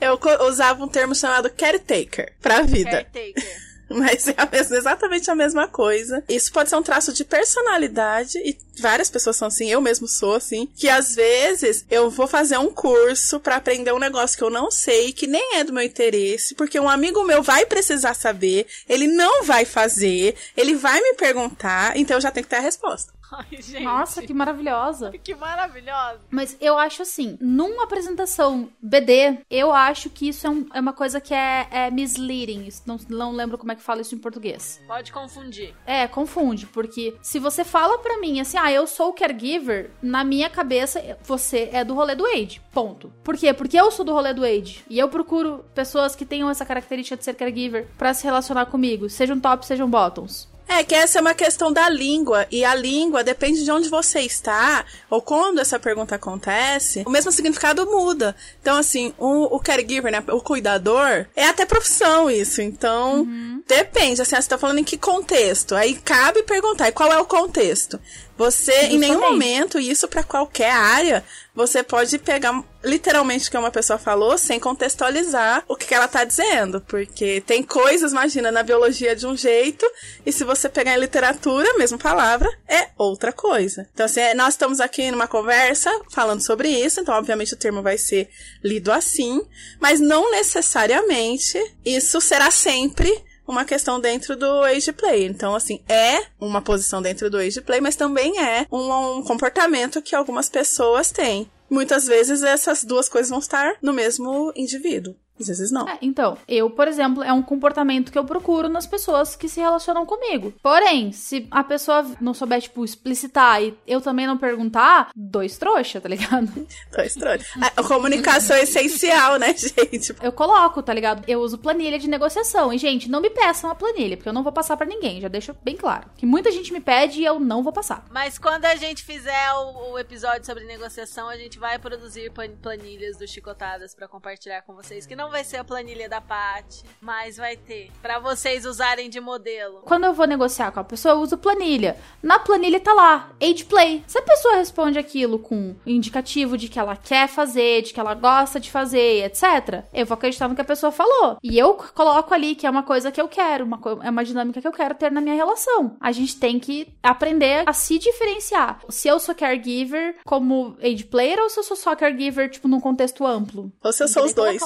Eu usava um termo chamado caretaker pra vida. Caretaker. Mas é a mesma- exatamente a mesma coisa. Isso pode ser um traço de personalidade, e várias pessoas são assim, eu mesmo sou assim, que às vezes eu vou fazer um curso pra aprender um negócio que eu não sei, que nem é do meu interesse, porque um amigo meu vai precisar saber, ele não vai fazer, ele vai me perguntar, então eu já tenho que ter a resposta. Ai, gente. Nossa, que maravilhosa. que maravilhosa. Mas eu acho assim, numa apresentação BD, eu acho que isso é, um- é uma coisa que é, é misleading. Não, não lembro como é que fala isso em português. Pode confundir. É, confunde, porque se você fala pra mim assim, ah, eu sou o caregiver, na minha cabeça você é do rolê do Age. Ponto. Por quê? Porque eu sou do rolê do Age. E eu procuro pessoas que tenham essa característica de ser caregiver pra se relacionar comigo, sejam top, sejam bottoms. É que essa é uma questão da língua. E a língua depende de onde você está, ou quando essa pergunta acontece, o mesmo significado muda. Então, assim, o, o caregiver, né? O cuidador, é até profissão isso. Então, depende. Assim, você tá falando em que contexto? Aí cabe perguntar, e qual é o contexto? Você, em nenhum Justamente. momento, e isso pra qualquer área, você pode pegar literalmente o que uma pessoa falou sem contextualizar o que, que ela tá dizendo. Porque tem coisas, imagina, na biologia de um jeito, e se você pegar em literatura, a mesma palavra, é outra coisa. Então, assim, é, nós estamos aqui numa conversa falando sobre isso, então, obviamente, o termo vai ser lido assim, mas não necessariamente isso será sempre uma questão dentro do age play. Então, assim, é uma posição dentro do age play, mas também é um, um comportamento que algumas pessoas têm. Muitas vezes essas duas coisas vão estar no mesmo indivíduo. Às vezes não. É, então, eu, por exemplo, é um comportamento que eu procuro nas pessoas que se relacionam comigo. Porém, se a pessoa não souber, tipo, explicitar e eu também não perguntar, dois trouxa, tá ligado? Tô estranho. A comunicação é essencial, né, gente? Eu coloco, tá ligado? Eu uso planilha de negociação. E, gente, não me peçam a planilha, porque eu não vou passar pra ninguém. Já deixo bem claro. Que muita gente me pede e eu não vou passar. Mas quando a gente fizer o, o episódio sobre negociação, a gente vai produzir plan- planilhas do Chicotadas pra compartilhar com vocês. Que não vai ser a planilha da Paty, mas vai ter. Pra vocês usarem de modelo. Quando eu vou negociar com a pessoa, eu uso planilha. Na planilha tá lá, age play. Se a pessoa responde aquilo com indicativo de que ela quer fazer, de que ela gosta de fazer, etc., eu vou acreditar no que a pessoa falou. E eu coloco ali que é uma coisa que eu quero, uma é uma dinâmica que eu quero ter na minha relação. A gente tem que aprender a se diferenciar. Se eu sou caregiver como age player ou se eu sou só caregiver, tipo, num contexto amplo. Ou se eu sou os dois.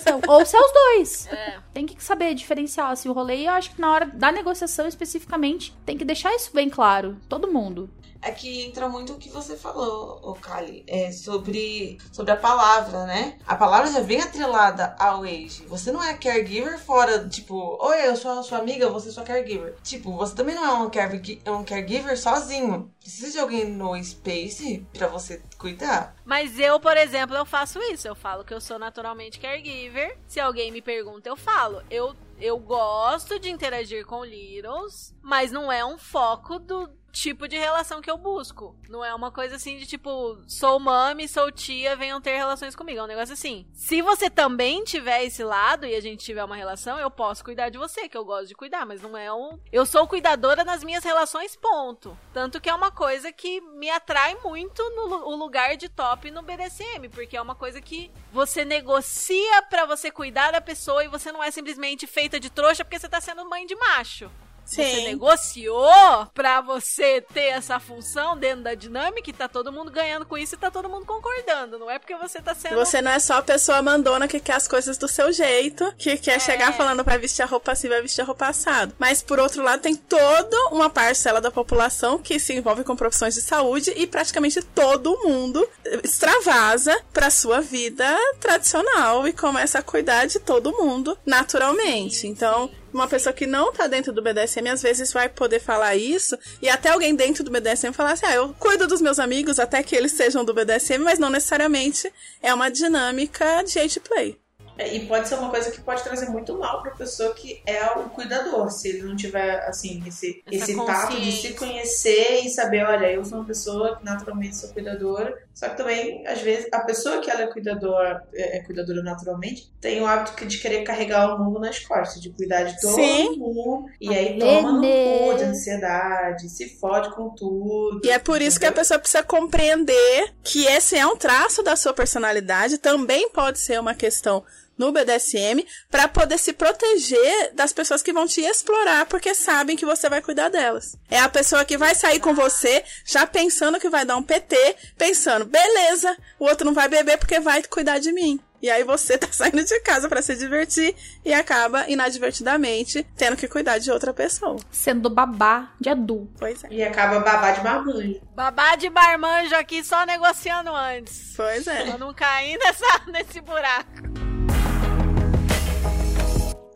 Observação. Ou se é os dois. É. Tem que saber diferenciar assim, o rolê. E eu acho que na hora da negociação especificamente, tem que deixar isso bem claro. Todo mundo. É que entra muito o que você falou, o Kali, é sobre, sobre a palavra, né? A palavra já vem atrelada ao age. Você não é caregiver fora, tipo, oi, eu sou a sua amiga, você é sua caregiver. Tipo, você também não é um, caregi- um caregiver sozinho. Precisa de alguém no space pra você cuidar. Mas eu, por exemplo, eu faço isso. Eu falo que eu sou naturalmente caregiver. Se alguém me pergunta, eu falo. Eu, eu gosto de interagir com Littles, mas não é um foco do tipo de relação que eu busco. Não é uma coisa assim de tipo, sou mami, sou tia, venham ter relações comigo. É um negócio assim. Se você também tiver esse lado e a gente tiver uma relação, eu posso cuidar de você, que eu gosto de cuidar, mas não é um. Eu sou cuidadora nas minhas relações, ponto. Tanto que é uma coisa que me atrai muito no o lugar de top no BDSM, porque é uma coisa que você negocia pra você cuidar da pessoa e você não é simplesmente feita de trouxa porque você tá sendo mãe de macho. Você Sim. negociou pra você ter essa função dentro da dinâmica e tá todo mundo ganhando com isso e tá todo mundo concordando. Não é porque você tá sendo. Você não é só a pessoa mandona que quer as coisas do seu jeito, que quer chegar falando vai vestir a roupa assim, vai vestir a roupa assado. Mas por outro lado, tem toda uma parcela da população que se envolve com profissões de saúde e praticamente todo mundo extravasa pra sua vida tradicional e começa a cuidar de todo mundo naturalmente. Então, uma pessoa que não tá dentro do BDSM às vezes vai poder falar isso e até alguém dentro do BDSM falar assim: ah, eu cuido dos meus amigos até que eles sejam do BDSM, mas não necessariamente é uma dinâmica de age play. É, E pode ser uma coisa que pode trazer muito mal pra pessoa que é o cuidador, se ele não tiver, assim, esse, Essa esse tato de se conhecer e saber, olha, eu sou uma pessoa que naturalmente sou cuidadora, só que também, às vezes, a pessoa que ela é cuidadora, é, é cuidadora naturalmente, tem o hábito de querer carregar o mundo nas costas, de cuidar de todo Sim. mundo, e aí toma no cu de ansiedade, se fode com tudo. E é por isso que a entendeu? pessoa precisa compreender que esse é um traço da sua personalidade, também pode ser uma questão no BDSM, pra poder se proteger das pessoas que vão te explorar porque sabem que você vai cuidar delas. É a pessoa que vai sair com você já pensando que vai dar um PT, pensando, beleza, o outro não vai beber porque vai cuidar de mim. E aí você tá saindo de casa pra se divertir e acaba inadvertidamente tendo que cuidar de outra pessoa. Sendo babá de adulto. Pois é. E acaba babá de marmanjo. Babá de barmanjo aqui só negociando antes. Pois é. Pra não cair nessa, nesse buraco.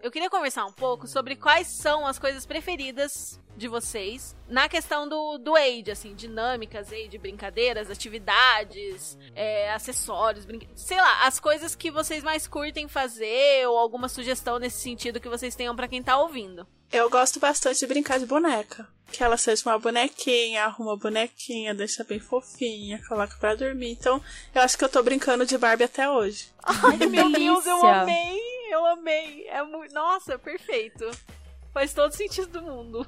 Eu queria conversar um pouco sobre quais são as coisas preferidas de vocês na questão do, do Age, assim, dinâmicas, Age, brincadeiras, atividades, é, acessórios, brinque... sei lá, as coisas que vocês mais curtem fazer ou alguma sugestão nesse sentido que vocês tenham pra quem tá ouvindo. Eu gosto bastante de brincar de boneca. Que ela seja uma bonequinha, arruma a bonequinha, deixa bem fofinha, coloca pra dormir. Então, eu acho que eu tô brincando de Barbie até hoje. Ai, meu Deus, eu amei! Eu amei! É muito... Nossa, perfeito. Faz todo sentido do mundo.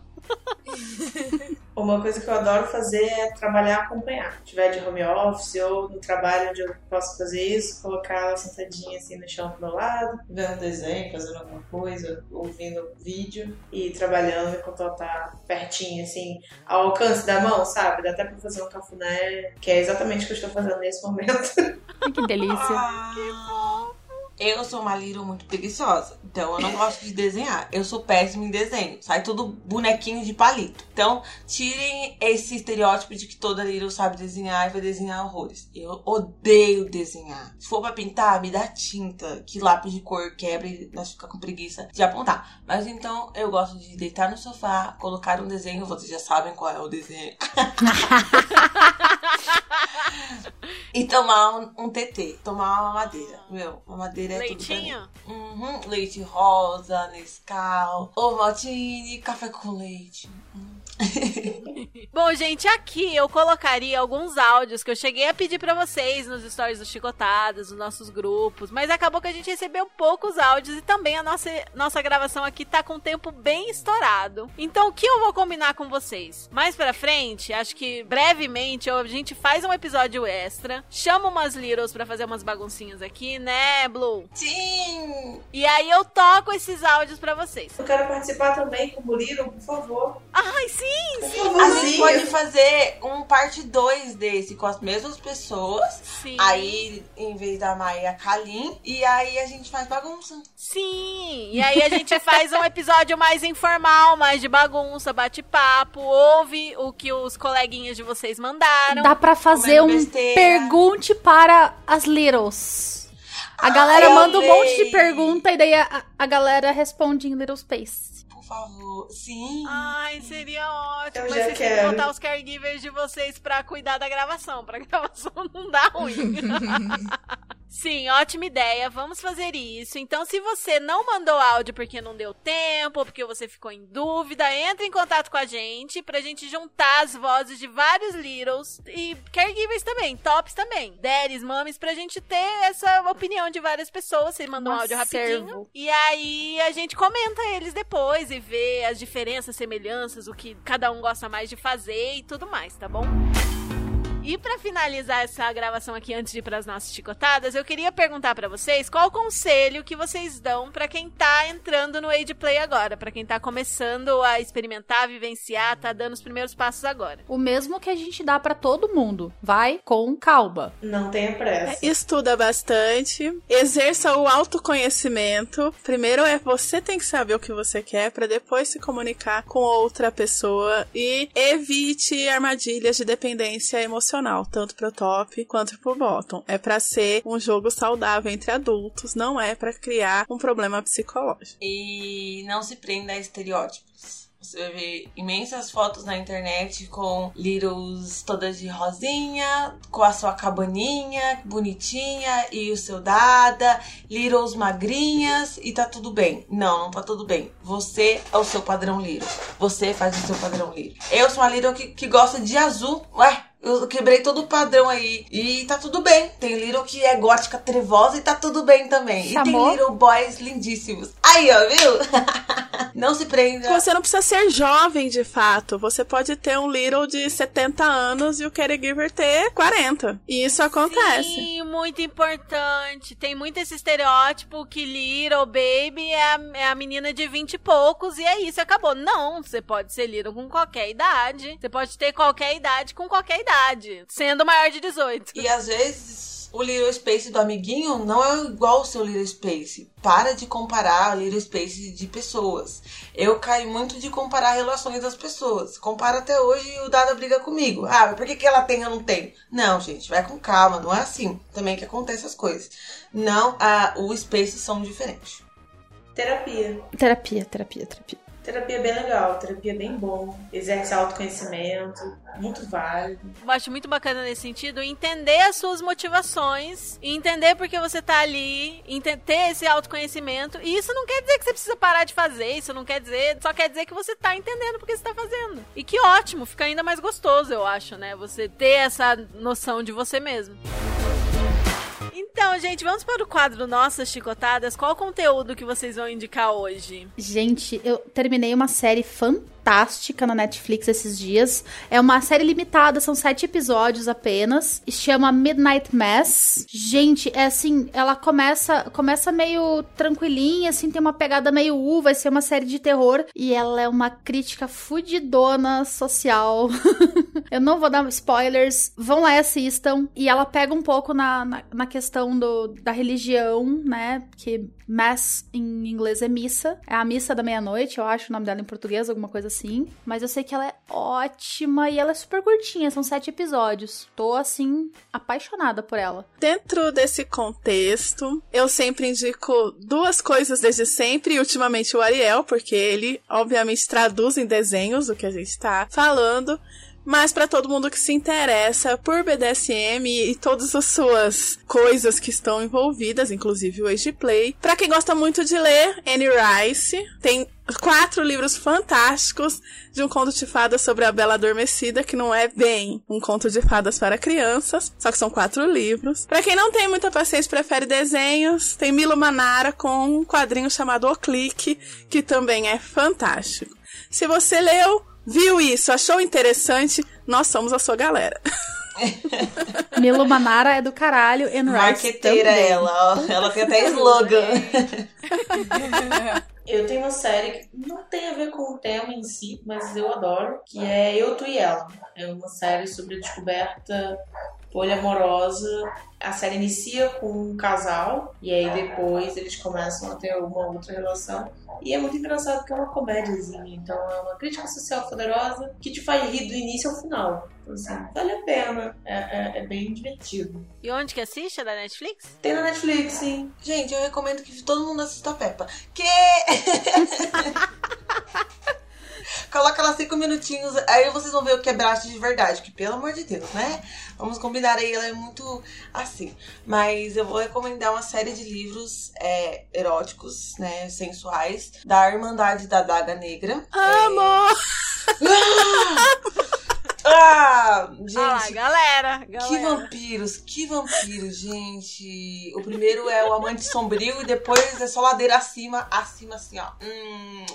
Uma coisa que eu adoro fazer é trabalhar acompanhar. Se tiver de home office ou no trabalho onde eu posso fazer isso, colocar ela sentadinha assim no chão do meu lado, vendo desenho, fazendo alguma coisa, ouvindo vídeo e trabalhando enquanto ela tá pertinho, assim, ao alcance da mão, sabe? Dá até pra fazer um cafuné, que é exatamente o que eu estou fazendo nesse momento. Que delícia. Ah, Eu sou uma Little muito preguiçosa, então eu não gosto de desenhar. Eu sou péssima em desenho, sai tudo bonequinho de palito. Então, tirem esse estereótipo de que toda Little sabe desenhar e vai desenhar horrores. Eu odeio desenhar. Se for pra pintar, me dá tinta, que lápis de cor quebra e nós fica com preguiça de apontar. Mas então, eu gosto de deitar no sofá, colocar um desenho, vocês já sabem qual é o desenho. E tomar um, um TT, tomar uma mamadeira. Meu, mamadeira é pra mim. Leitinho? Uhum, leite rosa, Nescau, Ovaltine, café com leite. Bom, gente, aqui eu colocaria alguns áudios que eu cheguei a pedir pra vocês nos stories do Chicotadas, nos nossos grupos, mas acabou que a gente recebeu poucos áudios e também a nossa, nossa gravação aqui tá com o tempo bem estourado. Então, o que eu vou combinar com vocês? Mais pra frente, acho que brevemente a gente faz um episódio extra, chama umas Littles pra fazer umas baguncinhas aqui, né, Blue? Sim! E aí eu toco esses áudios pra vocês. Eu quero participar também como Little, por favor. Ai, sim, Por sim, A gente pode fazer um parte 2 desse com as mesmas pessoas. sim. Aí, em vez da Maia, a Kalim. E aí a gente faz bagunça. Sim, e aí a gente faz um episódio mais informal, mais de bagunça, bate-papo, ouve o que os coleguinhas de vocês mandaram. Dá pra fazer um besteira. pergunte para as Littles. A galera eu manda um monte de pergunta e daí a, a galera responde em Little Space. Por favor. Sim. Ai, seria ótimo. Eu Mas já vocês têm que quero. botar os caregivers de vocês pra cuidar da gravação. Pra gravação não dar ruim. Sim, ótima ideia. Vamos fazer isso. Então, se você não mandou áudio porque não deu tempo, ou porque você ficou em dúvida, entre em contato com a gente pra gente juntar as vozes de vários Littles e caregivers também, tops também, daddies, mames, pra gente ter essa opinião de várias pessoas. Você mandou um áudio acervo. rapidinho. E aí a gente comenta eles depois e vê as diferenças, semelhanças, o que cada um gosta mais de fazer e tudo mais, tá bom? E pra finalizar essa gravação aqui antes de ir pras nossas chicotadas, eu queria perguntar pra vocês qual o conselho que vocês dão pra quem tá entrando no Age Play agora, Pra quem tá começando a experimentar, vivenciar, tá dando os primeiros passos agora. O mesmo que a gente dá pra todo mundo. Vai com calma. Não tenha pressa. Estuda bastante, exerça o autoconhecimento. Primeiro é você tem que saber o que você quer para depois se comunicar com outra pessoa e evite armadilhas de dependência emocional, tanto pro top quanto pro bottom. É para ser um jogo saudável entre adultos, não é para criar um problema psicológico. E não se prenda a estereótipos. Você vai ver imensas fotos na internet com Littles todas de rosinha, com a sua cabaninha bonitinha e o seu dada, Littles magrinhas e tá tudo bem. Não, não tá tudo bem. Você é o seu padrão Little. Você faz o seu padrão Little. Eu sou uma Little que, que gosta de azul. Ué, eu quebrei todo o padrão aí. E tá tudo bem. Tem Little que é gótica trevosa e tá tudo bem também. E Chamou? tem Little boys lindíssimos. Aí, ó, viu? não se prenda. Você não precisa ser jovem de fato. Você pode ter um Little de 70 anos e o caregiver ter 40. E isso acontece. Sim, muito importante. Tem muito esse estereótipo que Little Baby é a, é a menina de 20 e poucos e é isso, acabou. Não, você pode ser Little com qualquer idade. Você pode ter qualquer idade com qualquer idade, sendo maior de 18. E às vezes o Little Space do amiguinho não é igual ao seu Little Space. Para de comparar o Little Space de pessoas. Eu caio muito de comparar relações das pessoas. Compara até hoje e o Dada briga comigo. Ah, mas por que, que ela tem e eu não tenho? Não, gente, vai com calma. Não é assim também que acontecem as coisas. Não, ah, o Space são diferentes. Terapia. Terapia, terapia, terapia. Terapia é bem legal, terapia é bem bom, exerce autoconhecimento, muito válido. Eu acho muito bacana nesse sentido entender as suas motivações entender por que você tá ali, ter esse autoconhecimento. E isso não quer dizer que você precisa parar de fazer, isso não quer dizer, só quer dizer que você tá entendendo por que você tá fazendo. E que ótimo, fica ainda mais gostoso, eu acho, né? Você ter essa noção de você mesmo. Então, gente, vamos para o quadro Nossas Chicotadas. Qual o conteúdo que vocês vão indicar hoje? Gente, eu terminei uma série fantástica na Netflix esses dias. É uma série limitada, são sete episódios apenas. Chama Midnight Mass. Gente, é assim, ela começa começa meio tranquilinha, assim, tem uma pegada meio U, vai ser uma série de terror. E ela é uma crítica fudidona social. eu não vou dar spoilers. Vão lá e assistam. E ela pega um pouco na, na, na questão do, da religião, né? Que Mass em inglês é missa. É a missa da meia-noite, eu acho o nome dela em português, alguma coisa assim. Mas eu sei que ela é ótima e ela é super curtinha, são sete episódios. Tô, assim, apaixonada por ela. Dentro desse contexto, eu sempre indico duas coisas desde sempre, e ultimamente o Ariel, porque ele, obviamente, traduz em desenhos o que a gente tá falando. Mas para todo mundo que se interessa por BDSM e todas as suas coisas que estão envolvidas, inclusive o Age Play. Para quem gosta muito de ler, Anne Rice tem quatro livros fantásticos de um conto de fadas sobre a Bela Adormecida, que não é bem um conto de fadas para crianças, só que são quatro livros. Para quem não tem muita paciência prefere desenhos, tem Milo Manara com um quadrinho chamado O Clique, que também é fantástico. Se você leu, viu isso, achou interessante, nós somos a sua galera. Milo Manara é do caralho, Rice Marqueteira também. ela, ó. Ela tem até slogan. Eu tenho uma série que não tem a ver com o tema em si, mas eu adoro, que é Eu, Tu e Ela. É uma série sobre a descoberta poliamorosa. A série inicia com um casal e aí depois eles começam a ter uma outra relação. E é muito engraçado porque é uma comédiazinha, então é uma crítica social poderosa que te faz rir do início ao final. Então, assim, vale a pena, é, é- é bem divertido. E onde que assiste? É da Netflix? Tem na Netflix, sim. Gente, eu recomendo que todo mundo assista a Peppa. Que? Coloca lá cinco minutinhos, aí vocês vão ver o que é braço de verdade, que pelo amor de Deus, né? Vamos combinar aí, ela é muito assim. Mas eu vou recomendar uma série de livros é, eróticos, né, sensuais, da Irmandade da Daga Negra. Amor! Ah, gente, Ah lá, galera, que galera. vampiros, que vampiros, gente. O primeiro é o Amante Sombrio e depois é só ladeira acima, acima assim, ó. Hum.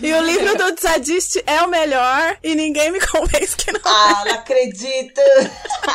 E o livro do Zadiste é o melhor e ninguém me convence que não. Ah, não acredito!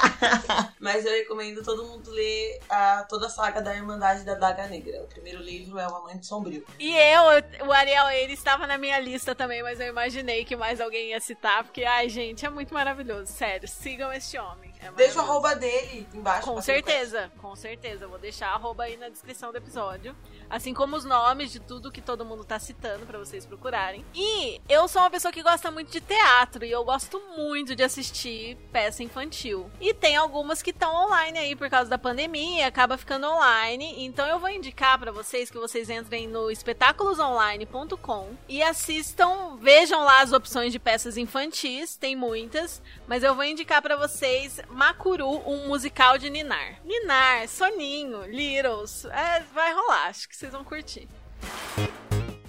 Mas eu recomendo todo mundo ler a, toda a saga da Irmandade da Daga Negra. O primeiro livro é o Amante Sombrio. E eu, o Ariel, ele estava na minha lista também, mas eu imaginei que mais alguém ia citar, porque, ai, gente, é muito maravilhoso. Sério, sigam este homem. É Deixa o arroba dele embaixo. Com certeza, com certeza. Vou deixar a arroba aí na descrição do episódio. Assim como os nomes de tudo que todo mundo tá citando pra vocês procurarem. E eu sou uma pessoa que gosta muito de teatro e eu gosto muito de assistir peça infantil. E tem algumas que estão online aí por causa da pandemia, acaba ficando online. Então eu vou indicar pra vocês que vocês entrem no espetáculosonline.com e assistam, vejam lá as opções de peças infantis, tem muitas, mas eu vou indicar pra vocês Makuru, um musical de Ninar. Ninar, Soninho, Littles, é, vai rolar, acho que vocês vão curtir.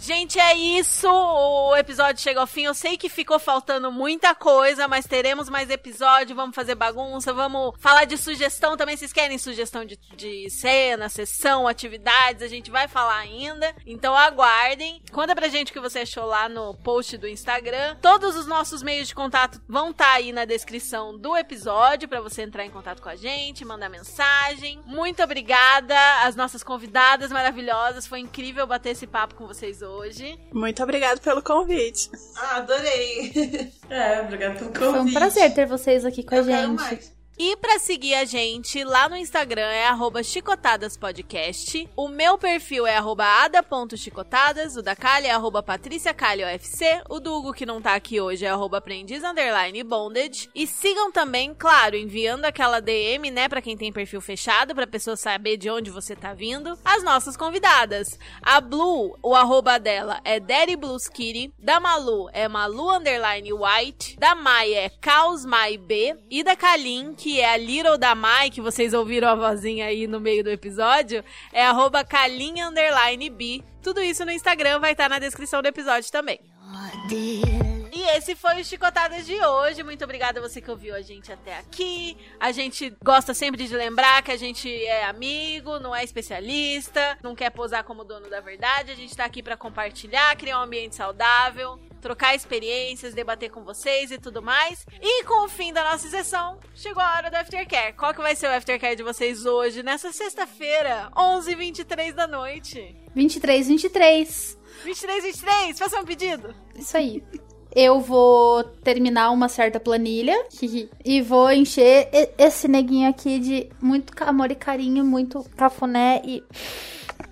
Gente, é isso. O episódio chega ao fim. Eu sei que ficou faltando muita coisa, mas teremos mais episódio. Vamos fazer bagunça. Vamos falar de sugestão também. Vocês querem sugestão de, de cena, sessão, atividades? A gente vai falar ainda. Então aguardem. Conta pra gente o que você achou lá no post do Instagram. Todos os nossos meios de contato vão estar aí na descrição do episódio pra você entrar em contato com a gente, mandar mensagem. Muito obrigada às nossas convidadas maravilhosas. Foi incrível bater esse papo com vocês hoje. Muito obrigado pelo convite. Ah, adorei. É, obrigada pelo convite. Foi um prazer ter vocês aqui com a Eu quero gente. mais. E pra seguir a gente lá no Instagram é chicotadaspodcast. O meu perfil é ada.chicotadas. O da Kali é patriciacaliofc. O do Hugo, que não tá aqui hoje, é arroba aprendiz underline bondage. E sigam também, claro, enviando aquela DM, né, pra quem tem perfil fechado, pra pessoa saber de onde você tá vindo, as nossas convidadas. A Blue, o arroba dela é Daddy Blues Kitty. Da Malu é Malu underline white. Da Mai é Caos Mai B. E da Kalin, que é a Little da Mai, que vocês ouviram a vozinha aí no meio do episódio, é arroba underline B. Tudo isso no Instagram vai estar na descrição do episódio também. E esse foi o Chicotadas de hoje. Muito obrigada a você que ouviu a gente até aqui. A gente gosta sempre de lembrar que a gente é amigo, não é especialista, não quer posar como dono da verdade. A gente tá aqui pra compartilhar, criar um ambiente saudável, trocar experiências, debater com vocês e tudo mais. E com o fim da nossa sessão, chegou a hora do Aftercare. Qual que vai ser o Aftercare de vocês hoje, nessa sexta-feira, 11h23 da noite? 23, 23. 23, 23, faça um pedido. Isso aí. Eu vou terminar uma certa planilha e vou encher esse neguinho aqui de muito amor e carinho, muito cafuné e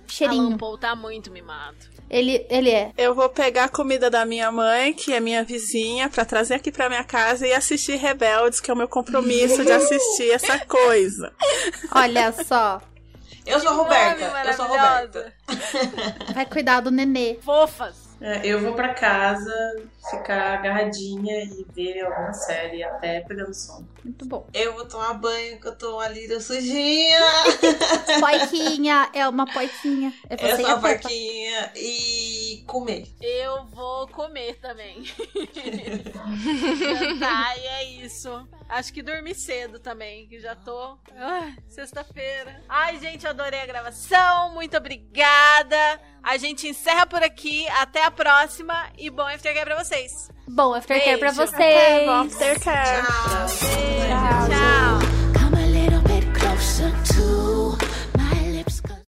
Alan cheirinho. Paul tá muito mimado. Ele, ele é. Eu vou pegar a comida da minha mãe, que é minha vizinha, pra trazer aqui pra minha casa e assistir Rebeldes, que é o meu compromisso de assistir essa coisa. Olha só. Eu sou Roberta. Eu sou. Roberta. Vai cuidar do nenê. Fofas. É, eu vou pra casa ficar agarradinha e ver alguma série até pegando sono. Muito bom. Eu vou tomar banho, que eu tô uma lira sujinha. Poiquinha, é uma poiquinha. É você Eu e sou a a Peppa. porquinha. E comer. Eu vou comer também. Jantar e é isso. Acho que dormir cedo também, que já tô. Ai, sexta-feira. Ai, gente, adorei a gravação. Muito obrigada. A gente encerra por aqui. Até a próxima e bom aftercare pra vocês. Bom aftercare pra Beijo. vocês. Bom aftercare. Tchau. Come a little bit closer to my lips. 'cause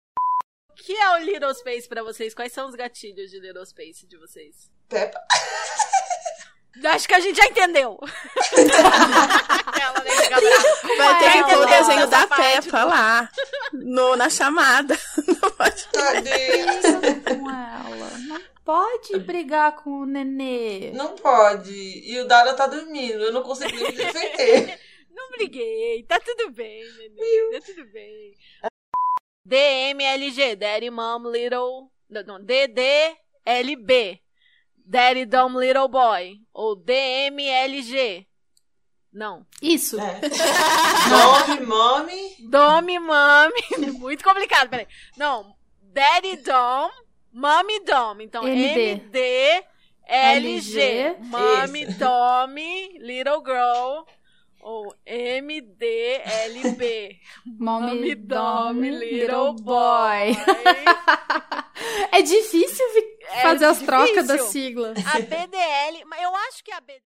O que é o Little Space pra vocês? Quais são os gatilhos de Little Space de vocês? Peppa. Acho que a gente já entendeu. Ela nem fica brava. Vai ter que pôr o desenho da Peppa lá, no, na chamada. Tadinha. com ela. Pode brigar com o nenê. Não pode. E o Dada tá dormindo. Eu não consigo nem me defender. Não briguei, tá tudo bem, neném. Tá tudo bem. DMLG, Daddy Mom Little. Não, DDLB. Daddy Dumb Little Boy. Ou DMLG. Não. Isso. É. Nome, mome. Domi Mami. Muito complicado, peraí. Não. Daddy Dom, Mommy Dom. Então, MD. MD. LG, LG. Mommy Isso. Tommy, Little Girl, ou MDLB, Mommy, Dom, Dom, Little Boy. É difícil É fazer as trocas difícil. das siglas. A BDL, mas eu acho que a BDL